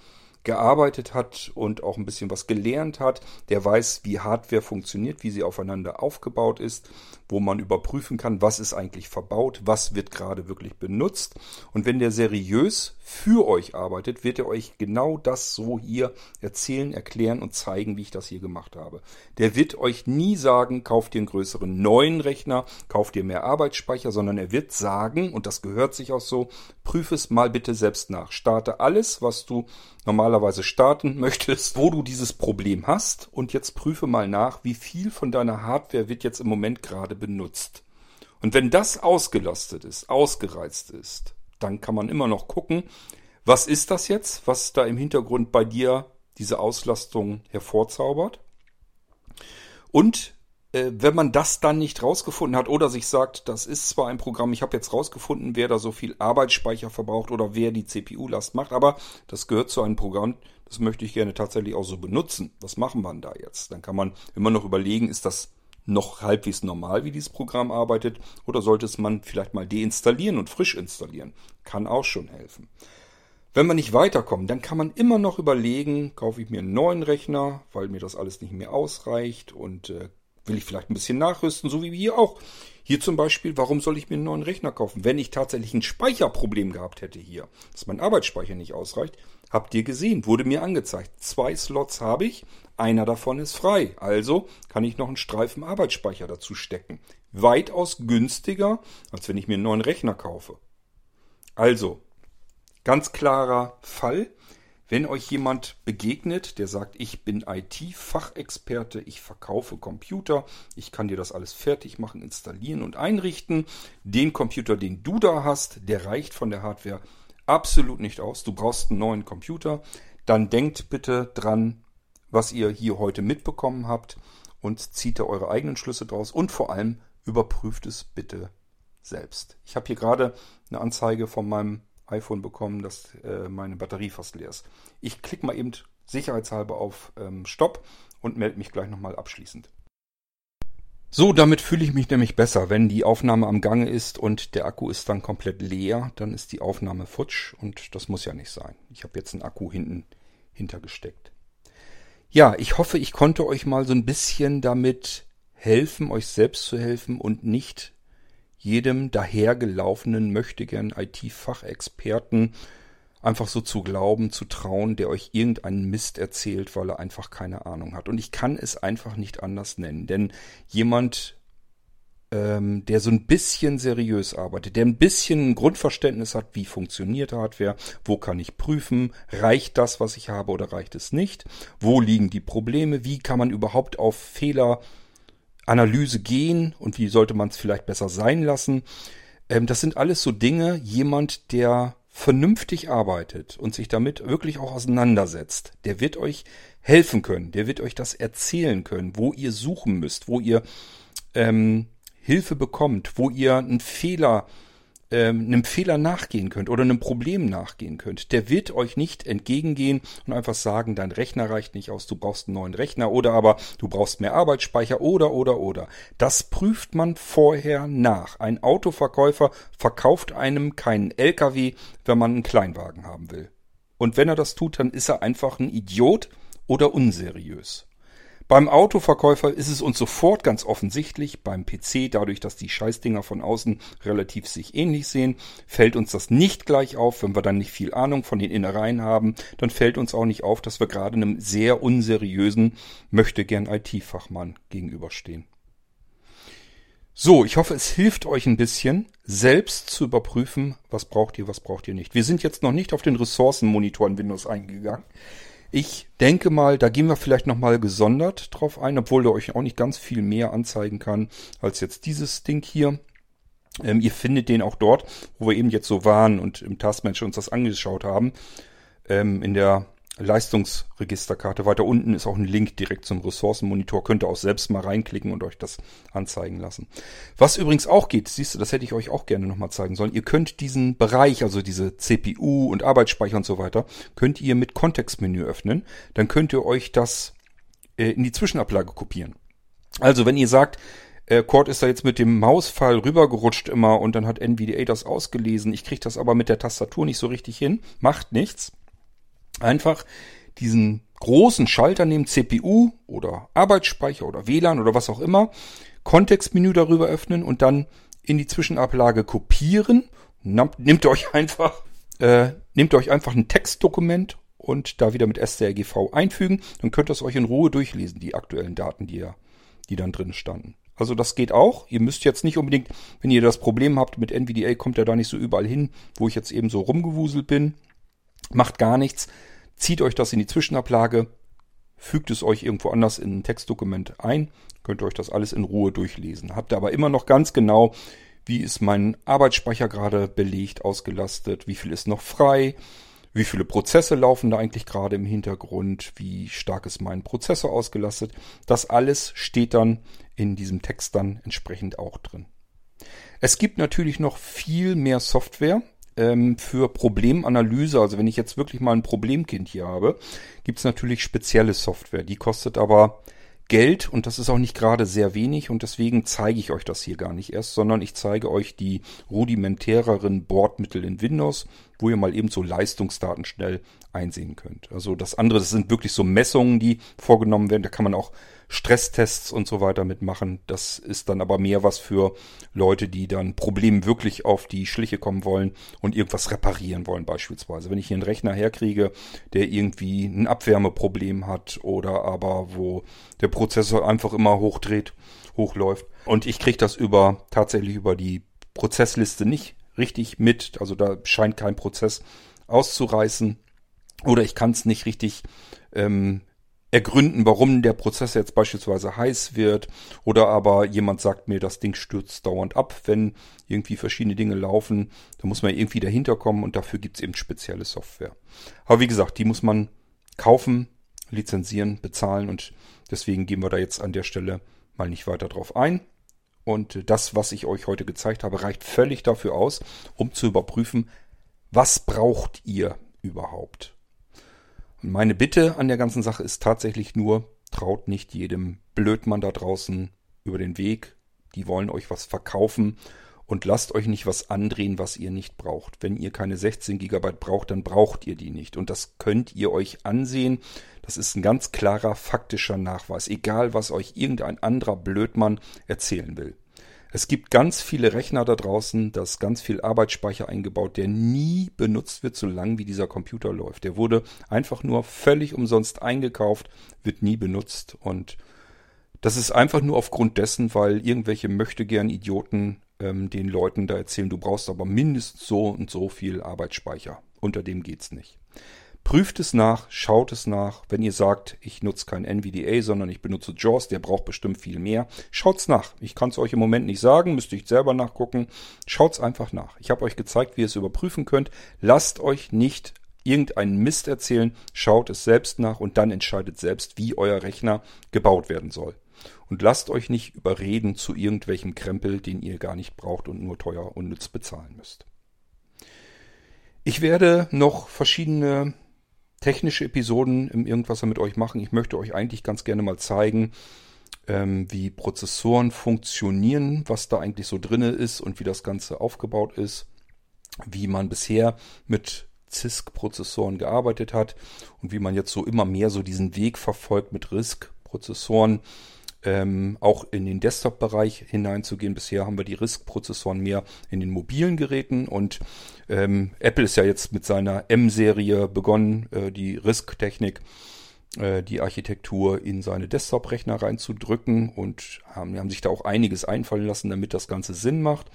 gearbeitet hat und auch ein bisschen was gelernt hat, der weiß, wie Hardware funktioniert, wie sie aufeinander aufgebaut ist, wo man überprüfen kann, was ist eigentlich verbaut, was wird gerade wirklich benutzt. Und wenn der seriös für euch arbeitet, wird er euch genau das so hier erzählen, erklären und zeigen, wie ich das hier gemacht habe. Der wird euch nie sagen, kauft ihr einen größeren neuen Rechner, kauft ihr mehr Arbeitsspeicher, sondern er wird sagen, und das gehört sich auch so, prüfe es mal bitte selbst nach. Starte alles, was du normalerweise starten [laughs] möchtest, wo du dieses Problem hast und jetzt prüfe mal nach, wie viel von deiner Hardware wird jetzt im Moment gerade benutzt. Und wenn das ausgelastet ist, ausgereizt ist, dann kann man immer noch gucken, was ist das jetzt, was da im Hintergrund bei dir diese Auslastung hervorzaubert. Und äh, wenn man das dann nicht rausgefunden hat oder sich sagt, das ist zwar ein Programm, ich habe jetzt rausgefunden, wer da so viel Arbeitsspeicher verbraucht oder wer die CPU-Last macht, aber das gehört zu einem Programm, das möchte ich gerne tatsächlich auch so benutzen. Was machen wir denn da jetzt? Dann kann man immer noch überlegen, ist das noch halbwegs normal, wie dieses Programm arbeitet, oder sollte es man vielleicht mal deinstallieren und frisch installieren? Kann auch schon helfen. Wenn wir nicht weiterkommen, dann kann man immer noch überlegen, kaufe ich mir einen neuen Rechner, weil mir das alles nicht mehr ausreicht und äh, will ich vielleicht ein bisschen nachrüsten, so wie hier auch. Hier zum Beispiel, warum soll ich mir einen neuen Rechner kaufen, wenn ich tatsächlich ein Speicherproblem gehabt hätte hier, dass mein Arbeitsspeicher nicht ausreicht? Habt ihr gesehen, wurde mir angezeigt. Zwei Slots habe ich, einer davon ist frei. Also kann ich noch einen Streifen Arbeitsspeicher dazu stecken. Weitaus günstiger, als wenn ich mir einen neuen Rechner kaufe. Also, ganz klarer Fall. Wenn euch jemand begegnet, der sagt, ich bin IT-Fachexperte, ich verkaufe Computer, ich kann dir das alles fertig machen, installieren und einrichten, den Computer, den du da hast, der reicht von der Hardware absolut nicht aus. Du brauchst einen neuen Computer. Dann denkt bitte dran, was ihr hier heute mitbekommen habt und zieht da eure eigenen Schlüsse draus und vor allem überprüft es bitte selbst. Ich habe hier gerade eine Anzeige von meinem iPhone bekommen, dass äh, meine Batterie fast leer ist. Ich klicke mal eben sicherheitshalber auf ähm, Stopp und melde mich gleich nochmal abschließend. So, damit fühle ich mich nämlich besser. Wenn die Aufnahme am Gange ist und der Akku ist dann komplett leer, dann ist die Aufnahme futsch und das muss ja nicht sein. Ich habe jetzt einen Akku hinten hintergesteckt. Ja, ich hoffe, ich konnte euch mal so ein bisschen damit helfen, euch selbst zu helfen und nicht jedem dahergelaufenen möchtegern IT-Fachexperten einfach so zu glauben, zu trauen, der euch irgendeinen Mist erzählt, weil er einfach keine Ahnung hat. Und ich kann es einfach nicht anders nennen. Denn jemand, ähm, der so ein bisschen seriös arbeitet, der ein bisschen ein Grundverständnis hat, wie funktioniert Hardware, wo kann ich prüfen, reicht das, was ich habe oder reicht es nicht, wo liegen die Probleme, wie kann man überhaupt auf Fehleranalyse gehen und wie sollte man es vielleicht besser sein lassen. Ähm, das sind alles so Dinge, jemand, der vernünftig arbeitet und sich damit wirklich auch auseinandersetzt, der wird euch helfen können, der wird euch das erzählen können, wo ihr suchen müsst, wo ihr ähm, Hilfe bekommt, wo ihr einen Fehler, ähm, einem Fehler nachgehen könnt oder einem Problem nachgehen könnt, der wird euch nicht entgegengehen und einfach sagen, dein Rechner reicht nicht aus, du brauchst einen neuen Rechner oder aber du brauchst mehr Arbeitsspeicher oder oder oder. Das prüft man vorher nach. Ein Autoverkäufer verkauft einem keinen LKW, wenn man einen Kleinwagen haben will. Und wenn er das tut, dann ist er einfach ein Idiot oder unseriös. Beim Autoverkäufer ist es uns sofort ganz offensichtlich, beim PC, dadurch, dass die Scheißdinger von außen relativ sich ähnlich sehen, fällt uns das nicht gleich auf, wenn wir dann nicht viel Ahnung von den Innereien haben, dann fällt uns auch nicht auf, dass wir gerade einem sehr unseriösen, möchte gern IT-Fachmann gegenüberstehen. So, ich hoffe, es hilft euch ein bisschen, selbst zu überprüfen, was braucht ihr, was braucht ihr nicht. Wir sind jetzt noch nicht auf den Ressourcenmonitor in Windows eingegangen. Ich denke mal, da gehen wir vielleicht nochmal gesondert drauf ein, obwohl der euch auch nicht ganz viel mehr anzeigen kann als jetzt dieses Ding hier. Ähm, ihr findet den auch dort, wo wir eben jetzt so waren und im Taskmanager uns das angeschaut haben. Ähm, in der Leistungsregisterkarte. Weiter unten ist auch ein Link direkt zum Ressourcenmonitor. Könnt ihr auch selbst mal reinklicken und euch das anzeigen lassen. Was übrigens auch geht, siehst du, das hätte ich euch auch gerne nochmal zeigen sollen. Ihr könnt diesen Bereich, also diese CPU und Arbeitsspeicher und so weiter, könnt ihr mit Kontextmenü öffnen. Dann könnt ihr euch das äh, in die Zwischenablage kopieren. Also wenn ihr sagt, äh, Cord ist da jetzt mit dem Mauspfeil rübergerutscht immer und dann hat NVDA das ausgelesen. Ich kriege das aber mit der Tastatur nicht so richtig hin. Macht nichts einfach diesen großen Schalter nehmen, CPU oder Arbeitsspeicher oder WLAN oder was auch immer, Kontextmenü darüber öffnen und dann in die Zwischenablage kopieren. Nehmt euch einfach, äh, nehmt euch einfach ein Textdokument und da wieder mit strgv einfügen. Dann könnt ihr es euch in Ruhe durchlesen, die aktuellen Daten, die, ja, die dann drin standen. Also das geht auch. Ihr müsst jetzt nicht unbedingt, wenn ihr das Problem habt mit NVDA, kommt er da nicht so überall hin, wo ich jetzt eben so rumgewuselt bin. Macht gar nichts. Zieht euch das in die Zwischenablage, fügt es euch irgendwo anders in ein Textdokument ein, könnt ihr euch das alles in Ruhe durchlesen. Habt ihr aber immer noch ganz genau, wie ist mein Arbeitsspeicher gerade belegt, ausgelastet, wie viel ist noch frei, wie viele Prozesse laufen da eigentlich gerade im Hintergrund, wie stark ist mein Prozessor ausgelastet. Das alles steht dann in diesem Text dann entsprechend auch drin. Es gibt natürlich noch viel mehr Software, ähm, für Problemanalyse, also wenn ich jetzt wirklich mal ein Problemkind hier habe, gibt es natürlich spezielle Software. Die kostet aber Geld und das ist auch nicht gerade sehr wenig und deswegen zeige ich euch das hier gar nicht erst, sondern ich zeige euch die rudimentäreren Bordmittel in Windows, wo ihr mal eben so Leistungsdaten schnell einsehen könnt. Also das andere, das sind wirklich so Messungen, die vorgenommen werden. Da kann man auch Stresstests und so weiter mitmachen. Das ist dann aber mehr was für Leute, die dann Problemen wirklich auf die Schliche kommen wollen und irgendwas reparieren wollen beispielsweise. Wenn ich hier einen Rechner herkriege, der irgendwie ein Abwärmeproblem hat oder aber wo der Prozessor einfach immer hochdreht, hochläuft und ich kriege das über tatsächlich über die Prozessliste nicht richtig mit, also da scheint kein Prozess auszureißen oder ich kann es nicht richtig ähm, ergründen, warum der Prozess jetzt beispielsweise heiß wird oder aber jemand sagt mir, das Ding stürzt dauernd ab, wenn irgendwie verschiedene Dinge laufen. Da muss man irgendwie dahinter kommen und dafür gibt's eben spezielle Software. Aber wie gesagt, die muss man kaufen, lizenzieren, bezahlen und deswegen gehen wir da jetzt an der Stelle mal nicht weiter drauf ein. Und das, was ich euch heute gezeigt habe, reicht völlig dafür aus, um zu überprüfen, was braucht ihr überhaupt? Und meine Bitte an der ganzen Sache ist tatsächlich nur, traut nicht jedem Blödmann da draußen über den Weg. Die wollen euch was verkaufen und lasst euch nicht was andrehen, was ihr nicht braucht. Wenn ihr keine 16 GB braucht, dann braucht ihr die nicht. Und das könnt ihr euch ansehen. Das ist ein ganz klarer faktischer Nachweis, egal was euch irgendein anderer Blödmann erzählen will. Es gibt ganz viele Rechner da draußen, da ist ganz viel Arbeitsspeicher eingebaut, der nie benutzt wird, solange wie dieser Computer läuft. Der wurde einfach nur völlig umsonst eingekauft, wird nie benutzt und das ist einfach nur aufgrund dessen, weil irgendwelche möchtegern Idioten ähm, den Leuten da erzählen, du brauchst aber mindestens so und so viel Arbeitsspeicher. Unter dem geht's nicht. Prüft es nach, schaut es nach. Wenn ihr sagt, ich nutze kein NVDA, sondern ich benutze JAWS, der braucht bestimmt viel mehr, schaut's nach. Ich kann es euch im Moment nicht sagen, müsst ihr selber nachgucken. Schaut's einfach nach. Ich habe euch gezeigt, wie ihr es überprüfen könnt. Lasst euch nicht irgendeinen Mist erzählen, schaut es selbst nach und dann entscheidet selbst, wie euer Rechner gebaut werden soll. Und lasst euch nicht überreden zu irgendwelchem Krempel, den ihr gar nicht braucht und nur teuer und nütz bezahlen müsst. Ich werde noch verschiedene technische Episoden im Irgendwasser mit euch machen. Ich möchte euch eigentlich ganz gerne mal zeigen, ähm, wie Prozessoren funktionieren, was da eigentlich so drinne ist und wie das Ganze aufgebaut ist, wie man bisher mit CISC-Prozessoren gearbeitet hat und wie man jetzt so immer mehr so diesen Weg verfolgt mit RISC-Prozessoren ähm, auch in den Desktop-Bereich hineinzugehen. Bisher haben wir die RISC-Prozessoren mehr in den mobilen Geräten und ähm, Apple ist ja jetzt mit seiner M-Serie begonnen, äh, die RISC-Technik, äh, die Architektur in seine Desktop-Rechner reinzudrücken und haben, haben sich da auch einiges einfallen lassen, damit das Ganze Sinn macht.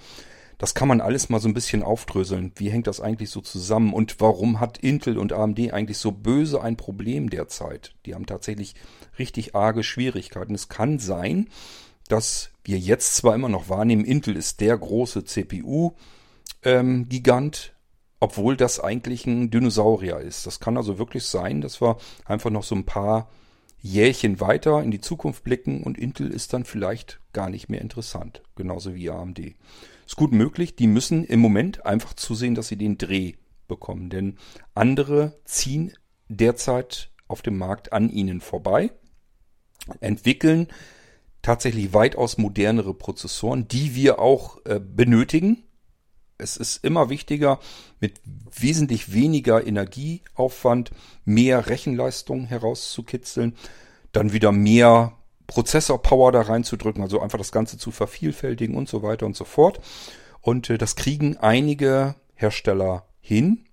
Das kann man alles mal so ein bisschen aufdröseln. Wie hängt das eigentlich so zusammen? Und warum hat Intel und AMD eigentlich so böse ein Problem derzeit? Die haben tatsächlich richtig arge Schwierigkeiten. Es kann sein, dass wir jetzt zwar immer noch wahrnehmen, Intel ist der große CPU-Gigant, ähm, obwohl das eigentlich ein Dinosaurier ist. Das kann also wirklich sein, dass wir einfach noch so ein paar Jährchen weiter in die Zukunft blicken und Intel ist dann vielleicht gar nicht mehr interessant. Genauso wie AMD. Ist gut möglich, die müssen im Moment einfach zusehen, dass sie den Dreh bekommen. Denn andere ziehen derzeit auf dem Markt an ihnen vorbei, entwickeln tatsächlich weitaus modernere Prozessoren, die wir auch äh, benötigen. Es ist immer wichtiger, mit wesentlich weniger Energieaufwand mehr Rechenleistung herauszukitzeln, dann wieder mehr Prozessor-Power da reinzudrücken, also einfach das Ganze zu vervielfältigen und so weiter und so fort. Und äh, das kriegen einige Hersteller hin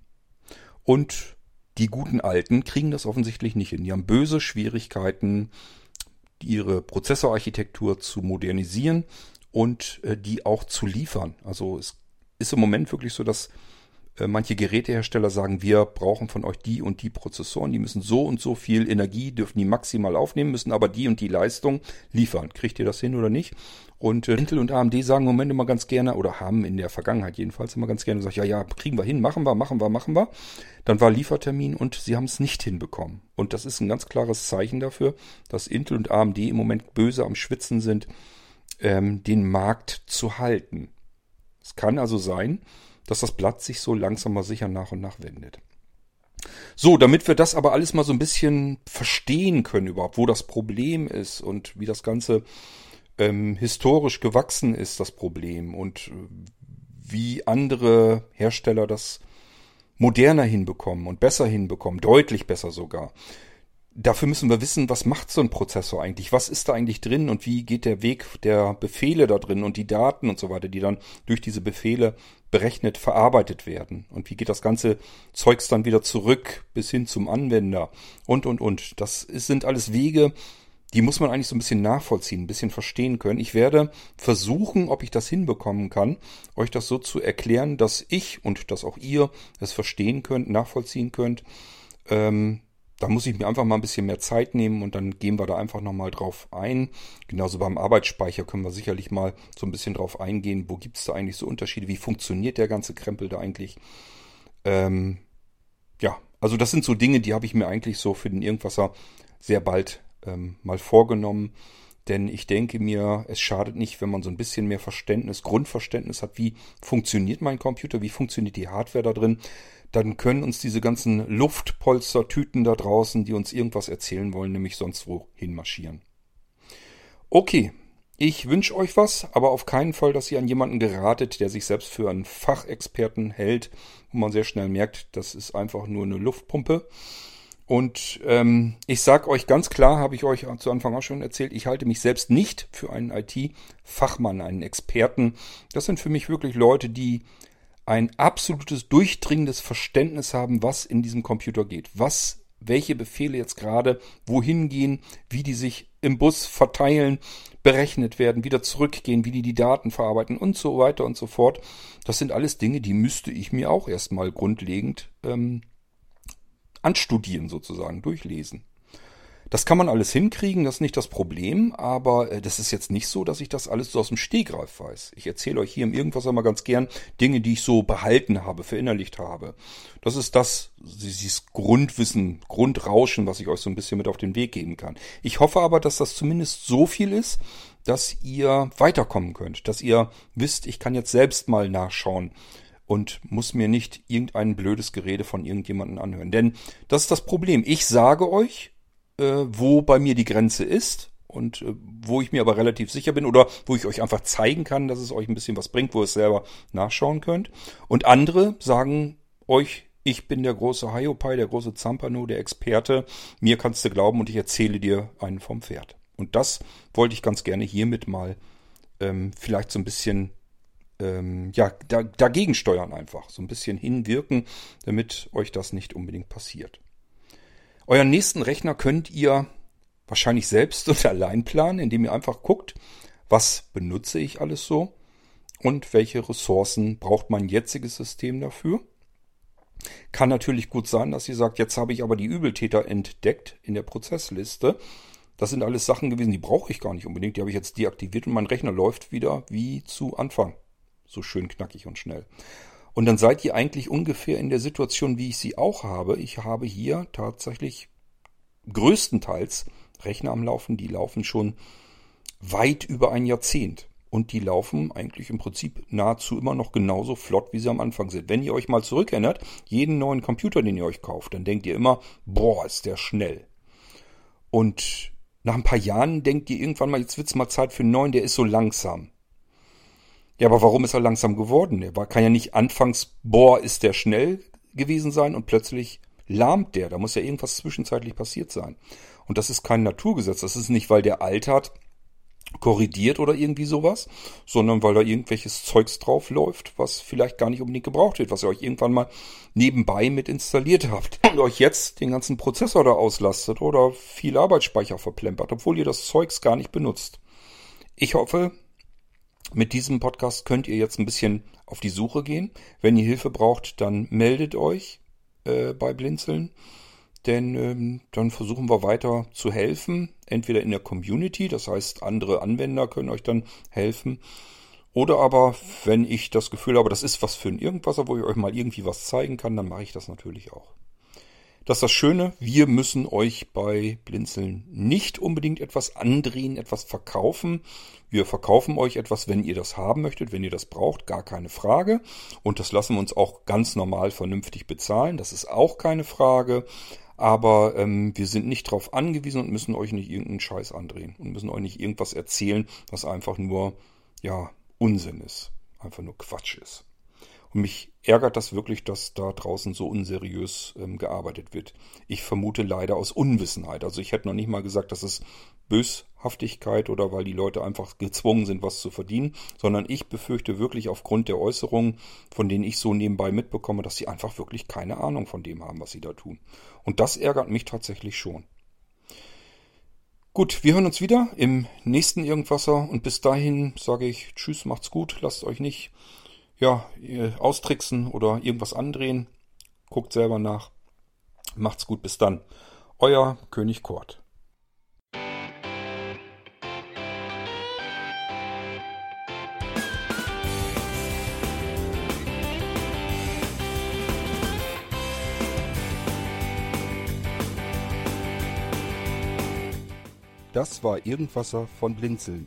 und die guten Alten kriegen das offensichtlich nicht hin. Die haben böse Schwierigkeiten, ihre Prozessorarchitektur zu modernisieren und äh, die auch zu liefern. Also es ist im Moment wirklich so, dass manche Gerätehersteller sagen, wir brauchen von euch die und die Prozessoren, die müssen so und so viel Energie, dürfen die maximal aufnehmen, müssen aber die und die Leistung liefern. Kriegt ihr das hin oder nicht? Und äh, Intel und AMD sagen im Moment immer ganz gerne, oder haben in der Vergangenheit jedenfalls immer ganz gerne gesagt, ja, ja, kriegen wir hin, machen wir, machen wir, machen wir. Dann war Liefertermin und sie haben es nicht hinbekommen. Und das ist ein ganz klares Zeichen dafür, dass Intel und AMD im Moment böse am Schwitzen sind, ähm, den Markt zu halten. Es kann also sein, dass das Blatt sich so langsam mal sicher nach und nach wendet. So, damit wir das aber alles mal so ein bisschen verstehen können überhaupt, wo das Problem ist und wie das Ganze ähm, historisch gewachsen ist, das Problem und äh, wie andere Hersteller das moderner hinbekommen und besser hinbekommen, deutlich besser sogar dafür müssen wir wissen, was macht so ein Prozessor eigentlich? Was ist da eigentlich drin und wie geht der Weg der Befehle da drin und die Daten und so weiter, die dann durch diese Befehle berechnet verarbeitet werden? Und wie geht das ganze Zeugs dann wieder zurück bis hin zum Anwender? Und, und, und. Das sind alles Wege, die muss man eigentlich so ein bisschen nachvollziehen, ein bisschen verstehen können. Ich werde versuchen, ob ich das hinbekommen kann, euch das so zu erklären, dass ich und dass auch ihr es verstehen könnt, nachvollziehen könnt. Ähm, da muss ich mir einfach mal ein bisschen mehr Zeit nehmen und dann gehen wir da einfach nochmal drauf ein. Genauso beim Arbeitsspeicher können wir sicherlich mal so ein bisschen drauf eingehen. Wo gibt es da eigentlich so Unterschiede? Wie funktioniert der ganze Krempel da eigentlich? Ähm, ja, also das sind so Dinge, die habe ich mir eigentlich so für den Irgendwasser sehr bald ähm, mal vorgenommen. Denn ich denke mir, es schadet nicht, wenn man so ein bisschen mehr Verständnis, Grundverständnis hat, wie funktioniert mein Computer, wie funktioniert die Hardware da drin dann können uns diese ganzen Luftpolstertüten da draußen, die uns irgendwas erzählen wollen, nämlich sonst wo hinmarschieren. Okay, ich wünsche euch was, aber auf keinen Fall, dass ihr an jemanden geratet, der sich selbst für einen Fachexperten hält, wo man sehr schnell merkt, das ist einfach nur eine Luftpumpe. Und ähm, ich sage euch ganz klar, habe ich euch zu Anfang auch schon erzählt, ich halte mich selbst nicht für einen IT-Fachmann, einen Experten. Das sind für mich wirklich Leute, die ein absolutes durchdringendes Verständnis haben, was in diesem Computer geht, was welche Befehle jetzt gerade wohin gehen, wie die sich im Bus verteilen, berechnet werden, wieder zurückgehen, wie die die Daten verarbeiten und so weiter und so fort. Das sind alles Dinge, die müsste ich mir auch erstmal grundlegend ähm, anstudieren sozusagen, durchlesen. Das kann man alles hinkriegen, das ist nicht das Problem, aber äh, das ist jetzt nicht so, dass ich das alles so aus dem Stegreif weiß. Ich erzähle euch hier im Irgendwas einmal ganz gern Dinge, die ich so behalten habe, verinnerlicht habe. Das ist das, dieses Grundwissen, Grundrauschen, was ich euch so ein bisschen mit auf den Weg geben kann. Ich hoffe aber, dass das zumindest so viel ist, dass ihr weiterkommen könnt, dass ihr wisst, ich kann jetzt selbst mal nachschauen, und muss mir nicht irgendein blödes Gerede von irgendjemandem anhören. Denn das ist das Problem. Ich sage euch, äh, wo bei mir die Grenze ist und äh, wo ich mir aber relativ sicher bin oder wo ich euch einfach zeigen kann, dass es euch ein bisschen was bringt, wo ihr es selber nachschauen könnt. Und andere sagen euch, ich bin der große Hiopai, der große Zampano, der Experte. Mir kannst du glauben und ich erzähle dir einen vom Pferd. Und das wollte ich ganz gerne hiermit mal ähm, vielleicht so ein bisschen ähm, ja, da, dagegen steuern einfach. So ein bisschen hinwirken, damit euch das nicht unbedingt passiert. Euren nächsten Rechner könnt ihr wahrscheinlich selbst [laughs] und allein planen, indem ihr einfach guckt, was benutze ich alles so und welche Ressourcen braucht mein jetziges System dafür. Kann natürlich gut sein, dass ihr sagt, jetzt habe ich aber die Übeltäter entdeckt in der Prozessliste. Das sind alles Sachen gewesen, die brauche ich gar nicht unbedingt. Die habe ich jetzt deaktiviert und mein Rechner läuft wieder wie zu Anfang. So schön knackig und schnell. Und dann seid ihr eigentlich ungefähr in der Situation, wie ich sie auch habe. Ich habe hier tatsächlich größtenteils Rechner am Laufen, die laufen schon weit über ein Jahrzehnt. Und die laufen eigentlich im Prinzip nahezu immer noch genauso flott, wie sie am Anfang sind. Wenn ihr euch mal zurückerinnert, jeden neuen Computer, den ihr euch kauft, dann denkt ihr immer, boah, ist der schnell. Und nach ein paar Jahren denkt ihr irgendwann mal, jetzt wird's mal Zeit für einen neuen, der ist so langsam. Ja, aber warum ist er langsam geworden? Er war, kann ja nicht anfangs, boah, ist der schnell gewesen sein und plötzlich lahmt der. Da muss ja irgendwas zwischenzeitlich passiert sein. Und das ist kein Naturgesetz. Das ist nicht, weil der altert, korrigiert oder irgendwie sowas, sondern weil da irgendwelches Zeugs drauf läuft, was vielleicht gar nicht unbedingt gebraucht wird, was ihr euch irgendwann mal nebenbei mit installiert habt und euch jetzt den ganzen Prozessor da auslastet oder viel Arbeitsspeicher verplempert, obwohl ihr das Zeugs gar nicht benutzt. Ich hoffe, mit diesem Podcast könnt ihr jetzt ein bisschen auf die Suche gehen. Wenn ihr Hilfe braucht, dann meldet euch äh, bei Blinzeln. Denn ähm, dann versuchen wir weiter zu helfen. Entweder in der Community, das heißt, andere Anwender können euch dann helfen. Oder aber, wenn ich das Gefühl habe, das ist was für ein Irgendwasser, wo ich euch mal irgendwie was zeigen kann, dann mache ich das natürlich auch. Das ist das Schöne, wir müssen euch bei Blinzeln nicht unbedingt etwas andrehen, etwas verkaufen. Wir verkaufen euch etwas, wenn ihr das haben möchtet, wenn ihr das braucht, gar keine Frage. Und das lassen wir uns auch ganz normal vernünftig bezahlen. Das ist auch keine Frage. Aber ähm, wir sind nicht darauf angewiesen und müssen euch nicht irgendeinen Scheiß andrehen und müssen euch nicht irgendwas erzählen, was einfach nur ja Unsinn ist, einfach nur Quatsch ist. Mich ärgert das wirklich, dass da draußen so unseriös ähm, gearbeitet wird. Ich vermute leider aus Unwissenheit. Also ich hätte noch nicht mal gesagt, dass es Böshaftigkeit oder weil die Leute einfach gezwungen sind, was zu verdienen, sondern ich befürchte wirklich aufgrund der Äußerungen, von denen ich so nebenbei mitbekomme, dass sie einfach wirklich keine Ahnung von dem haben, was sie da tun. Und das ärgert mich tatsächlich schon. Gut, wir hören uns wieder im nächsten Irgendwasser und bis dahin sage ich Tschüss, macht's gut, lasst euch nicht ja, austricksen oder irgendwas andrehen. Guckt selber nach. Macht's gut, bis dann. Euer König Kort. Das war Irgendwasser von Blinzeln.